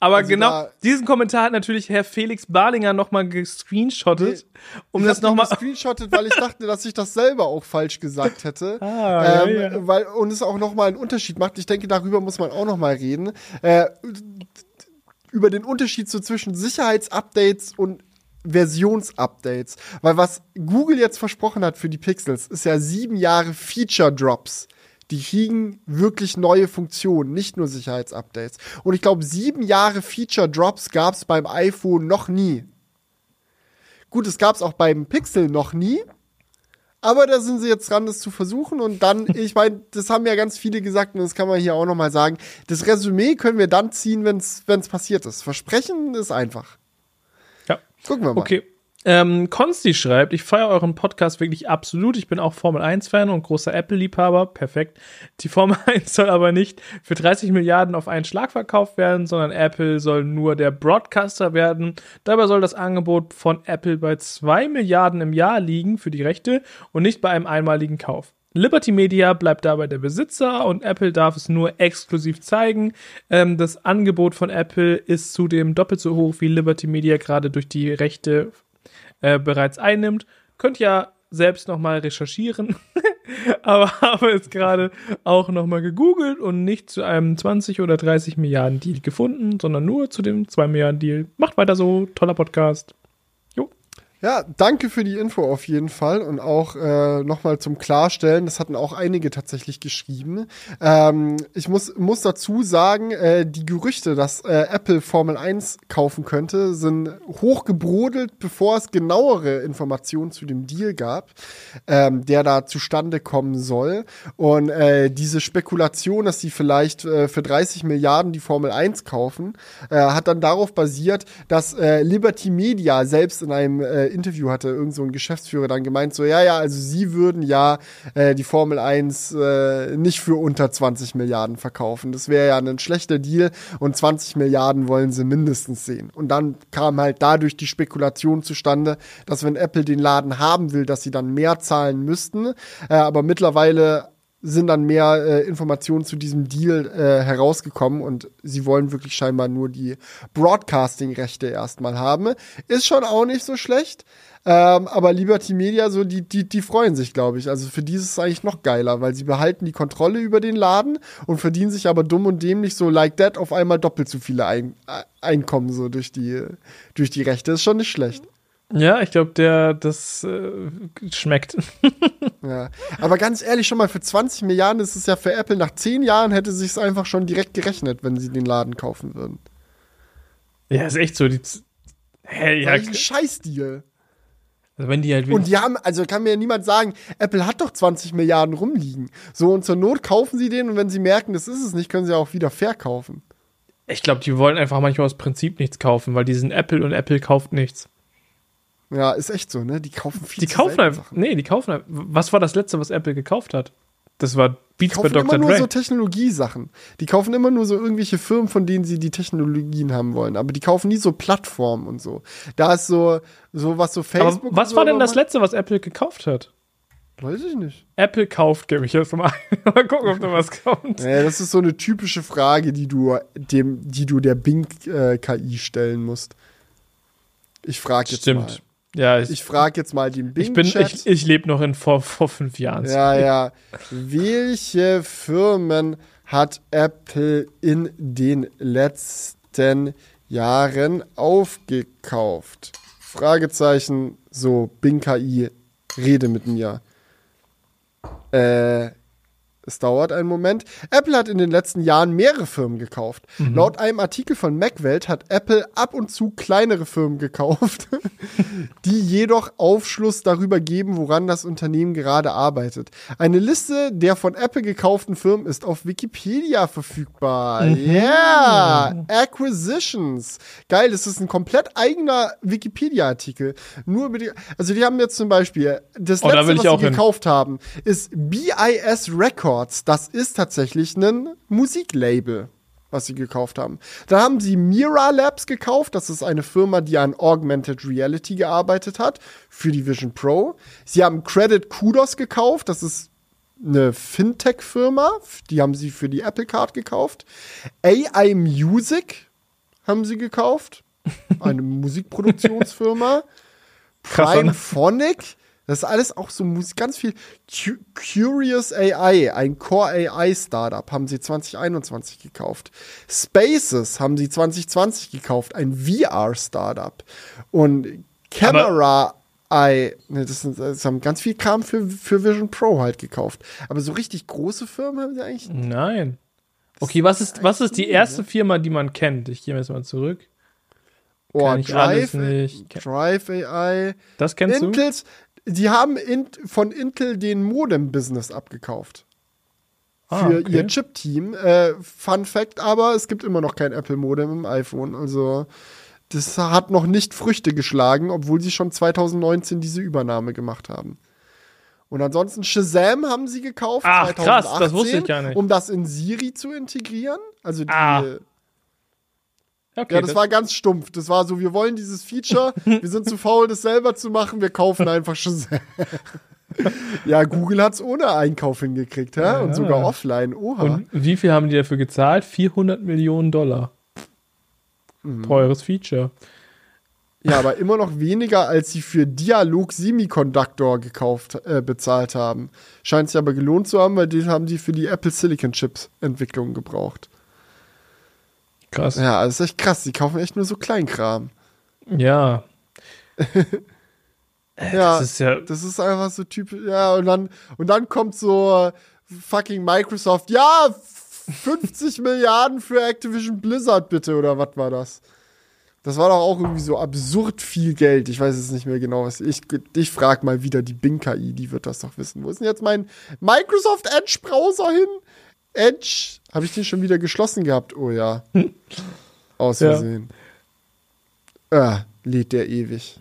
Aber also genau diesen Kommentar hat natürlich Herr Felix Barlinger nochmal gescreenshottet,
nee, um ich das nochmal. gescreenshottet, weil ich dachte, dass ich das selber auch falsch gesagt hätte.
Ah, ähm, ja, ja.
Weil, und es auch nochmal einen Unterschied macht. Ich denke, darüber muss man auch nochmal reden. Äh, über den Unterschied so zwischen Sicherheitsupdates und Versionsupdates. Weil was Google jetzt versprochen hat für die Pixels, ist ja sieben Jahre Feature Drops die kriegen wirklich neue Funktionen, nicht nur Sicherheitsupdates. Und ich glaube, sieben Jahre Feature Drops gab es beim iPhone noch nie. Gut, es gab es auch beim Pixel noch nie. Aber da sind sie jetzt dran, das zu versuchen. Und dann, ich meine, das haben ja ganz viele gesagt und das kann man hier auch nochmal sagen. Das Resümee können wir dann ziehen, wenn es passiert ist. Versprechen ist einfach.
Ja.
Gucken wir mal.
Okay. Ähm, Konsti schreibt, ich feiere euren Podcast wirklich absolut. Ich bin auch Formel 1-Fan und großer Apple-Liebhaber. Perfekt. Die Formel 1 soll aber nicht für 30 Milliarden auf einen Schlag verkauft werden, sondern Apple soll nur der Broadcaster werden. Dabei soll das Angebot von Apple bei 2 Milliarden im Jahr liegen für die Rechte und nicht bei einem einmaligen Kauf. Liberty Media bleibt dabei der Besitzer und Apple darf es nur exklusiv zeigen. Ähm, das Angebot von Apple ist zudem doppelt so hoch wie Liberty Media gerade durch die Rechte äh, bereits einnimmt. Könnt ja selbst nochmal recherchieren, aber habe es gerade auch nochmal gegoogelt und nicht zu einem 20 oder 30 Milliarden Deal gefunden, sondern nur zu dem 2 Milliarden Deal. Macht weiter so, toller Podcast.
Ja, danke für die Info auf jeden Fall und auch äh, nochmal zum Klarstellen, das hatten auch einige tatsächlich geschrieben. Ähm, ich muss, muss dazu sagen, äh, die Gerüchte, dass äh, Apple Formel 1 kaufen könnte, sind hochgebrodelt, bevor es genauere Informationen zu dem Deal gab, ähm, der da zustande kommen soll. Und äh, diese Spekulation, dass sie vielleicht äh, für 30 Milliarden die Formel 1 kaufen, äh, hat dann darauf basiert, dass äh, Liberty Media selbst in einem äh, Interview hatte irgend so ein Geschäftsführer dann gemeint, so, ja, ja, also sie würden ja äh, die Formel 1 äh, nicht für unter 20 Milliarden verkaufen. Das wäre ja ein schlechter Deal und 20 Milliarden wollen sie mindestens sehen. Und dann kam halt dadurch die Spekulation zustande, dass wenn Apple den Laden haben will, dass sie dann mehr zahlen müssten. Äh, aber mittlerweile sind dann mehr äh, Informationen zu diesem Deal äh, herausgekommen und sie wollen wirklich scheinbar nur die Broadcasting-Rechte erstmal haben. Ist schon auch nicht so schlecht. Ähm, aber Liberty Media, so, die, die, die freuen sich, glaube ich. Also für die ist es eigentlich noch geiler, weil sie behalten die Kontrolle über den Laden und verdienen sich aber dumm und dämlich so like that auf einmal doppelt so viele Ein Einkommen so durch die, durch die Rechte. Ist schon nicht schlecht.
Ja, ich glaube, der, das äh, schmeckt.
ja. Aber ganz ehrlich, schon mal für 20 Milliarden ist es ja für Apple nach 10 Jahren hätte sich es einfach schon direkt gerechnet, wenn sie den Laden kaufen würden.
Ja, ist echt so. Die,
hey, ja. Ein Scheißdeal.
Also wenn die halt
und die haben, also kann mir ja niemand sagen, Apple hat doch 20 Milliarden rumliegen. So und zur Not kaufen sie den und wenn sie merken, das ist es nicht, können sie auch wieder verkaufen.
Ich glaube, die wollen einfach manchmal aus Prinzip nichts kaufen, weil die sind Apple und Apple kauft nichts.
Ja, ist echt so, ne? Die kaufen viel
Die kaufen einfach. Nee, die kaufen einfach. Was war das letzte, was Apple gekauft hat? Das war Beats bei Dr. Dre. Die kaufen
immer nur so Technologiesachen. Die kaufen immer nur so irgendwelche Firmen, von denen sie die Technologien haben wollen. Aber die kaufen nie so Plattformen und so. Da ist so, so was so Facebook.
Aber was
so
war denn das letzte, was Apple gekauft hat?
Weiß ich nicht.
Apple kauft, gebe ich jetzt mal mal gucken, ob da was kommt.
Ja, das ist so eine typische Frage, die du dem, die du der Bing-KI äh, stellen musst. Ich frage jetzt Stimmt. mal.
Ja,
ich, ich frage jetzt mal den Bing.
Ich, bin, ich, ich lebe noch in vor, vor fünf Jahren.
Ja, ja. Welche Firmen hat Apple in den letzten Jahren aufgekauft? Fragezeichen, so, Bing KI, rede mit mir. Äh, es dauert einen Moment. Apple hat in den letzten Jahren mehrere Firmen gekauft. Mhm. Laut einem Artikel von Macwelt hat Apple ab und zu kleinere Firmen gekauft, die jedoch Aufschluss darüber geben, woran das Unternehmen gerade arbeitet. Eine Liste der von Apple gekauften Firmen ist auf Wikipedia verfügbar. Mhm. Yeah! Acquisitions. Geil, das ist ein komplett eigener Wikipedia-Artikel. Nur über die, also die haben jetzt zum Beispiel, das
oh,
letzte,
was
sie gekauft haben, ist BIS Records. Records. Das ist tatsächlich ein Musiklabel, was sie gekauft haben. Dann haben sie Mira Labs gekauft. Das ist eine Firma, die an Augmented Reality gearbeitet hat für die Vision Pro. Sie haben Credit Kudos gekauft. Das ist eine Fintech-Firma. Die haben sie für die Apple Card gekauft. AI Music haben sie gekauft. Eine Musikproduktionsfirma. Prime Phonic das ist alles auch so ganz viel. Curious AI, ein Core AI Startup, haben sie 2021 gekauft. Spaces haben sie 2020 gekauft, ein VR Startup. Und Camera Eye, ne, das, das, haben ganz viel Kram für, für Vision Pro halt gekauft. Aber so richtig große Firmen haben sie eigentlich.
Nein. Okay, was ist, was ist die erste ne? Firma, die man kennt? Ich gehe jetzt mal zurück.
Oh, Drive, Drive AI.
Das kennst
Intels, du? Sie haben in, von Intel den Modem-Business abgekauft. Ah, für okay. ihr Chip-Team. Äh, Fun Fact, aber es gibt immer noch kein Apple-Modem im iPhone. Also, das hat noch nicht Früchte geschlagen, obwohl sie schon 2019 diese Übernahme gemacht haben. Und ansonsten Shazam haben sie gekauft.
Ach, 2018, krass, das wusste ich gar nicht.
Um das in Siri zu integrieren. Also die,
ah.
Okay, ja, das, das, war ganz stumpf. Das war so, wir wollen dieses Feature, wir sind zu faul, das selber zu machen, wir kaufen einfach schon ja, Google hat es ohne Einkauf hingekriegt, ja? und sogar offline. Oha. Und
wie viel haben die dafür gezahlt? 400 Millionen Dollar. Mhm. Teures Feature.
Ja, aber immer noch weniger, als sie für Dialog Semiconductor gekauft, äh, bezahlt haben. Scheint sich aber gelohnt zu haben, weil den haben die für die Apple Silicon Chips Entwicklung gebraucht.
Krass.
Ja, das ist echt krass. Die kaufen echt nur so Kleinkram.
Ja.
Ja,
Das ist ja.
das ist einfach so typisch. Ja, und dann, und dann kommt so äh, fucking Microsoft. Ja, f- 50 Milliarden für Activision Blizzard bitte, oder was war das? Das war doch auch irgendwie so absurd viel Geld. Ich weiß es nicht mehr genau. Was ich ich frag mal wieder die Bing-KI, die wird das doch wissen. Wo ist denn jetzt mein Microsoft Edge-Browser hin? Edge, habe ich den schon wieder geschlossen gehabt? Oh ja. Aus
Ja.
Versehen. Ah, lädt der ewig.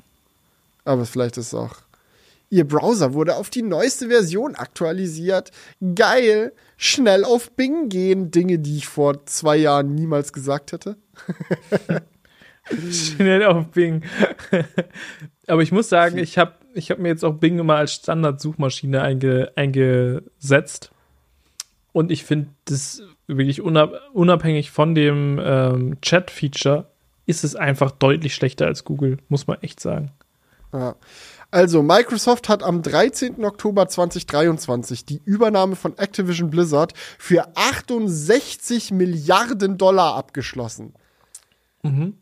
Aber vielleicht ist es auch. Ihr Browser wurde auf die neueste Version aktualisiert. Geil. Schnell auf Bing gehen. Dinge, die ich vor zwei Jahren niemals gesagt hätte.
Schnell auf Bing. Aber ich muss sagen, ich habe ich hab mir jetzt auch Bing immer als Standard-Suchmaschine einge, eingesetzt. Und ich finde das wirklich unab unabhängig von dem ähm, Chat-Feature ist es einfach deutlich schlechter als Google, muss man echt sagen.
Ja. Also, Microsoft hat am 13. Oktober 2023 die Übernahme von Activision Blizzard für 68 Milliarden Dollar abgeschlossen.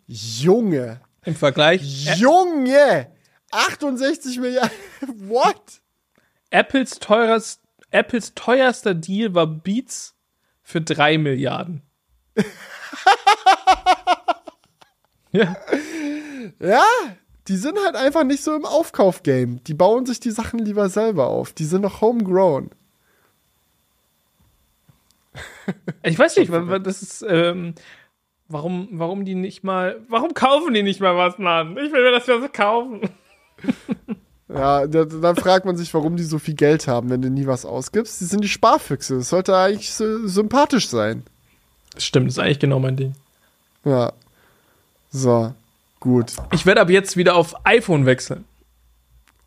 Junge.
Im Vergleich,
Junge! 68 Milliarden. What?
Apples, teures, Apples teuerster Deal war Beats für 3 Milliarden. ja,
Ja, die sind halt einfach nicht so im Aufkaufgame. Die bauen sich die Sachen lieber selber auf. Die sind noch homegrown.
ich weiß nicht, das ist, ähm, warum, warum die nicht mal, warum kaufen die nicht mal was, Mann? Ich will mir das ja so kaufen.
Ja, da, dann fragt man sich, warum die so viel Geld haben, wenn du nie was ausgibst. Die sind die Sparfüchse. Das sollte eigentlich so sympathisch sein.
Das stimmt, das ist eigentlich genau mein Ding.
Ja. So, gut.
Ich werde ab jetzt wieder auf iPhone wechseln.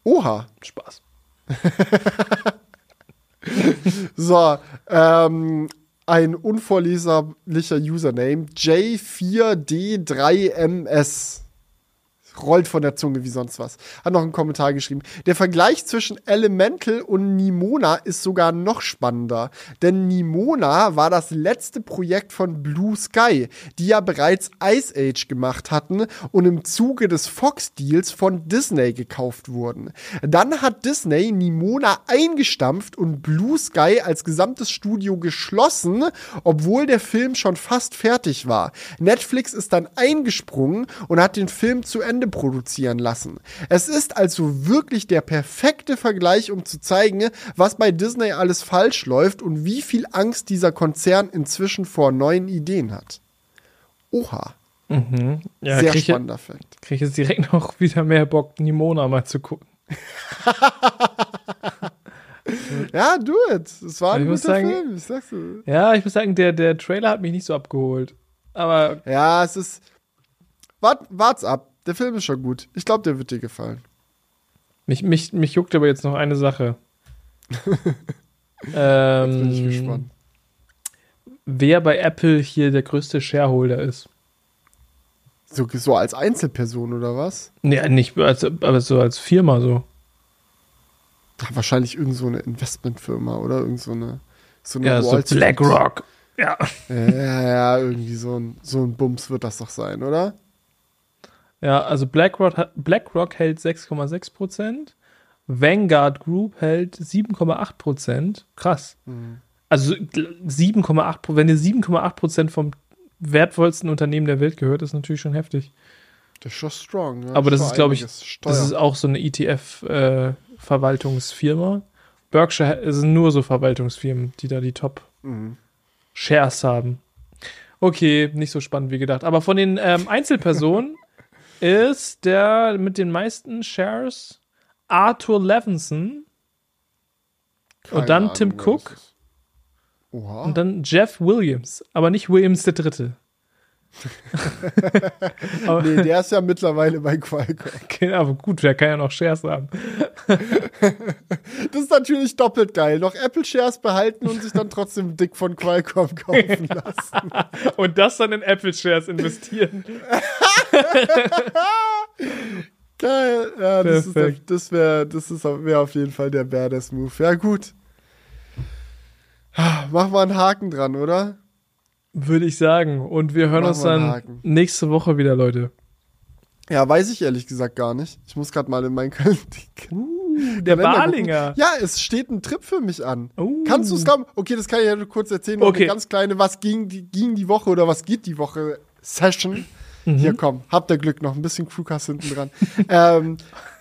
Oha.
Spaß.
So, ähm, ein unvorleserlicher Username. J4D3MS. Rollt von der Zunge wie sonst was. Hat noch einen Kommentar geschrieben. Der Vergleich zwischen Elemental und Nimona ist sogar noch spannender. Denn Nimona war das letzte Projekt von Blue Sky, die ja bereits Ice Age gemacht hatten und im Zuge des Fox-Deals von Disney gekauft wurden. Dann hat Disney Nimona eingestampft und Blue Sky als gesamtes Studio geschlossen, obwohl der Film schon fast fertig war. Netflix ist dann eingesprungen und hat den Film zu Ende produzieren lassen. Es ist also wirklich der perfekte Vergleich, um zu zeigen, was bei Disney alles falsch läuft und wie viel Angst dieser Konzern inzwischen vor neuen Ideen hat. Oha,
Ja,
sehr
krieg
spannender Fakt.
krieg ich jetzt direkt noch wieder mehr Bock, Nimona mal zu gucken.
Ja, do it. Es war ein guter
sagen-
Film, ich sag's dir.
Ja, ich muss sagen, der, der Trailer hat mich nicht so abgeholt. Aber
Ja, es ist. Wart, wart's ab. Der Film ist schon gut. Ich glaube, der wird dir gefallen.
mich, mich, mich juckt aber jetzt noch eine Sache. ähm,
Bin ich gespannt.
wer bei Apple hier der größte Shareholder ist.
So, so als Einzelperson oder was?
Nee, nicht als, aber so als Firma so.
Ja, wahrscheinlich irgend so eine Investmentfirma oder irgend so eine. So eine
Ja, so BlackRock. Ja.
Ja, ja, ja, irgendwie so ein, so ein Bums wird das doch sein, oder?
Ja, also BlackRock, BlackRock hält 6,6 Prozent. Vanguard Group hält 7,8 Prozent. Krass.
Mhm.
Also 7,8 Pro- wenn dir 7,8 Prozent vom wertvollsten Unternehmen der Welt gehört, ist natürlich schon heftig.
Das ist schon strong. Ja.
Aber das ist, glaube ich. Das ist auch so eine ETF-Verwaltungsfirma. Berkshire es sind nur so Verwaltungsfirmen, die da die Top-Shares
Mhm.
haben. Okay, nicht so spannend wie gedacht. Aber von den ähm, Einzelpersonen ist der mit den meisten Shares Arthur Levinson
Keine
und dann
Ahnung,
Tim Cook und dann Jeff Williams. Aber nicht Williams der Dritte. aber,
nee, der ist ja mittlerweile bei Qualcomm.
okay, aber gut, wer kann ja noch Shares haben?
Das ist natürlich doppelt geil. Noch Apple Shares behalten und sich dann trotzdem dick von Qualcomm kaufen lassen.
Und das dann in Apple Shares investieren.
Geil. Ja, das ist, das wäre das ist auf- wäre auf jeden Fall der Badass Move. Ja, gut. Mach mal einen Haken dran, oder?
Würde ich sagen. Und wir hören
Machen
uns dann nächste Woche wieder, Leute.
Ja, weiß ich ehrlich gesagt gar nicht. Ich muss gerade mal in meinen Kal
Uh, der
gucken. Ja, es steht ein Trip für mich an.
Uh.
Kannst du es kaum? Okay, das kann ich ja nur kurz erzählen.
Okay.
Eine ganz kleine, was ging die, ging die Woche oder was geht die Woche Session. Hier, komm, habt ihr Glück, noch ein bisschen Crewcast hinten dran. ähm,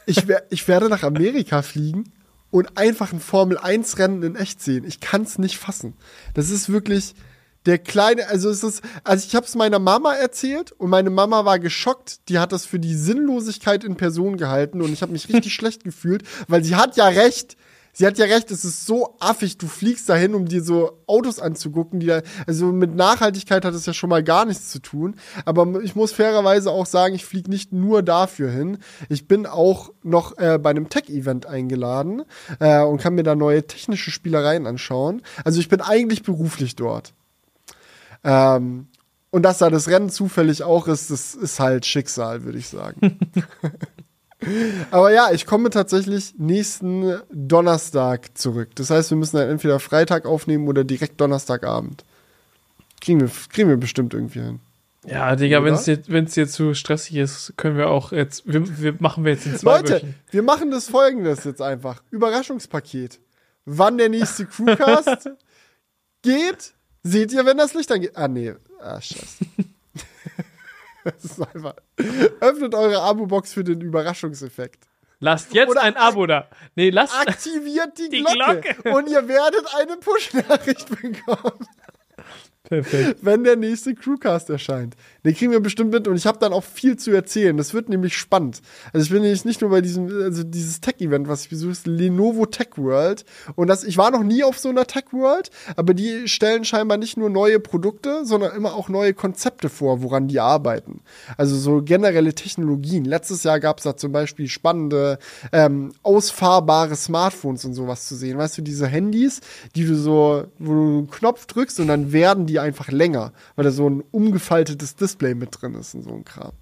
ich, ich werde nach Amerika fliegen und einfach ein Formel-1-Rennen in echt sehen. Ich kann es nicht fassen. Das ist wirklich der kleine, also es ist, also ich habe es meiner Mama erzählt und meine Mama war geschockt. Die hat das für die Sinnlosigkeit in Person gehalten und ich habe mich richtig schlecht gefühlt, weil sie hat ja recht. Sie hat ja recht, es ist so affig. Du fliegst dahin, um dir so Autos anzugucken, die da, also mit Nachhaltigkeit hat es ja schon mal gar nichts zu tun. Aber ich muss fairerweise auch sagen, ich fliege nicht nur dafür hin. Ich bin auch noch äh, bei einem Tech-Event eingeladen äh, und kann mir da neue technische Spielereien anschauen. Also ich bin eigentlich beruflich dort. Ähm, und dass da das Rennen zufällig auch ist, das ist halt Schicksal, würde ich sagen. Aber ja, ich komme tatsächlich nächsten Donnerstag zurück. Das heißt, wir müssen dann entweder Freitag aufnehmen oder direkt Donnerstagabend. Kriegen wir, kriegen wir bestimmt irgendwie hin.
Ja, Digga, wenn es dir, wenn's dir zu stressig ist, können wir auch jetzt, wir, wir machen wir jetzt in zwei
Leute,
Wöchen.
wir machen das folgendes jetzt einfach. Überraschungspaket. Wann der nächste Crewcast geht, seht ihr, wenn das Licht angeht. Ah, nee. Ah, scheiße. das ist einfach. Öffnet eure Abo-Box für den Überraschungseffekt.
Lasst jetzt
Oder
ein Abo da. Nee, lasst.
Aktiviert die,
Die
Glocke,
Glocke.
und ihr werdet eine Push-Nachricht bekommen.
Perfekt.
wenn der nächste Crewcast erscheint. Den kriegen wir bestimmt mit und ich habe dann auch viel zu erzählen. Das wird nämlich spannend. Also ich bin nämlich nicht nur bei diesem, also dieses Tech-Event, was ich besuche, Lenovo Tech World. Und das, ich war noch nie auf so einer Tech World, aber die stellen scheinbar nicht nur neue Produkte, sondern immer auch neue Konzepte vor, woran die arbeiten. Also so generelle Technologien. Letztes Jahr gab es da zum Beispiel spannende, ähm, ausfahrbare Smartphones und sowas zu sehen. Weißt du, diese Handys, die du so, wo du einen Knopf drückst und dann werden die einfach länger, weil da so ein umgefaltetes Display mit drin ist und so ein Kram.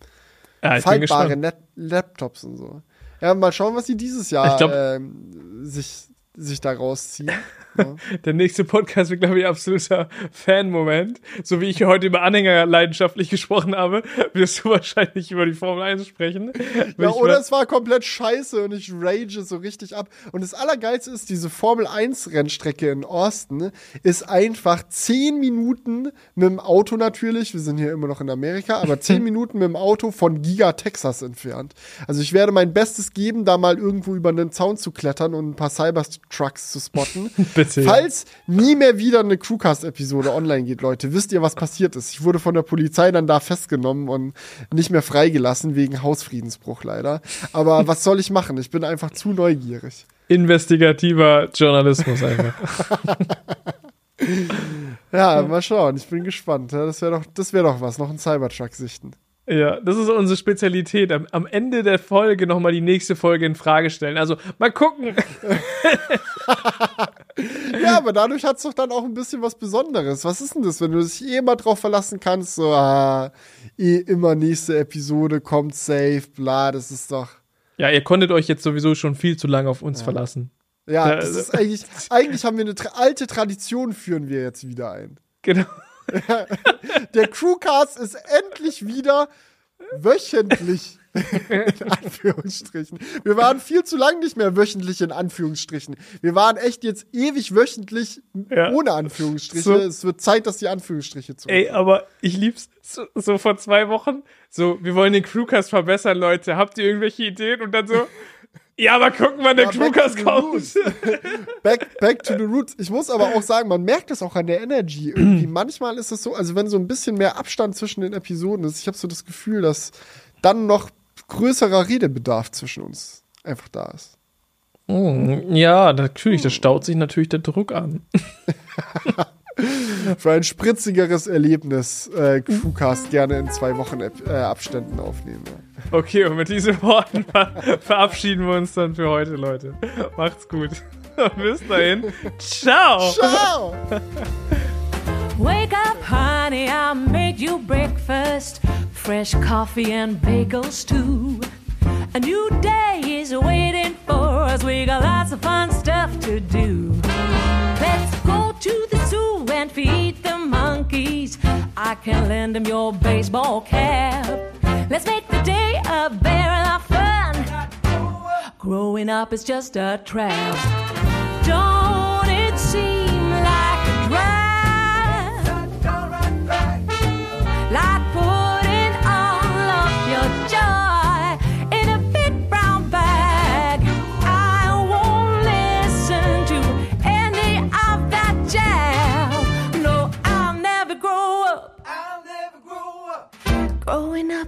Ja,
Faltbare Laptops und so. Ja, mal schauen, was sie dieses Jahr
glaub-
ähm, sich, sich da rausziehen. ja.
Der nächste Podcast wird, glaube ich, absoluter Fan-Moment. So wie ich heute über Anhänger leidenschaftlich gesprochen habe, wirst du wahrscheinlich über die Formel 1 sprechen.
Ja, oder es war komplett scheiße und ich rage so richtig ab. Und das Allergeilste ist, diese Formel 1 Rennstrecke in Austin ist einfach 10 Minuten mit dem Auto natürlich, wir sind hier immer noch in Amerika, aber 10 Minuten mit dem Auto von Giga, Texas entfernt. Also ich werde mein Bestes geben, da mal irgendwo über einen Zaun zu klettern und ein paar Cybertrucks zu spotten.
Bitte.
Falls nie mehr wieder eine Crewcast-Episode online geht, Leute, wisst ihr, was passiert ist? Ich wurde von der Polizei dann da festgenommen und nicht mehr freigelassen wegen Hausfriedensbruch leider. Aber was soll ich machen? Ich bin einfach zu neugierig.
investigativer Journalismus einfach.
Ja, mal schauen. Ich bin gespannt. Das wäre doch, das wäre doch was. Noch ein Cybertruck sichten.
Ja, das ist unsere Spezialität. Am, am Ende der Folge nochmal die nächste Folge in Frage stellen. Also mal gucken.
Ja, aber dadurch hat es doch dann auch ein bisschen was Besonderes. Was ist denn das, wenn du dich eh immer drauf verlassen kannst? So, ah, eh immer nächste Episode kommt safe, bla, das ist doch.
Ja, ihr konntet euch jetzt sowieso schon viel zu lange auf uns verlassen.
Ja,
Da-
das ist eigentlich, eigentlich haben wir eine alte Tradition, führen wir jetzt wieder ein.
Genau.
Der Crewcast ist endlich wieder wöchentlich. in Anführungsstrichen. Wir waren viel zu lang nicht mehr wöchentlich in Anführungsstrichen. Wir waren echt jetzt ewig wöchentlich
Ja.
ohne Anführungsstriche.
So.
Es wird Zeit, dass die Anführungsstriche zurück.
Ey, aber ich lieb's. So, so vor zwei Wochen. So, wir wollen den Crewcast verbessern, Leute. Habt ihr irgendwelche Ideen? Und dann so, ja, aber gucken, wann der
Ja,
kommt.
Back, back to the roots. Ich muss aber auch sagen, man merkt das auch an der Energy. Irgendwie manchmal ist es so, also wenn so ein bisschen mehr Abstand zwischen den Episoden ist, ich habe so das Gefühl, dass dann noch größerer Redebedarf zwischen uns einfach da ist.
Mm, Ja, natürlich, da staut sich natürlich der Druck an.
Für ein spritzigeres Erlebnis äh, Crewcast gerne in zwei Wochen äh, Abständen aufnehmen. Ja.
Okay, und mit diesen Worten ver verabschieden wir uns dann für heute, Leute. Macht's gut. Bis dahin. Ciao.
Ciao!
Wake up, honey, I made you breakfast. Fresh coffee and bagels, too. A new day is waiting for us. We got lots of fun stuff to do. Let's go to the zoo and feed the monkeys. I can lend them your baseball cap. Let's make the day a barrel of fun. Growing up is just a trap. Don't it seem like a drag? Like putting all of your joy in a big brown bag. I won't listen to any of that jazz. No, I'll never grow up.
I'll never grow up.
Growing up